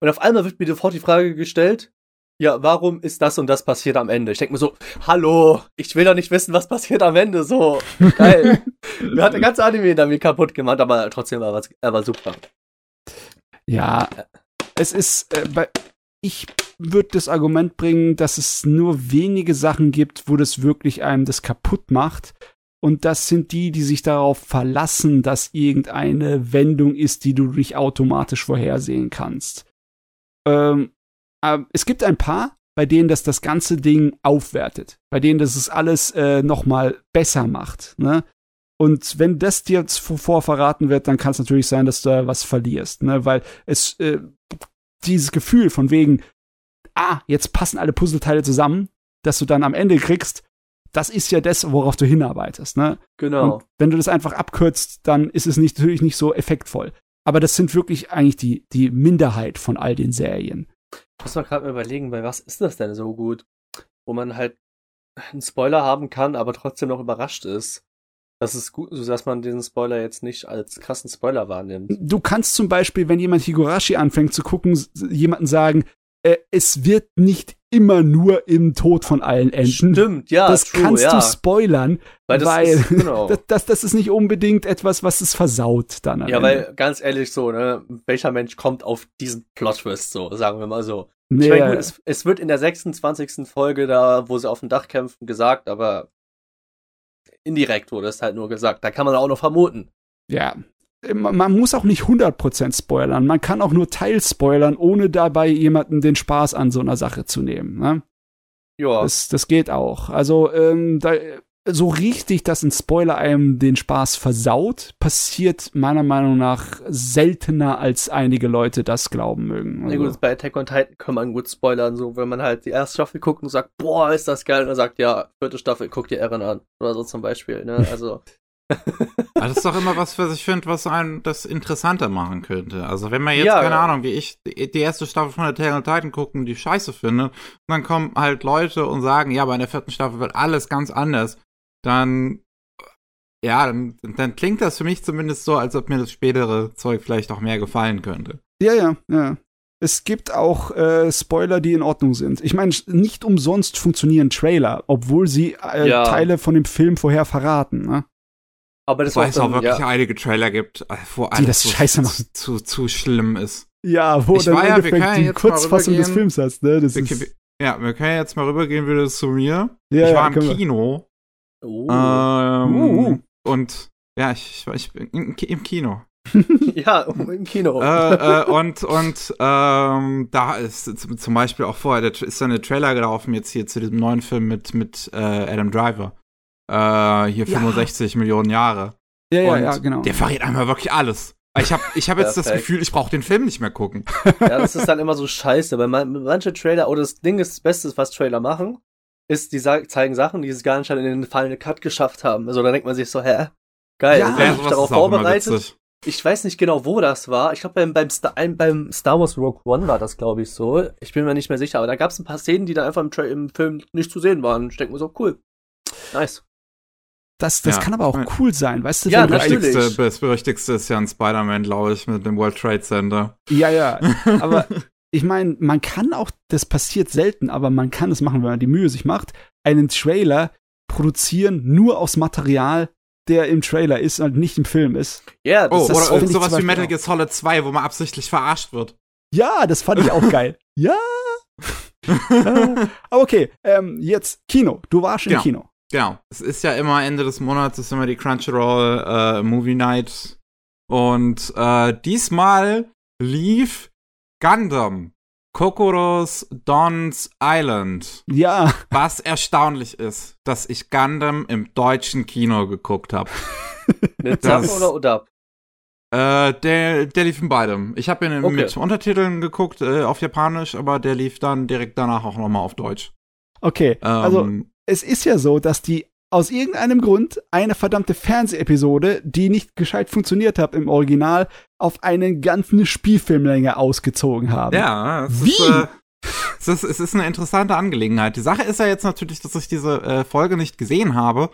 Und auf einmal wird mir sofort die Frage gestellt, ja, warum ist das und das passiert am Ende? Ich denke mir so, hallo, ich will doch nicht wissen, was passiert am Ende. So, geil. mir hat der ganze Anime damit kaputt gemacht, aber trotzdem war er war super. Ja, es ist, äh, bei, ich würde das Argument bringen, dass es nur wenige Sachen gibt, wo das wirklich einem das kaputt macht. Und das sind die, die sich darauf verlassen, dass irgendeine Wendung ist, die du nicht automatisch vorhersehen kannst. Ähm, äh, es gibt ein paar, bei denen das das ganze Ding aufwertet, bei denen das es alles äh, noch mal besser macht. Ne? Und wenn das dir zuvor verraten wird, dann kann es natürlich sein, dass du da was verlierst, ne? weil es äh, dieses Gefühl von wegen, ah, jetzt passen alle Puzzleteile zusammen, dass du dann am Ende kriegst, das ist ja das, worauf du hinarbeitest, ne? Genau. Und wenn du das einfach abkürzt, dann ist es nicht, natürlich nicht so effektvoll. Aber das sind wirklich eigentlich die, die Minderheit von all den Serien. Muss mal gerade mal überlegen, bei was ist das denn so gut? Wo man halt einen Spoiler haben kann, aber trotzdem noch überrascht ist. Das ist gut, sodass man diesen Spoiler jetzt nicht als krassen Spoiler wahrnimmt. Du kannst zum Beispiel, wenn jemand Higurashi anfängt zu gucken, jemanden sagen, äh, es wird nicht immer nur im Tod von allen enden. Stimmt, ja. Das true, kannst ja. du spoilern, weil, das, weil ist, genau. das, das, das, ist nicht unbedingt etwas, was es versaut dann. Ja, Ende. weil ganz ehrlich so, ne, welcher Mensch kommt auf diesen Plot-Twist so, sagen wir mal so. Nee, ich mein, gut, es, es, wird in der 26. Folge da, wo sie auf dem Dach kämpfen, gesagt, aber indirekt wurde es halt nur gesagt. Da kann man auch noch vermuten. Ja, man muss auch nicht 100% spoilern. Man kann auch nur teilspoilern, ohne dabei jemanden den Spaß an so einer Sache zu nehmen. Ne? Ja. Das, das geht auch. Also, ähm, da, so richtig, dass ein Spoiler einem den Spaß versaut, passiert meiner Meinung nach seltener, als einige Leute das glauben mögen. Also. Ja gut, bei Attack on Titan kann man gut spoilern, so wenn man halt die erste Staffel guckt und sagt, boah, ist das geil, und dann sagt, ja, vierte Staffel, guck dir Eren an. Oder so zum Beispiel, ne? Also. das ist doch immer was, was ich finde, was einem das interessanter machen könnte. Also wenn man jetzt, ja, keine ja. Ahnung, wie ich die erste Staffel von Attack on Titan gucken, die scheiße finde, dann kommen halt Leute und sagen, ja, bei der vierten Staffel wird alles ganz anders, dann ja, dann, dann klingt das für mich zumindest so, als ob mir das spätere Zeug vielleicht auch mehr gefallen könnte. Ja, ja, ja. Es gibt auch äh, Spoiler, die in Ordnung sind. Ich meine, nicht umsonst funktionieren Trailer, obwohl sie äh, ja. Teile von dem Film vorher verraten. Ne? Aber das Weil es auch wirklich ja. einige Trailer gibt, äh, wo alles die das so scheiße zu, zu, zu, schlimm ist. Ja, wo ich dann im Endeffekt ja, die Kurzfassung des Films hast, ne? Das wir, ist ja, wir können jetzt mal rübergehen wieder zu mir. Ja, ich war im Kino. Oh. Ähm, uh. Und ja, ich, ich bin im Kino. ja, im Kino. äh, äh, und und ähm, da ist zum Beispiel auch vorher, da ist dann ein Trailer gelaufen jetzt hier zu diesem neuen Film mit, mit äh, Adam Driver äh, hier ja. 65 Millionen Jahre. Ja, ja, ja, genau. Der verrät einmal wirklich alles. Ich habe ich hab jetzt das Gefühl, ich brauche den Film nicht mehr gucken. Ja, das ist dann immer so scheiße, weil man, manche Trailer, oder das Ding ist, das Beste, was Trailer machen, ist, die zeigen Sachen, die es gar nicht in den Final Cut geschafft haben. Also da denkt man sich so, hä? Geil, ja, wenn ich mich darauf vorbereitet. Ich weiß nicht genau, wo das war. Ich glaube, beim, beim, Star, beim Star Wars Rogue One war das, glaube ich, so. Ich bin mir nicht mehr sicher, aber da gab es ein paar Szenen, die dann einfach im, Tra im Film nicht zu sehen waren. Ich denke mir so, cool. Nice. Das, das ja. kann aber auch cool sein, weißt du? Ja, das, berechtigste, das berechtigste ist ja ein Spider-Man, glaube ich, mit dem World Trade Center. Ja, ja. Aber ich meine, man kann auch, das passiert selten, aber man kann es machen, wenn man die Mühe sich macht, einen Trailer produzieren nur aus Material, der im Trailer ist und nicht im Film ist. Ja, das, oh, das oder sowas wie Metal Gear Solid 2, wo man absichtlich verarscht wird. Ja, das fand ich auch geil. Ja. aber okay, ähm, jetzt Kino. Du warst schon ja. im Kino. Genau. Es ist ja immer Ende des Monats, ist immer die Crunchyroll äh, Movie Night. Und äh, diesmal lief Gundam. Kokoros Don's Island. Ja. Was erstaunlich ist, dass ich Gundam im deutschen Kino geguckt habe. Mit Sub oder Udab? Äh, der, der lief in beidem. Ich habe ihn okay. mit Untertiteln geguckt, äh, auf Japanisch, aber der lief dann direkt danach auch nochmal auf Deutsch. Okay, also Ähm, es ist ja so, dass die aus irgendeinem Grund eine verdammte Fernsehepisode, die nicht gescheit funktioniert hat im Original, auf eine ganze Spielfilmlänge ausgezogen haben. ja, es Wie? ist, äh, es ist, es ist eine interessante Angelegenheit. Die Sache ist ja jetzt natürlich, dass ich diese äh, Folge nicht gesehen habe,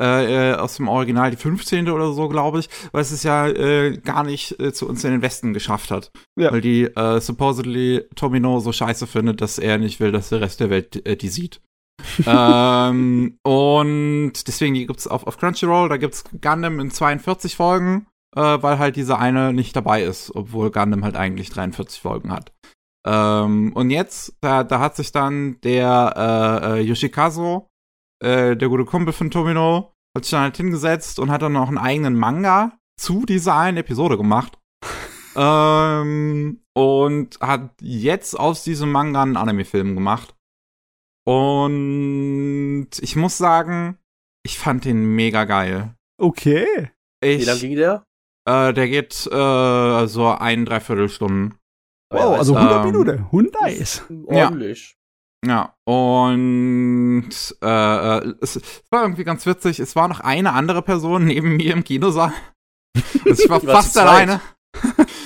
äh, äh, aus dem Original, die 15. oder so, glaube ich, weil es es ja äh, gar nicht äh, zu uns in den Westen geschafft hat. Ja. Weil die supposedly Tomino so scheiße findet, dass er nicht will, dass der Rest der Welt die sieht. ähm, und deswegen, die gibt's auf, auf Crunchyroll, da gibt's Gundam in 42 Folgen, äh, weil halt diese eine nicht dabei ist, obwohl Gundam halt eigentlich 43 Folgen hat. Ähm, und jetzt, da, da hat sich dann der äh, äh, Yoshikazu, äh, der gute Kumpel von Tomino, hat sich dann halt hingesetzt und hat dann noch einen eigenen Manga zu dieser einen Episode gemacht. ähm, und hat jetzt aus diesem Manga einen Anime-Film gemacht. Und ich muss sagen, ich fand den mega geil. Okay. Wie lang Ich, ging der? äh, der geht äh, so ein, dreiviertel Stunden. Wow, also 100 ähm, Minuten. 100 nice. Ordentlich. Ja, und äh, äh, es, es war irgendwie ganz witzig. Es war noch eine andere Person neben mir im Kinosaal. Also ich war fast alleine.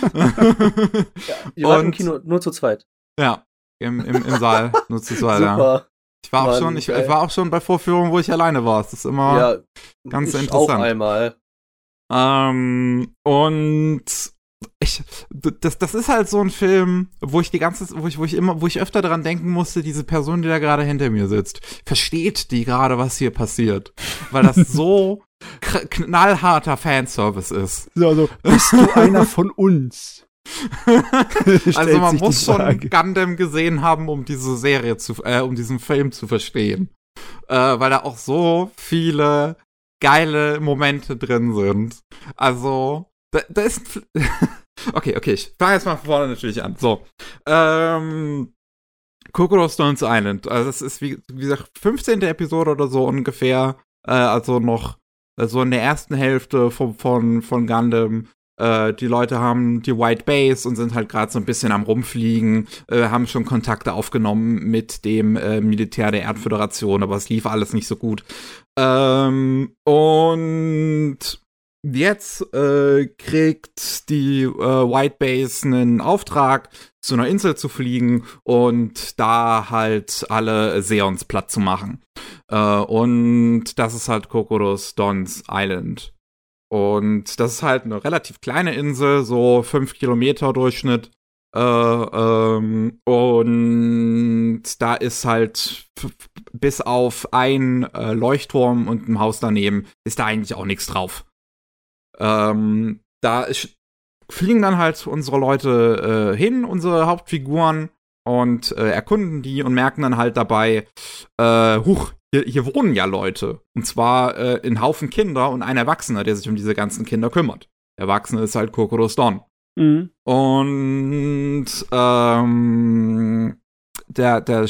Ja, ihr wart im Kino nur zu zweit. ja, im, im, im Saal. Nur zu zweit, ja. Super. Ich war, auch Mann, schon, ich, ich war auch schon bei Vorführungen, wo ich alleine war. Das ist immer. Ja, ganz ich interessant. Auch einmal. Ähm, und ich, das, das ist halt so ein Film, wo ich die ganze, wo ich, wo ich immer, wo ich öfter daran denken musste, diese Person, die da gerade hinter mir sitzt, versteht die gerade, was hier passiert? Weil das so knallharter Fanservice ist. So, also, bist du einer von uns? Also man muss schon. Gundam gesehen haben, um diese Serie zu, äh, um diesen Film zu verstehen. Äh, weil da auch so viele geile Momente drin sind. Also, da, da ist. okay, okay, ich fange jetzt mal von vorne natürlich an. So. Ähm. Kokoro Stones Island. Also, das ist, wie, wie gesagt, 15. Episode oder so ungefähr. Äh, also noch äh, so in der ersten Hälfte von, von, von Gundam. Äh, die Leute haben die White Base und sind halt gerade so ein bisschen am Rumfliegen, äh, haben schon Kontakte aufgenommen mit dem äh, Militär der Erdföderation, aber es lief alles nicht so gut. Ähm, und jetzt äh, kriegt die äh, White Base einen Auftrag, zu einer Insel zu fliegen und da halt alle Seons platt zu machen. Äh, und das ist halt Kokoros Dons Island. Und das ist halt eine relativ kleine Insel, so fünf Kilometer Durchschnitt. Äh, ähm, und da ist halt bis auf ein äh, Leuchtturm und ein Haus daneben, ist da eigentlich auch nichts drauf. Ähm, da fliegen dann halt unsere Leute äh, hin, unsere Hauptfiguren, und äh, erkunden die und merken dann halt dabei, äh, huch, hier, hier wohnen ja Leute. Und zwar äh, ein Haufen Kinder und ein Erwachsener, der sich um diese ganzen Kinder kümmert. Der Erwachsene ist halt Kokoros Don. Mhm. Und ähm, der, der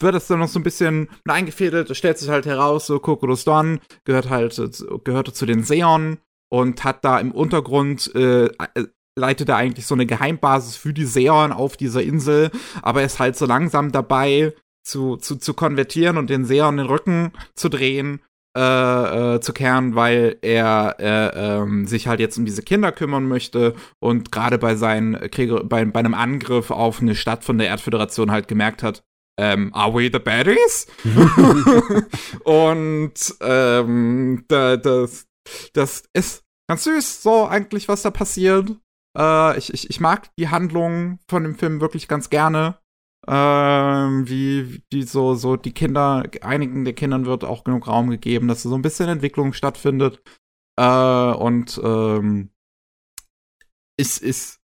wird es dann noch so ein bisschen eingefädelt, es stellt sich halt heraus, so Kokoros Don gehört halt, zu- gehörte zu den Seon und hat da im Untergrund, äh, äh, leitet er eigentlich so eine Geheimbasis für die Seon auf dieser Insel, aber er ist halt so langsam dabei, zu, zu, zu konvertieren und den Seon den Rücken zu drehen, äh, äh, zu kehren, weil er äh, ähm, sich halt jetzt um diese Kinder kümmern möchte und gerade bei seinen Kriege, bei, bei einem Angriff auf eine Stadt von der Erdföderation halt gemerkt hat, ähm, are we the baddies? und ähm, da, das, das ist ganz süß, so eigentlich, was da passiert. Äh, ich, ich, ich mag die Handlung von dem Film wirklich ganz gerne. Ähm, wie die so, so die Kinder, einigen der Kindern wird auch genug Raum gegeben, dass so ein bisschen Entwicklung stattfindet. Äh, und ähm, es, es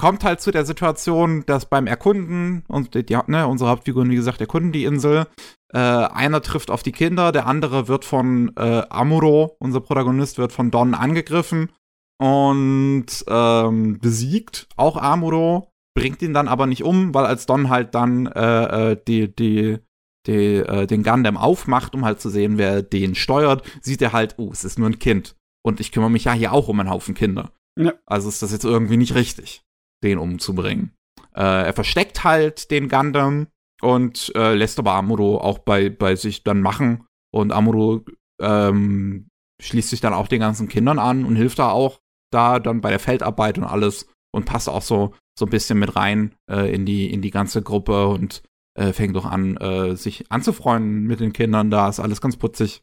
kommt halt zu der Situation, dass beim Erkunden, und die, ne, unsere Hauptfiguren, wie gesagt, erkunden die Insel. Äh, einer trifft auf die Kinder, der andere wird von äh, Amuro, unser Protagonist, wird von Don angegriffen und ähm, besiegt auch Amuro, bringt ihn dann aber nicht um, weil als Don halt dann äh, äh, die, die, die, äh, den Gundam aufmacht, um halt zu sehen, wer den steuert, sieht er halt, oh, es ist nur ein Kind. Und ich kümmere mich ja hier auch um einen Haufen Kinder. Ja. Also ist das jetzt irgendwie nicht richtig, den umzubringen. Äh, er versteckt halt den Gundam und äh, lässt aber Amuro auch bei, bei sich dann machen. Und Amuro ähm, schließt sich dann auch den ganzen Kindern an und hilft da auch da dann bei der Feldarbeit und alles und passt auch so, so ein bisschen mit rein äh, in, die, in die ganze Gruppe und äh, fängt doch an, äh, sich anzufreunden mit den Kindern. Da ist alles ganz putzig.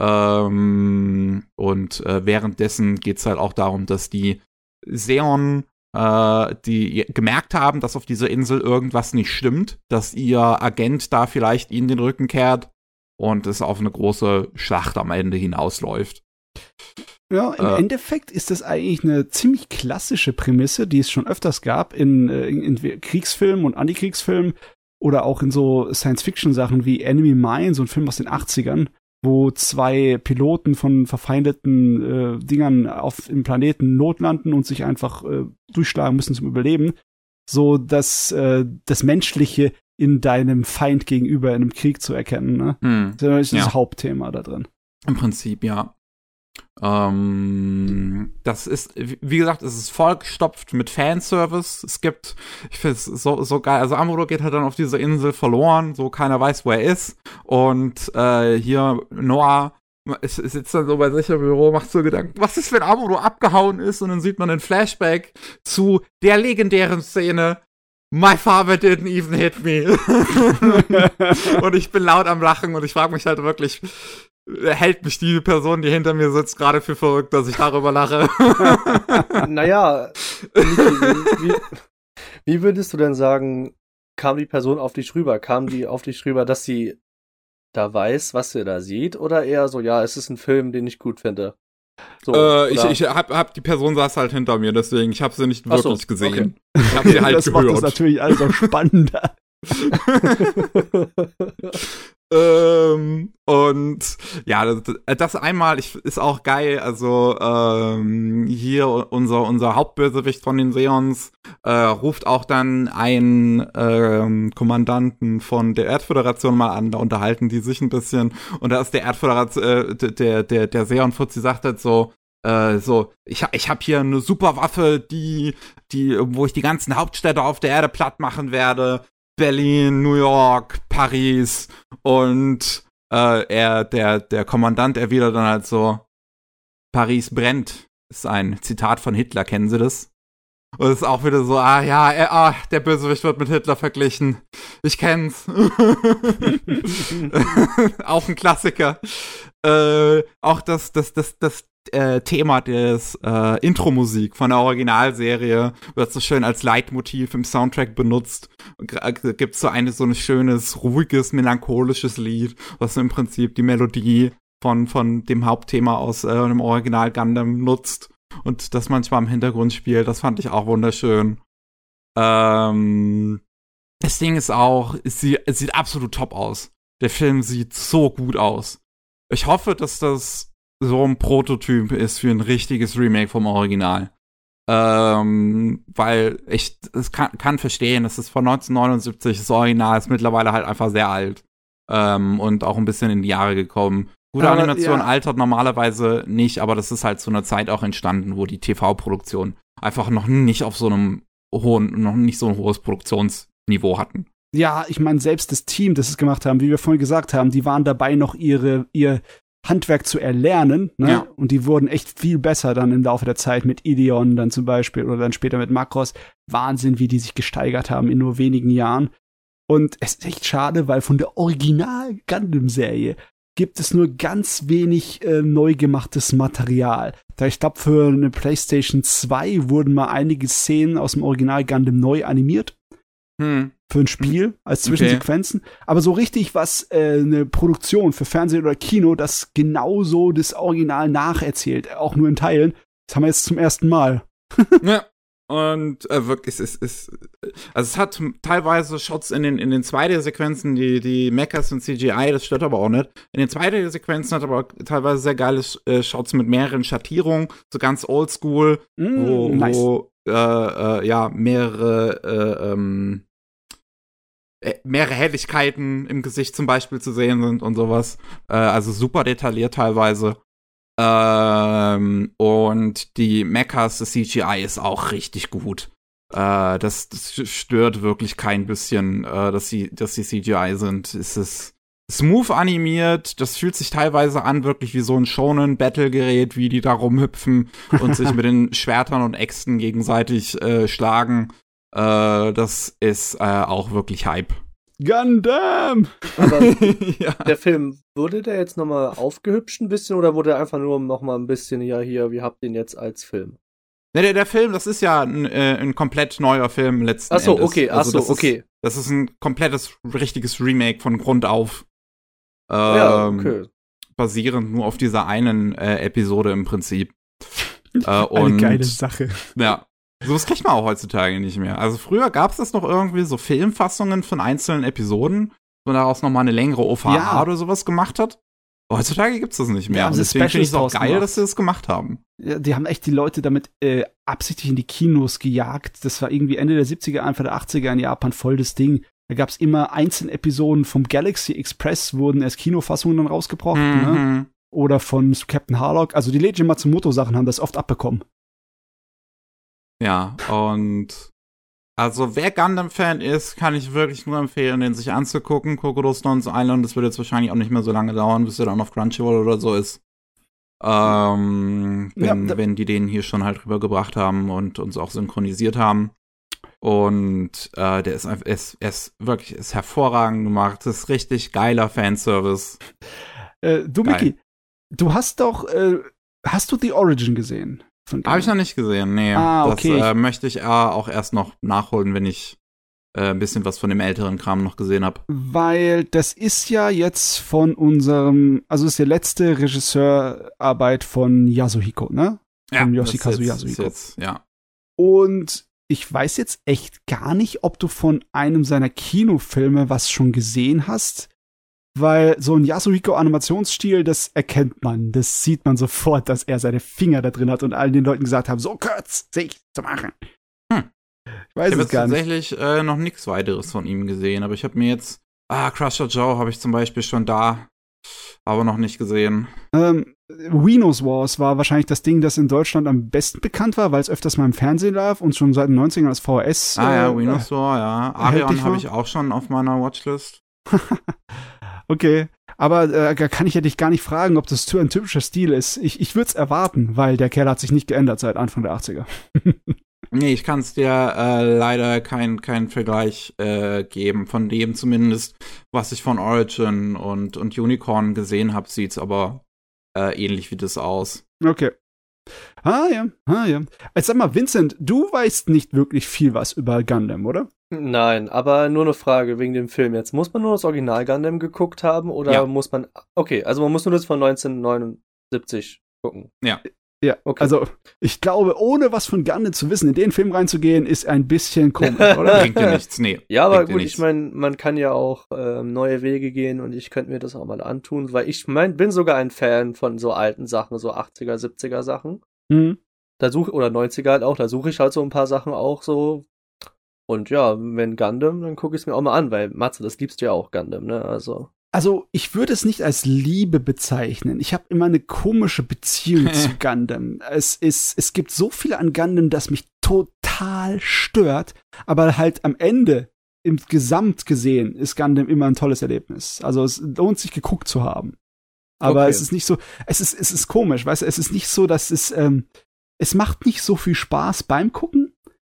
Ähm, und äh, währenddessen geht es halt auch darum, dass die Seon, äh, die gemerkt haben, dass auf dieser Insel irgendwas nicht stimmt, dass ihr Agent da vielleicht ihnen den Rücken kehrt und es auf eine große Schlacht am Ende hinausläuft. Ja, im äh, Endeffekt ist das eigentlich eine ziemlich klassische Prämisse, die es schon öfters gab in, äh, in, in Kriegsfilmen und Antikriegsfilmen oder auch in so Science-Fiction-Sachen wie Enemy Mine, so ein Film aus den 80ern, wo zwei Piloten von verfeindeten äh, Dingern auf dem Planeten notlanden und sich einfach äh, durchschlagen müssen zum Überleben. So dass äh, das Menschliche in deinem Feind gegenüber in einem Krieg zu erkennen. Ne? Hm. Das ist ja. das Hauptthema da drin. Im Prinzip, ja. Ähm, das ist, wie gesagt, es ist vollgestopft mit Fanservice. Es gibt, ich finde es so, so geil. Also Amuro geht halt dann auf dieser Insel verloren, so keiner weiß, wo er ist. Und äh, hier Noah sitzt dann so bei sich im Büro, macht so Gedanken, was ist, wenn Amuro abgehauen ist? Und dann sieht man einen Flashback zu der legendären Szene, My father didn't even hit me. und ich bin laut am Lachen und ich frage mich halt wirklich, hält mich die Person, die hinter mir sitzt, gerade für verrückt, dass ich darüber lache. naja, wie, wie würdest du denn sagen, kam die Person auf dich rüber? Kam die auf dich rüber, dass sie da weiß, was sie da sieht? Oder eher so, ja, es ist ein Film, den ich gut finde? So, äh, ich, ich hab, hab, die Person saß halt hinter mir, deswegen ich habe sie nicht Ach wirklich so, gesehen. Okay. Ich habe sie halt das gehört. macht das natürlich alles auch spannender. ähm, und ja, das, das, einmal ich, ist auch geil. Also ähm, hier unser unser Hauptbösewicht von den Seons äh, ruft auch dann einen ähm, Kommandanten von der Erdföderation mal an. Da unterhalten die sich ein bisschen und da ist der Erdföderation äh, der der der Seon Fuzzi sagt halt so äh, so, ich, ich habe hier eine super Waffe, die, die, wo ich die ganzen Hauptstädte auf der Erde platt machen werde. Berlin, New York, Paris und äh, er, der, der Kommandant erwidert dann halt so, Paris brennt. Ist ein Zitat von Hitler, kennen Sie das? Und es ist auch wieder so, ah ja, er, ah, der Bösewicht wird mit Hitler verglichen. Ich kenn's. auch ein Klassiker. Äh, auch das, das, das, das äh, Thema des äh, Intro-Musik von der Originalserie wird so schön als Leitmotiv im Soundtrack benutzt. Äh, gibt's so eine so ein schönes, ruhiges, melancholisches Lied, was im Prinzip die Melodie von, von dem Hauptthema aus äh, dem Original Gundam nutzt und das manchmal im Hintergrund spielt. Das fand ich auch wunderschön. Ähm, das Ding ist auch, es es sieht absolut top aus. Der Film sieht so gut aus. Ich hoffe, dass das so ein Prototyp ist für ein richtiges Remake vom Original. Ähm, weil ich es kann, kann verstehen, es ist von 1979, das Original ist mittlerweile halt einfach sehr alt. Ähm, und auch ein bisschen in die Jahre gekommen. Gute aber, Animation ja. altert normalerweise nicht, aber das ist halt zu einer Zeit auch entstanden, wo die TV-Produktion einfach noch nicht auf so einem hohen, noch nicht so ein hohes Produktionsniveau hatten. Ja, ich meine, selbst das Team, das es gemacht haben, wie wir vorhin gesagt haben, die waren dabei, noch ihre, ihr Handwerk zu erlernen. Ne? Ja. Und die wurden echt viel besser dann im Laufe der Zeit mit Ideon dann zum Beispiel oder dann später mit Makros. Wahnsinn, wie die sich gesteigert haben in nur wenigen Jahren. Und es ist echt schade, weil von der Original Gundam-Serie gibt es nur ganz wenig äh, neu gemachtes Material. Da ich glaube, für eine PlayStation 2 wurden mal einige Szenen aus dem Original Gundam neu animiert. Hm für ein Spiel als Zwischensequenzen. Okay. Aber so richtig was äh, eine Produktion für Fernsehen oder Kino, das genauso das Original nacherzählt, auch nur in Teilen, das haben wir jetzt zum ersten Mal. ja. Und äh, wirklich, es ist, also es hat teilweise Shots in den, in den 2D-Sequenzen, die, die Mechas und CGI, das stört aber auch nicht. In den 2D-Sequenzen hat aber teilweise sehr geile äh, Shots mit mehreren Schattierungen, so ganz oldschool, mm, wo, nice. wo äh, äh, ja, mehrere äh, ähm, äh, mehrere Helligkeiten im Gesicht zum Beispiel zu sehen sind und sowas. Äh, also super detailliert teilweise. Ähm, und die Mechas, das CGI ist auch richtig gut. äh, das, das stört wirklich kein bisschen, äh, dass sie, dass sie CGI sind. Es ist smooth animiert, das fühlt sich teilweise an wirklich wie so ein Shonen Battle-Gerät, wie die da rumhüpfen und sich mit den Schwertern und Äxten gegenseitig äh, schlagen. Äh, das ist äh, auch wirklich Hype. Gundam! Aber ja. der Film, wurde der jetzt nochmal aufgehübscht ein bisschen oder wurde er einfach nur nochmal ein bisschen, ja, hier, wie habt ihr ihn jetzt als Film? Ne, der, der Film, das ist ja ein, äh, ein komplett neuer Film letzten ach so, Endes. okay, ach also so, okay. Ist, das ist ein komplettes, richtiges Remake von Grund auf. Ähm, ja, okay. Basierend nur auf dieser einen äh, Episode im Prinzip. äh, Eine und, geile Sache. Ja. Sowas kriegt man auch heutzutage nicht mehr. Also früher gab es das noch irgendwie so Filmfassungen von einzelnen Episoden, wo daraus nochmal eine längere OVA Ja. oder sowas gemacht hat. Heutzutage gibt's das nicht mehr. Ja, und sie deswegen finde ich es auch geil, draus dass sie das gemacht haben. Ja, die haben echt die Leute damit äh, absichtlich in die Kinos gejagt. Das war irgendwie Ende der 70er, Anfang der 80er in Japan voll das Ding. Da gab's immer einzelne Episoden vom Galaxy Express, wurden erst Kinofassungen dann rausgebracht, ne? Mhm. Oder von Captain Harlock. Also die Leiji Matsumoto-Sachen haben das oft abbekommen. Ja, und also wer Gundam-Fan ist, kann ich wirklich nur empfehlen, den sich anzugucken. Crocodile Stones Island, das wird jetzt wahrscheinlich auch nicht mehr so lange dauern, bis er dann auf Crunchyroll oder so ist. Ähm, Ja, wenn, da- wenn die den hier schon halt rübergebracht haben und uns auch synchronisiert haben. Und äh, der ist einfach, ist, ist wirklich ist hervorragend gemacht. Das ist richtig geiler Fanservice. Äh, du, Geil. Miki, du hast doch, äh, hast du The Origin gesehen? Habe ich noch nicht gesehen, nee. Ah, okay. Das äh, möchte ich äh, auch erst noch nachholen, wenn ich äh, ein bisschen was von dem älteren Kram noch gesehen habe. Weil das ist ja jetzt von unserem, also ist die letzte Regisseurarbeit von Yasuhiko, ne? Von Yoshikazu das ist jetzt, Yasuhiko. ist jetzt, ja. Und ich weiß jetzt echt gar nicht, ob du von einem seiner Kinofilme was schon gesehen hast. Weil so ein Yasuhiko-Animationsstil, das erkennt man. Das sieht man sofort, dass er seine Finger da drin hat und allen den Leuten gesagt haben, so kurz sich zu machen. Hm. Ich weiß Ich habe es jetzt gar nicht. tatsächlich äh, noch nichts weiteres von ihm gesehen, aber ich habe mir jetzt, ah, Crusher Joe habe ich zum Beispiel schon da, aber noch nicht gesehen. Ähm, Winos Wars war wahrscheinlich das Ding, das in Deutschland am besten bekannt war, weil es öfters mal im Fernsehen lief und schon seit den 90ern als VHS. Ah ja, äh, Venus War, ja. Arion habe ich auch schon auf meiner Watchlist. Okay, aber äh, da kann ich ja dich gar nicht fragen, ob das ein typischer Stil ist. Ich, ich würde es erwarten, weil der Kerl hat sich nicht geändert seit Anfang der 80er. Nee, ich kann es dir äh, leider keinen kein Vergleich äh, geben. Von dem zumindest, was ich von Origin und, und Unicorn gesehen habe, sieht's aber äh, ähnlich wie das aus. Okay. Ah ja, ah ja. Jetzt sag mal, Vincent, du weißt nicht wirklich viel was über Gundam, oder? Nein, aber nur eine Frage wegen dem Film jetzt. Muss man nur das Original Gundam geguckt haben oder Ja. muss man. Okay, also man muss nur das von 1979 gucken. Ja, Okay. also ich glaube, ohne was von Gundam zu wissen, in den Film reinzugehen, ist ein bisschen komisch, oder? Bringt dir nichts, nee. Ja, aber gut, ich meine, man kann ja auch ähm, neue Wege gehen und ich könnte mir das auch mal antun, weil ich mein, bin sogar ein Fan von so alten Sachen, so 80er, 70er Sachen. hm. Da suche oder 90er halt auch, da suche ich halt so ein paar Sachen auch so. Und ja, wenn Gundam, dann gucke ich es mir auch mal an, weil Matze, das liebst du ja auch Gundam, ne? Also. Also, ich würde es nicht als Liebe bezeichnen. Ich habe immer eine komische Beziehung zu Gundam. Es ist, es gibt so viel an Gundam, das mich total stört, aber halt am Ende, im Gesamt gesehen, ist Gundam immer ein tolles Erlebnis. Also, es lohnt sich geguckt zu haben. Aber Okay. es ist nicht so, es ist, es ist komisch, weißt du, es ist nicht so, dass es, ähm, es macht nicht so viel Spaß beim Gucken,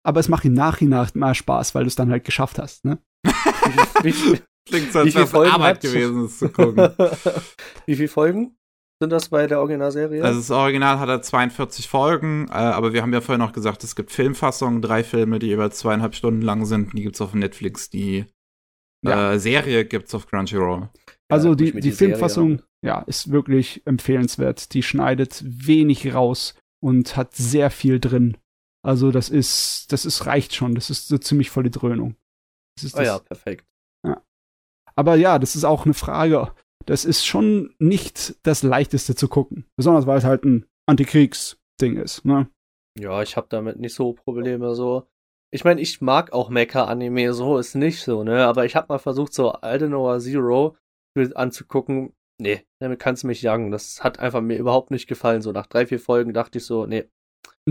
aber es macht im Nachhinein mal Spaß, weil du es dann halt geschafft hast, ne? Klingt so, wie als wäre Folgen Arbeit gewesen, es zu gucken. wie viele Folgen sind das bei der Originalserie? Also das Original hat er 42 Folgen, äh, aber wir haben ja vorhin noch gesagt, es gibt Filmfassungen, drei Filme, die jeweils zweieinhalb Stunden lang sind. Die gibt's auf Netflix. Die Ja. äh, Serie gibt's auf Crunchyroll. Also Ja, die, die, Serie Filmfassung, ja, ist wirklich empfehlenswert. Die schneidet wenig raus und hat sehr viel drin. Also das ist, das ist reicht schon. Das ist so ziemlich voll die Dröhnung. Das ist Oh das. ja, perfekt. Aber ja, das ist auch eine Frage. Das ist schon nicht das leichteste zu gucken. Besonders weil es halt ein Antikriegsding ist. Ne? Ja, ich habe damit nicht so Probleme so. Ich meine, ich mag auch Mecha-Anime, so ist nicht so, ne? Aber ich habe mal versucht, so Aldenoa Zero anzugucken. Nee, damit kannst du mich jagen. Das hat einfach mir überhaupt nicht gefallen. So nach drei, vier Folgen dachte ich so, nee,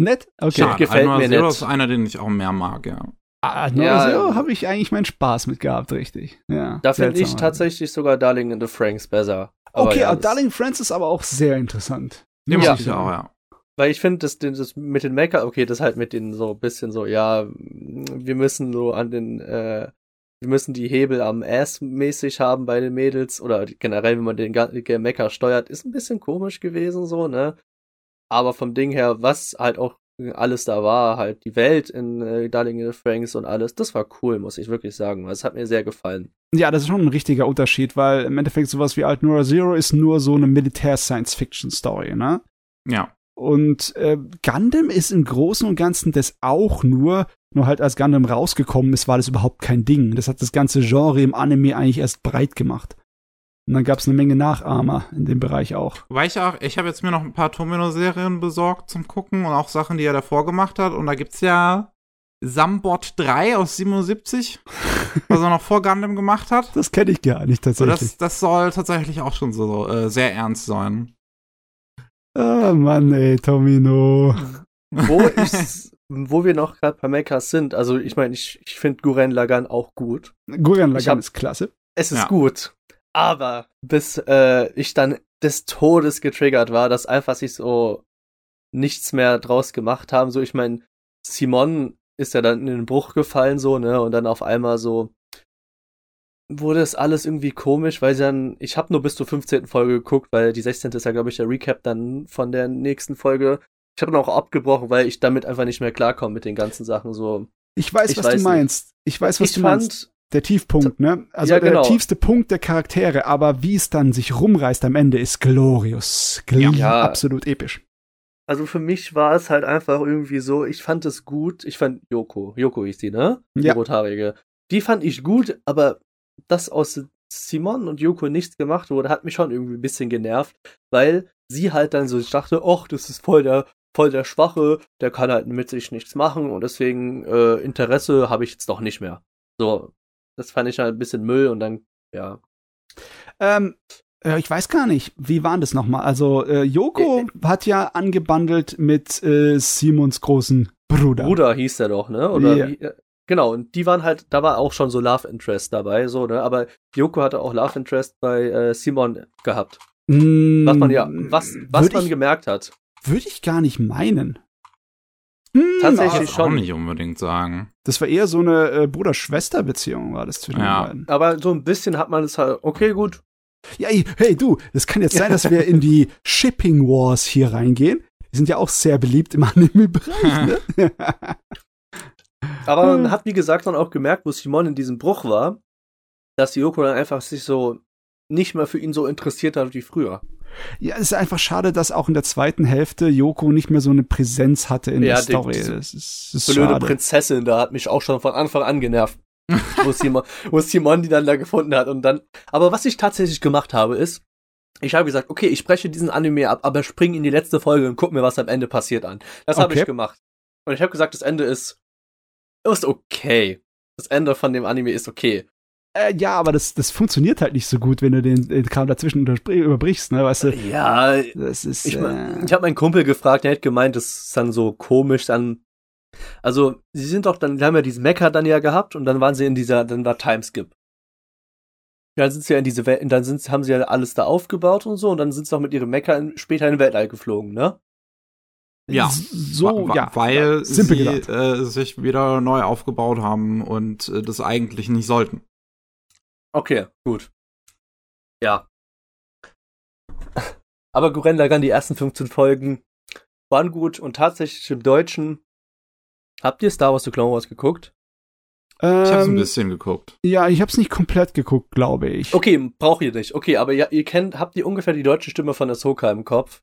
Nett? Okay. Ja, gefällt Alnoa mir Zero nett. ist einer, den ich auch mehr mag, ja. Ah, Ja, ja, ähm, habe ich eigentlich meinen Spaß mit gehabt, richtig. Ja, Da finde ich tatsächlich sogar Darling in the Franks besser. Aber Okay, ja, aber das- Darling Friends ist aber auch sehr interessant. Den Ja. ich auch, ja. Weil ich finde, das, das mit den Mecker, okay, das halt mit den so ein bisschen so, ja, wir müssen so an den, äh, wir müssen die Hebel am Ass mäßig haben bei den Mädels oder generell, wenn man den Mecker steuert, ist ein bisschen komisch gewesen so, ne? Aber vom Ding her, was halt auch alles da war, halt die Welt in äh, Darling in the Franks und alles, das war cool, muss ich wirklich sagen. Es hat mir sehr gefallen. Ja, das ist schon ein richtiger Unterschied, weil im Endeffekt sowas wie Alt Nora Zero ist nur so eine Militär-Science-Fiction-Story, ne? Ja. Und äh, Gundam ist im Großen und Ganzen das auch nur, nur halt als Gundam rausgekommen ist, war das überhaupt kein Ding. Das hat das ganze Genre im Anime eigentlich erst breit gemacht. Und dann gab es eine Menge Nachahmer in dem Bereich auch. Weil ich auch, ich habe jetzt mir noch ein paar Tomino-Serien besorgt zum Gucken und auch Sachen, die er davor gemacht hat. Und da gibt's ja Sambot 3 aus 77, was er noch vor Gundam gemacht hat. Das kenne ich gar nicht So, tatsächlich. das, das soll tatsächlich auch schon so äh, sehr ernst sein. Ah, Mann, ey, Tomino. Wo ich, wo wir noch gerade bei Mechas sind, also ich meine, ich, ich finde Guren Lagan auch gut. Lagann hab- ist klasse. Es ist Ja. gut. Aber bis äh, ich dann des Todes getriggert war, dass einfach sich so nichts mehr draus gemacht haben. So, ich meine, Simon ist ja dann in den Bruch gefallen, so, ne? Und dann auf einmal so wurde es alles irgendwie komisch, weil sie dann, ich habe nur bis zur 15. Folge geguckt, weil die 16. ist ja, glaube ich, der Recap dann von der nächsten Folge. Ich habe dann auch abgebrochen, weil ich damit einfach nicht mehr klarkomme mit den ganzen Sachen so. Ich weiß, Ich was weiß du nicht. meinst. Ich weiß, was ich du fand, meinst. Der Tiefpunkt, ne? Also Ja, genau. der tiefste Punkt der Charaktere, aber wie es dann sich rumreißt am Ende ist glorious. Gl Ja. Absolut episch. Also für mich war es halt einfach irgendwie so, ich fand es gut. Ich fand Yoko, Yoko hieß die, ne? Die Ja. rothaarige. Die fand ich gut, aber dass aus Simon und Yoko nichts gemacht wurde, hat mich schon irgendwie ein bisschen genervt, weil sie halt dann so, ich dachte, ach, das ist voll der, voll der Schwache, der kann halt mit sich nichts machen und deswegen äh, Interesse habe ich jetzt doch nicht mehr. So, das fand ich halt ein bisschen Müll und dann, ja. Ähm, äh, ich weiß gar nicht, wie war das nochmal? Also, äh, Yoko hat ja angebandelt mit äh, Simons großen Bruder. Bruder hieß der doch, ne? Oder Ja. wie, äh, genau, und die waren halt, da war auch schon so Love Interest dabei, so, ne? Aber Yoko hatte auch Love Interest bei äh, Simon gehabt. Mm, Was man ja, was, was man ich, gemerkt hat. Würde ich gar nicht meinen. Hm, Tatsächlich schon. auch nicht unbedingt sagen. Das war eher so eine äh, Bruder-Schwester-Beziehung, war das zwischen Ja. den beiden. Aber so ein bisschen hat man es halt, okay, gut. Ja, ey, hey, du, das kann jetzt sein, dass wir in die Shipping Wars hier reingehen. Die sind ja auch sehr beliebt im Anime-Bereich, ne? Aber man hat, wie gesagt, dann auch gemerkt, wo Simon in diesem Bruch war, dass Yoko dann einfach sich so nicht mehr für ihn so interessiert hat wie früher. Ja, es ist einfach schade, dass auch in der zweiten Hälfte Yoko nicht mehr so eine Präsenz hatte in Ja, der die- Story. diese Das ist, das ist Blöde schade. Prinzessin, da hat mich auch schon von Anfang an genervt. wo, Simon, wo Simon die dann da gefunden hat und dann. Aber was ich tatsächlich gemacht habe, ist, ich habe gesagt, okay, ich spreche diesen Anime ab, aber spring in die letzte Folge und guck mir, was am Ende passiert an. Das habe Okay. ich gemacht. Und ich habe gesagt, das Ende ist, ist okay. Das Ende von dem Anime ist okay. Äh, ja, aber das, das funktioniert halt nicht so gut, wenn du den, den Kram dazwischen überbrichst, ne? Weißt du, Ja, das ist. Ich, äh, ich habe meinen Kumpel gefragt, der hat gemeint, das ist dann so komisch, dann. Also, sie sind doch dann, die haben ja diesen Mecha dann ja gehabt und dann waren sie in dieser, dann war Timeskip. Dann sind sie ja in diese Welt, dann sind, haben sie ja alles da aufgebaut und so und dann sind sie auch mit ihrem Mecha in, später in den Weltall geflogen, ne? Ja. So, Wa- wa- ja. Weil ja, sie äh, sich wieder neu aufgebaut haben und äh, das eigentlich nicht sollten. Okay, gut. Ja. Aber Guren Lagann, die ersten 15 Folgen waren gut und tatsächlich im Deutschen. Habt ihr Star Wars The Clone Wars geguckt? Ich habe ein Ähm, bisschen geguckt. Ja, ich hab's nicht komplett geguckt, glaube ich. Okay, braucht ihr nicht. Okay, aber ja, ihr kennt, habt ihr ungefähr die deutsche Stimme von Ahsoka im Kopf?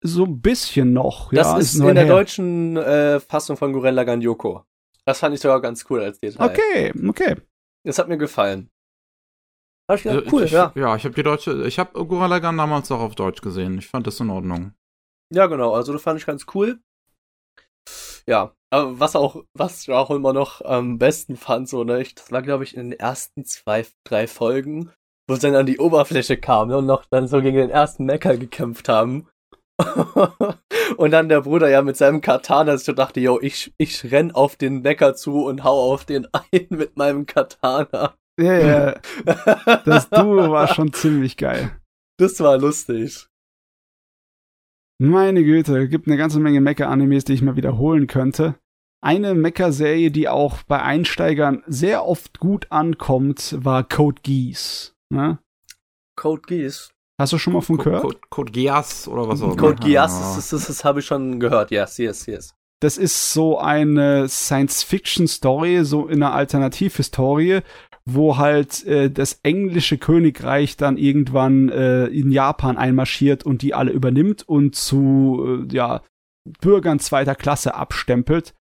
So ein bisschen noch. Das ja, ist nur in der her. deutschen äh, Fassung von Gurren Lagann Yoko. Das fand ich sogar ganz cool als Detail. Okay, okay. Das hat mir gefallen. Hab ich gedacht, Äh, cool, ich, ja. Ja, ich habe die deutsche, ich habe Gurren Lagann damals auch auf Deutsch gesehen. Ich fand das in Ordnung. Ja, genau, also das fand ich ganz cool. Ja, aber was auch, was ich auch immer noch am besten fand, so, ne, ich, das war, glaube ich, in den ersten zwei, drei Folgen, wo sie dann an die Oberfläche kamen und noch dann so gegen den ersten Mecker gekämpft haben. Und dann der Bruder ja mit seinem Katana, dass ich dachte, yo, ich, ich renn auf den Bäcker zu und hau auf den ein mit meinem Katana. Ja, ja. Das Duo war schon ziemlich geil. Das war lustig. Meine Güte, gibt eine ganze Menge Mecha-Animes, die ich mal wiederholen könnte. Eine Mecha-Serie, die auch bei Einsteigern sehr oft gut ankommt, war Code Geass. Ne? Code Geass. Hast du schon mal von gehört? Code, Code Geass oder was auch immer. Code Geass, das, das, das, das habe ich schon gehört. Yes, yes, yes. Das ist so eine Science-Fiction-Story, so in einer Alternativhistorie, wo halt äh, das englische Königreich dann irgendwann äh, in Japan einmarschiert und die alle übernimmt und zu äh, ja, Bürgern zweiter Klasse abstempelt.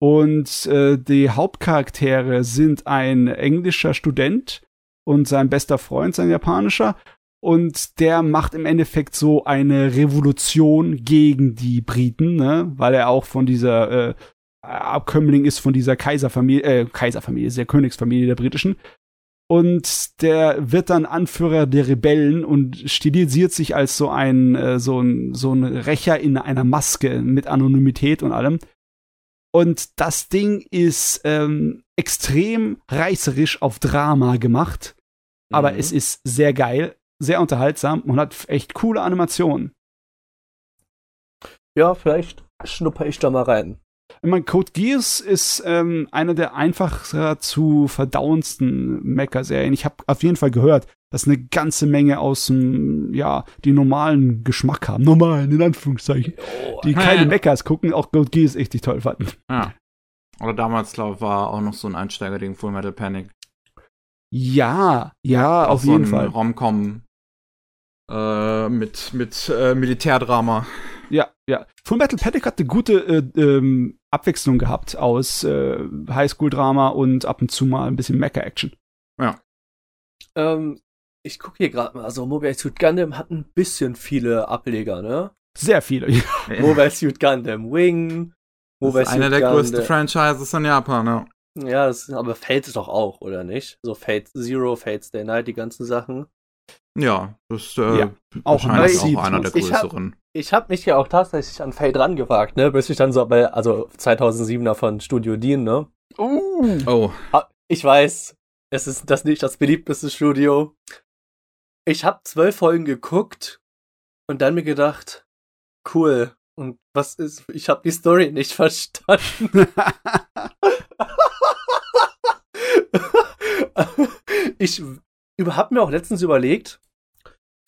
Und äh, die Hauptcharaktere sind ein englischer Student und sein bester Freund, sein japanischer. Und der macht im Endeffekt so eine Revolution gegen die Briten, ne? weil er auch von dieser äh, Abkömmling ist von dieser Kaiserfamilie, äh, Kaiserfamilie, der Königsfamilie der britischen. Und der wird dann Anführer der Rebellen und stilisiert sich als so ein, äh, so ein, so ein Rächer in einer Maske mit Anonymität und allem. Und das Ding ist ähm, extrem reißerisch auf Drama gemacht. Aber Mhm. es ist sehr geil, sehr unterhaltsam und hat echt coole Animationen. Ja, vielleicht schnupper ich da mal rein. Ich meine, Code Geass ist ähm, einer der einfacher zu verdauendsten Mecha-Serien. Ich habe auf jeden Fall gehört, dass eine ganze Menge aus dem, ja, die normalen Geschmack haben. Normalen, in Anführungszeichen. Oh, Die keine Mechas gucken, auch Code Geass richtig toll fanden. Ja. Oder damals, glaube ich, war auch noch so ein Einsteiger gegen Full Metal Panic. Ja, ja, Auch auf so jeden ein Fall. Romcom äh, mit, mit äh, Militärdrama. Ja, ja. Full Metal Panic hat eine gute äh, ähm, Abwechslung gehabt aus äh, Highschool-Drama und ab und zu mal ein bisschen Mecha-Action. Ähm, ich gucke hier gerade mal, also Mobile Suit Gundam hat ein bisschen viele Ableger, ne? Sehr viele. Mobile Suit Gundam Wing, Mobile Das ist einer der größten Gundam- Franchises in Japan, ja. Ja, das, aber Fate ist doch auch, oder nicht? So Fate Zero, Fate Stay Night, die ganzen Sachen. Ja, das ist äh, Ja, auch wahrscheinlich massiv. auch einer der Ich hab- größeren. Ich habe mich ja auch tatsächlich an Fate rangewagt, ne? Bis ich dann so bei, also 2007er von Studio Dean, ne? Uh. Oh, Ah, Ich weiß, es ist das nicht das beliebteste Studio. Ich habe zwölf Folgen geguckt und dann mir gedacht, cool. Und was ist? Ich habe die Story nicht verstanden. ich habe mir auch letztens überlegt,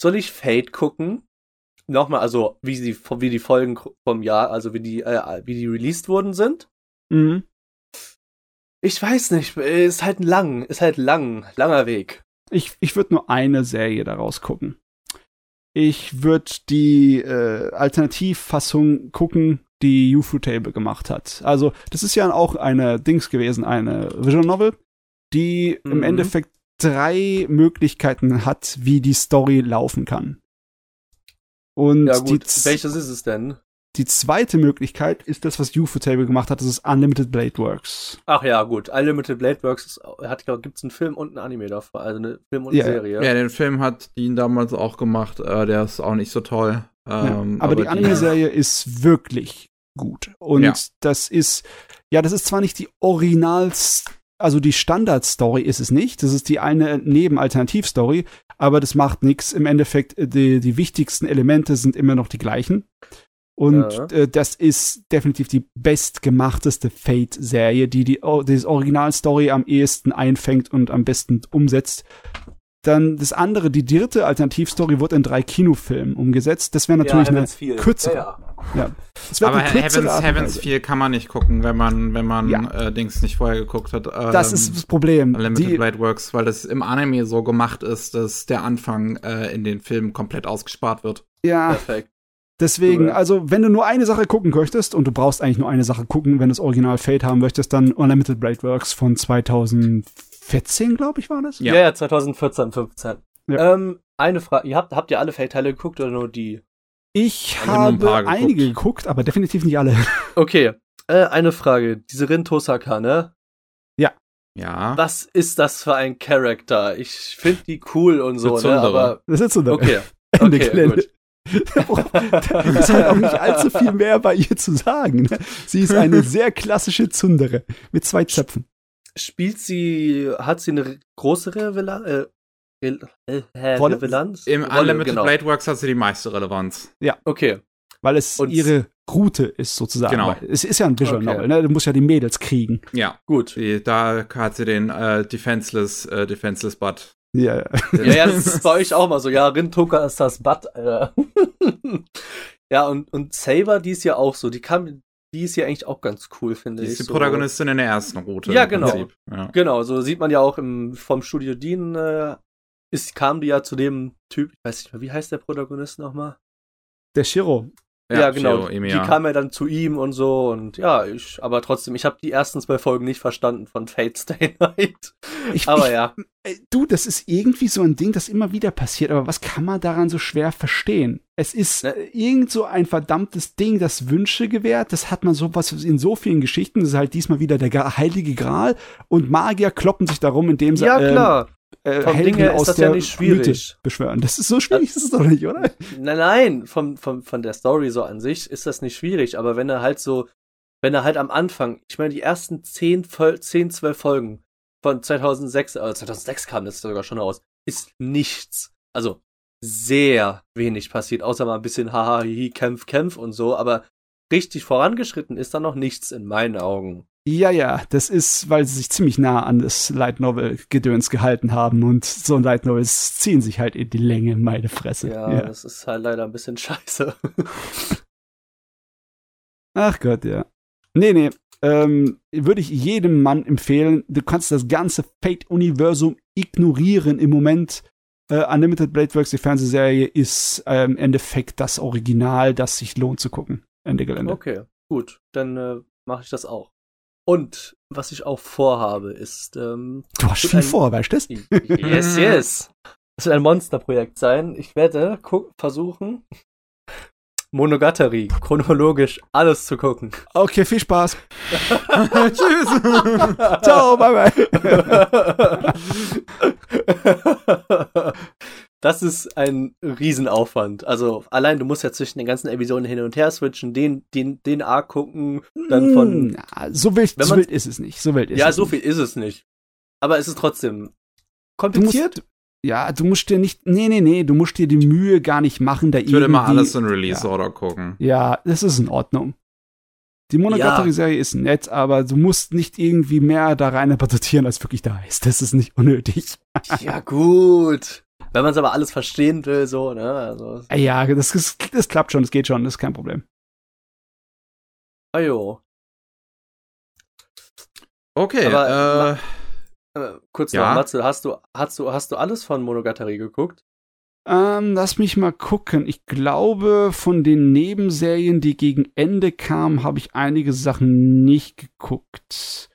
soll ich Fate gucken? Nochmal, also wie die, wie die Folgen vom Jahr, also wie die, äh, wie die released worden sind. mhm. Ich weiß nicht, ist halt lang, ist halt lang, langer Weg. Ich, ich würde nur eine Serie daraus gucken. Ich würde die äh, Alternativfassung gucken, die Ufotable gemacht hat. Also, das ist ja auch eine Dings gewesen, eine Visual Novel, die im Mhm. Endeffekt drei Möglichkeiten hat, wie die Story laufen kann. Und Ja die, gut, welches ist es denn? die zweite Möglichkeit ist das, was Ufotable gemacht hat, das ist Unlimited Blade Works. Ach ja, gut, Unlimited Blade Works ist, hat, glaub, gibt's einen Film und ein Anime davon, also eine Film und eine Serie. ja, den Film hat Dean damals auch gemacht. Äh, der ist auch nicht so toll. Ja, Ähm, aber, die Anime-Serie ist wirklich gut. Und Ja. das ist, ja, das ist zwar nicht die Originals, also die Standard-Story ist es nicht. Das ist die eine Neben-Alternativ-Story, aber das macht nichts. Im Endeffekt, äh, die, die wichtigsten Elemente sind immer noch die gleichen. Und Ja. äh, das ist definitiv die bestgemachteste Fate-Serie, die die, die Original-Story am ehesten einfängt und am besten umsetzt. Dann das andere, die dritte Alternativstory wurde in drei Kinofilmen umgesetzt. Das wäre natürlich eine Heaven's Feel. kürzere. Ja, ja. Das wäre Aber eine kürzere Heavens, Heavens Weise. Feel kann man nicht gucken, wenn man, wenn man Ja. äh, Dings nicht vorher geguckt hat. Ähm, Das ist das Problem. Unlimited Die, Blade Works, weil das im Anime so gemacht ist, dass der Anfang äh, in den Filmen komplett ausgespart wird. ja, Perfekt. deswegen, Cool. also wenn du nur eine Sache gucken möchtest, und du brauchst eigentlich nur eine Sache gucken, wenn du das Original Fate haben möchtest, dann Unlimited Blade Works von 2014, glaube ich, war das? Ja. Ja. ja, 2014, 15. Ja. Ähm, eine Frage, ihr habt, habt ihr alle Fate-Teile geguckt oder nur die? Ich ein habe geguckt. einige geguckt, aber definitiv nicht alle. Okay, äh, eine Frage. Diese Rin Tosaka, ne? Ja. Was ist das für ein Charakter? Ich finde die cool und so, ne? Aber Das ist so eine okay, Ende okay, Gelände. gut. da ist halt auch nicht allzu viel mehr bei ihr zu sagen. Ne? Sie ist eine sehr klassische Zundere mit zwei Zöpfen. Spielt sie, hat sie eine große Relevanz? Äh, äh? Relevanz? Im Rolle, Unlimited genau. Blade Works hat sie die meiste Relevanz. Okay. Weil es Und- ihre Route ist sozusagen. Genau. Weil Es ist ja ein Visual Okay. Novel, ne? Du musst ja die Mädels kriegen. Ja, Gut. die, da hat sie den äh, Defenseless, äh, Defenseless Butt. Ja, ja. Ja, ja, das ist bei euch auch mal so. Ja, Rintoka ist das Bad, Alter. ja, und, und Saber, die ist ja auch so. Die kam, die ist ja eigentlich auch ganz cool, finde Die ich. ist die so. Protagonistin in der ersten Route. Ja, genau. Ja. Genau, so sieht man ja auch im, vom Studio Dean, äh, ist, kam die ja zu dem Typ, ich weiß nicht mehr, wie heißt der Protagonist nochmal? Der Shiro. Ja, genau. Shiro Die kam ja dann zu ihm und so und ja, ich, aber trotzdem, ich habe die ersten zwei Folgen nicht verstanden von Fate Stay Night. Ich, Aber ich, ja, äh, Du, das ist irgendwie so ein Ding, das immer wieder passiert, aber was kann man daran so schwer verstehen? Es ist Ne. irgend so ein verdammtes Ding, das Wünsche gewährt. Das hat man sowas in so vielen Geschichten. Das ist halt diesmal wieder der heilige Gral und Magier kloppen sich darum, indem sie ja ähm, klar. Äh, Vom Helden Ding her ist aus das der ja nicht schwierig. Mythe beschwören. Das ist so schwierig, ist es doch nicht, oder? Nein, nein, von, von, von der Story so an sich ist das nicht schwierig, aber wenn er halt so, wenn er halt am Anfang, ich meine, die ersten 10, Fol- 10 12 Folgen von 2006, äh, 2006 kam das sogar schon raus, ist nichts. Also sehr wenig passiert, außer mal ein bisschen haha, hihi, kämpf, kämpf und so, aber richtig vorangeschritten ist da noch nichts in meinen Augen. Ja, ja, das ist, weil sie sich ziemlich nah an das Light Novel Gedöns gehalten haben und so ein Light Novels ziehen sich halt in die Länge, meine Fresse. Ja, das ist halt leider ein bisschen scheiße. Ach Gott, ja. Nee, nee. Ähm, würde ich jedem Mann empfehlen. Du kannst das ganze Fate-Universum ignorieren im Moment. Äh, Unlimited Blade Works, die Fernsehserie, ist äh, im Endeffekt das Original, das sich lohnt zu gucken. Ende Gelände. Okay, gut, dann äh, mache ich das auch. Und was ich auch vorhabe, ist ähm, Du hast viel ein- vor, weißt du das? Yes, yes. Das wird ein Monsterprojekt sein. Ich werde versuchen, Monogatari chronologisch alles zu gucken. Okay, viel Spaß. Tschüss. Ciao, bye bye. Das ist ein Riesenaufwand. Also allein du musst ja zwischen den ganzen Episoden hin und her switchen, den, den, den Arc gucken, dann von. Ja, so wild, Wenn so wild ist es nicht. So wild ist Ja, es so nicht. viel ist es nicht. Aber es ist trotzdem Du musst, kompliziert. ja, du musst dir nicht, nee, nee, nee, du musst dir die Mühe gar nicht machen, da Ich würde immer alles in Release-Order gucken. Ja, das ist in Ordnung. Die Monogatari-Serie ist nett, aber du musst nicht irgendwie mehr da rein interpretieren, als wirklich da ist. Das ist nicht unnötig. Ja, gut. Wenn man es aber alles verstehen will, so, ne? Also, Ja, das, ist, das klappt schon, das geht schon, das ist kein Problem. ajo. Okay, Aber äh, Äh, kurz Ja. noch, Matze, hast du, hast du, hast du alles von Monogatari geguckt? Ähm, lass mich mal gucken. Ich glaube, von den Nebenserien, die gegen Ende kamen, habe ich einige Sachen nicht geguckt.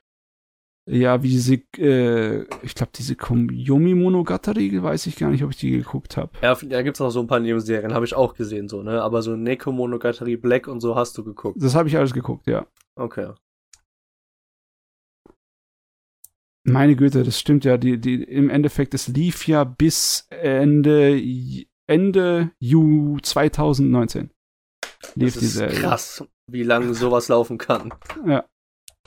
Ja, wie diese, äh, ich glaube, diese Koyomi Monogatari, weiß ich gar nicht, ob ich die geguckt habe. Ja, da gibt's noch so ein paar Nebenserien, habe ich auch gesehen, so, ne? Aber so Neko Monogatari Black und so hast du geguckt. Das habe ich alles geguckt, ja. Okay. Meine Güte, das stimmt ja. Die, die, Im Endeffekt, es lief ja bis Ende, Ende Ju 2019. Lief Das ist Serie. krass, wie lange sowas laufen kann.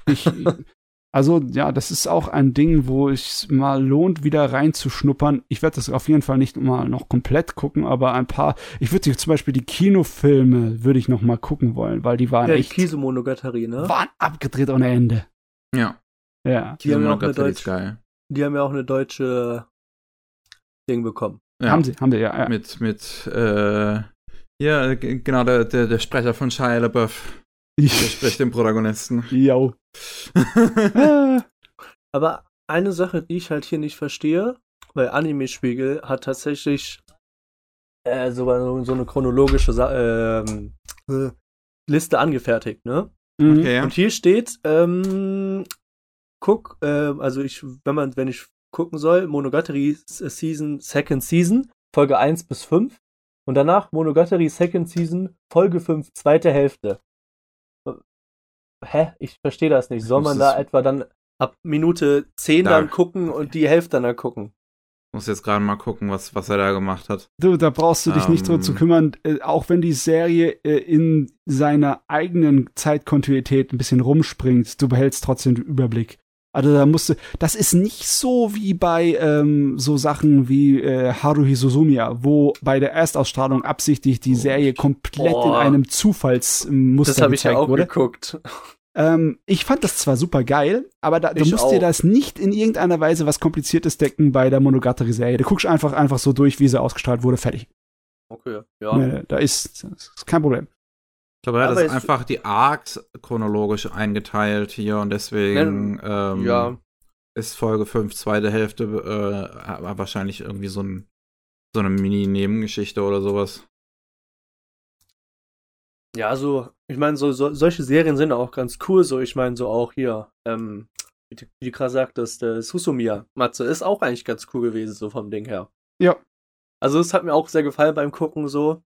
Ich, also, ja, das ist auch ein Ding, wo es mal lohnt, wieder reinzuschnuppern. Ich werde das auf jeden Fall nicht mal noch komplett gucken, aber ein paar. Ich würde zum Beispiel die Kinofilme würde ich noch mal gucken wollen, weil die waren Ja, die echt Kiso Monogatari, ne? waren abgedreht ohne Ende. ja, Ja. Die haben ja auch eine Monogatari ist Deutsch- geil. Die haben ja auch eine deutsche Ding bekommen. Ja, Haben sie, haben sie, ja. ja. mit, mit, äh, ja, genau, der, der, der Sprecher von Shia LaBeouf, der spricht den Protagonisten. Jo. Ah. Aber eine Sache, die ich halt hier nicht verstehe, weil Anime Spiegel hat tatsächlich äh, sogar so, so eine chronologische Sa äh, Liste angefertigt, ne? Mhm. Okay, ja. Und hier steht, ähm, guck, äh, also ich, wenn man, wenn ich gucken soll, Monogatari Season, Second Season, Folge 1 bis 5. Und danach Monogatari Second Season, Folge 5, zweite Hälfte. Hä? Ich verstehe das nicht. Soll man da etwa dann ab Minute 10 Da- dann gucken und die Hälfte dann gucken? Muss jetzt gerade mal gucken, was, was er da gemacht hat. Du, da brauchst du dich nicht drum zu Ähm. kümmern, äh, auch wenn die Serie äh, in seiner eigenen Zeitkontinuität ein bisschen rumspringt, du behältst trotzdem den Überblick. Also da musst du, das ist nicht so wie bei ähm, so Sachen wie äh, Haruhi Suzumiya, wo bei der Erstausstrahlung absichtlich die Serie komplett in Oh. einem Zufallsmuster Das habe ich ja auch wurde. geguckt. Ähm, ich fand das zwar super geil, aber da, du musst dir auch. das nicht in irgendeiner Weise was Kompliziertes decken bei der Monogatari-Serie. Du guckst einfach einfach so durch, wie sie ausgestrahlt wurde, fertig. Okay, ja. Nee, da ist, ist kein Problem. Ich glaube, er hat das es- einfach die Arcs chronologisch eingeteilt hier und deswegen ähm, ja. ist Folge 5, zweite Hälfte äh, wahrscheinlich irgendwie so, ein, so eine Mini-Nebengeschichte oder sowas. Ja, so, ich meine, so, so, solche Serien sind auch ganz cool, so, ich meine, so auch hier, ähm, wie du, wie du gerade sagtest, äh, Susumiya, Matze, ist auch eigentlich ganz cool gewesen, so vom Ding her. Ja. Also, es hat mir auch sehr gefallen beim Gucken, so.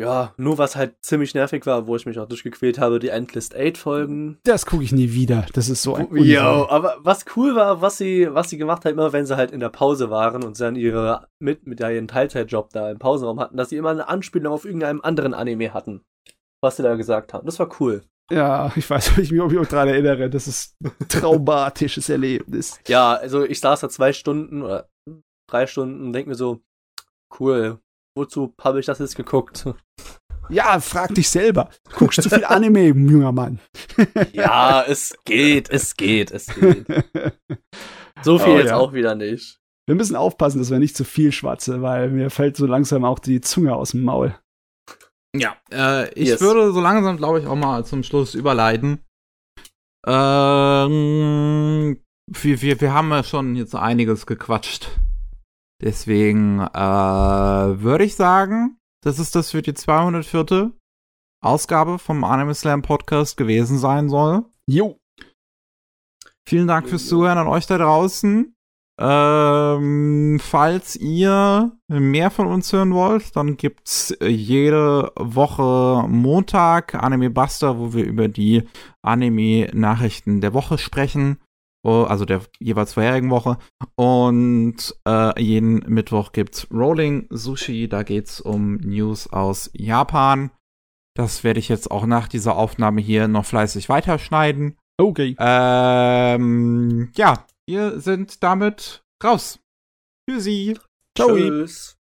Ja, nur was halt ziemlich nervig war, wo ich mich auch durchgequält habe, die Endlist 8 Folgen. Das gucke ich nie wieder. Das ist so ein Jo, aber was cool war, was sie, was sie gemacht hat, immer wenn sie halt in der Pause waren und sie dann ihre, mit, mit ihren Teilzeitjob da im Pausenraum hatten, dass sie immer eine Anspielung auf irgendeinem anderen Anime hatten. Was sie da gesagt haben. Das war cool. Ja, ich weiß, ob ich mich ob ich mich daran erinnere. Das ist ein traumatisches Erlebnis. Ja, also ich saß da zwei Stunden oder drei Stunden und denk mir so, cool, wozu habe ich das jetzt geguckt? Ja, frag dich selber. Guckst zu viel Anime, junger Mann. ja, es geht, es geht, es geht. So viel Oh, jetzt ja. auch wieder nicht. Wir müssen aufpassen, dass wir nicht zu viel schwatze, weil mir fällt so langsam auch die Zunge aus dem Maul. Ja, äh, ich Yes. würde so langsam, glaube ich, auch mal zum Schluss überleiten. Ähm, wir, wir, wir haben ja schon jetzt einiges gequatscht. Deswegen äh, würde ich sagen, dass es das für die 204. Ausgabe vom Anime Slam Podcast gewesen sein soll. Jo. Vielen Dank fürs Zuhören an euch da draußen. Ähm, falls ihr mehr von uns hören wollt, dann gibt's äh, jede Woche Montag Anime Buster, wo wir über die Anime-Nachrichten der Woche sprechen. Also der jeweils vorherigen Woche. Und äh, jeden Mittwoch gibt's Rolling Sushi. Da geht's um News aus Japan. Das werde ich jetzt auch nach dieser Aufnahme hier noch fleißig weiterschneiden. Okay. Ähm, ja, wir sind damit raus. Tschüssi. Ciao. Tschüss.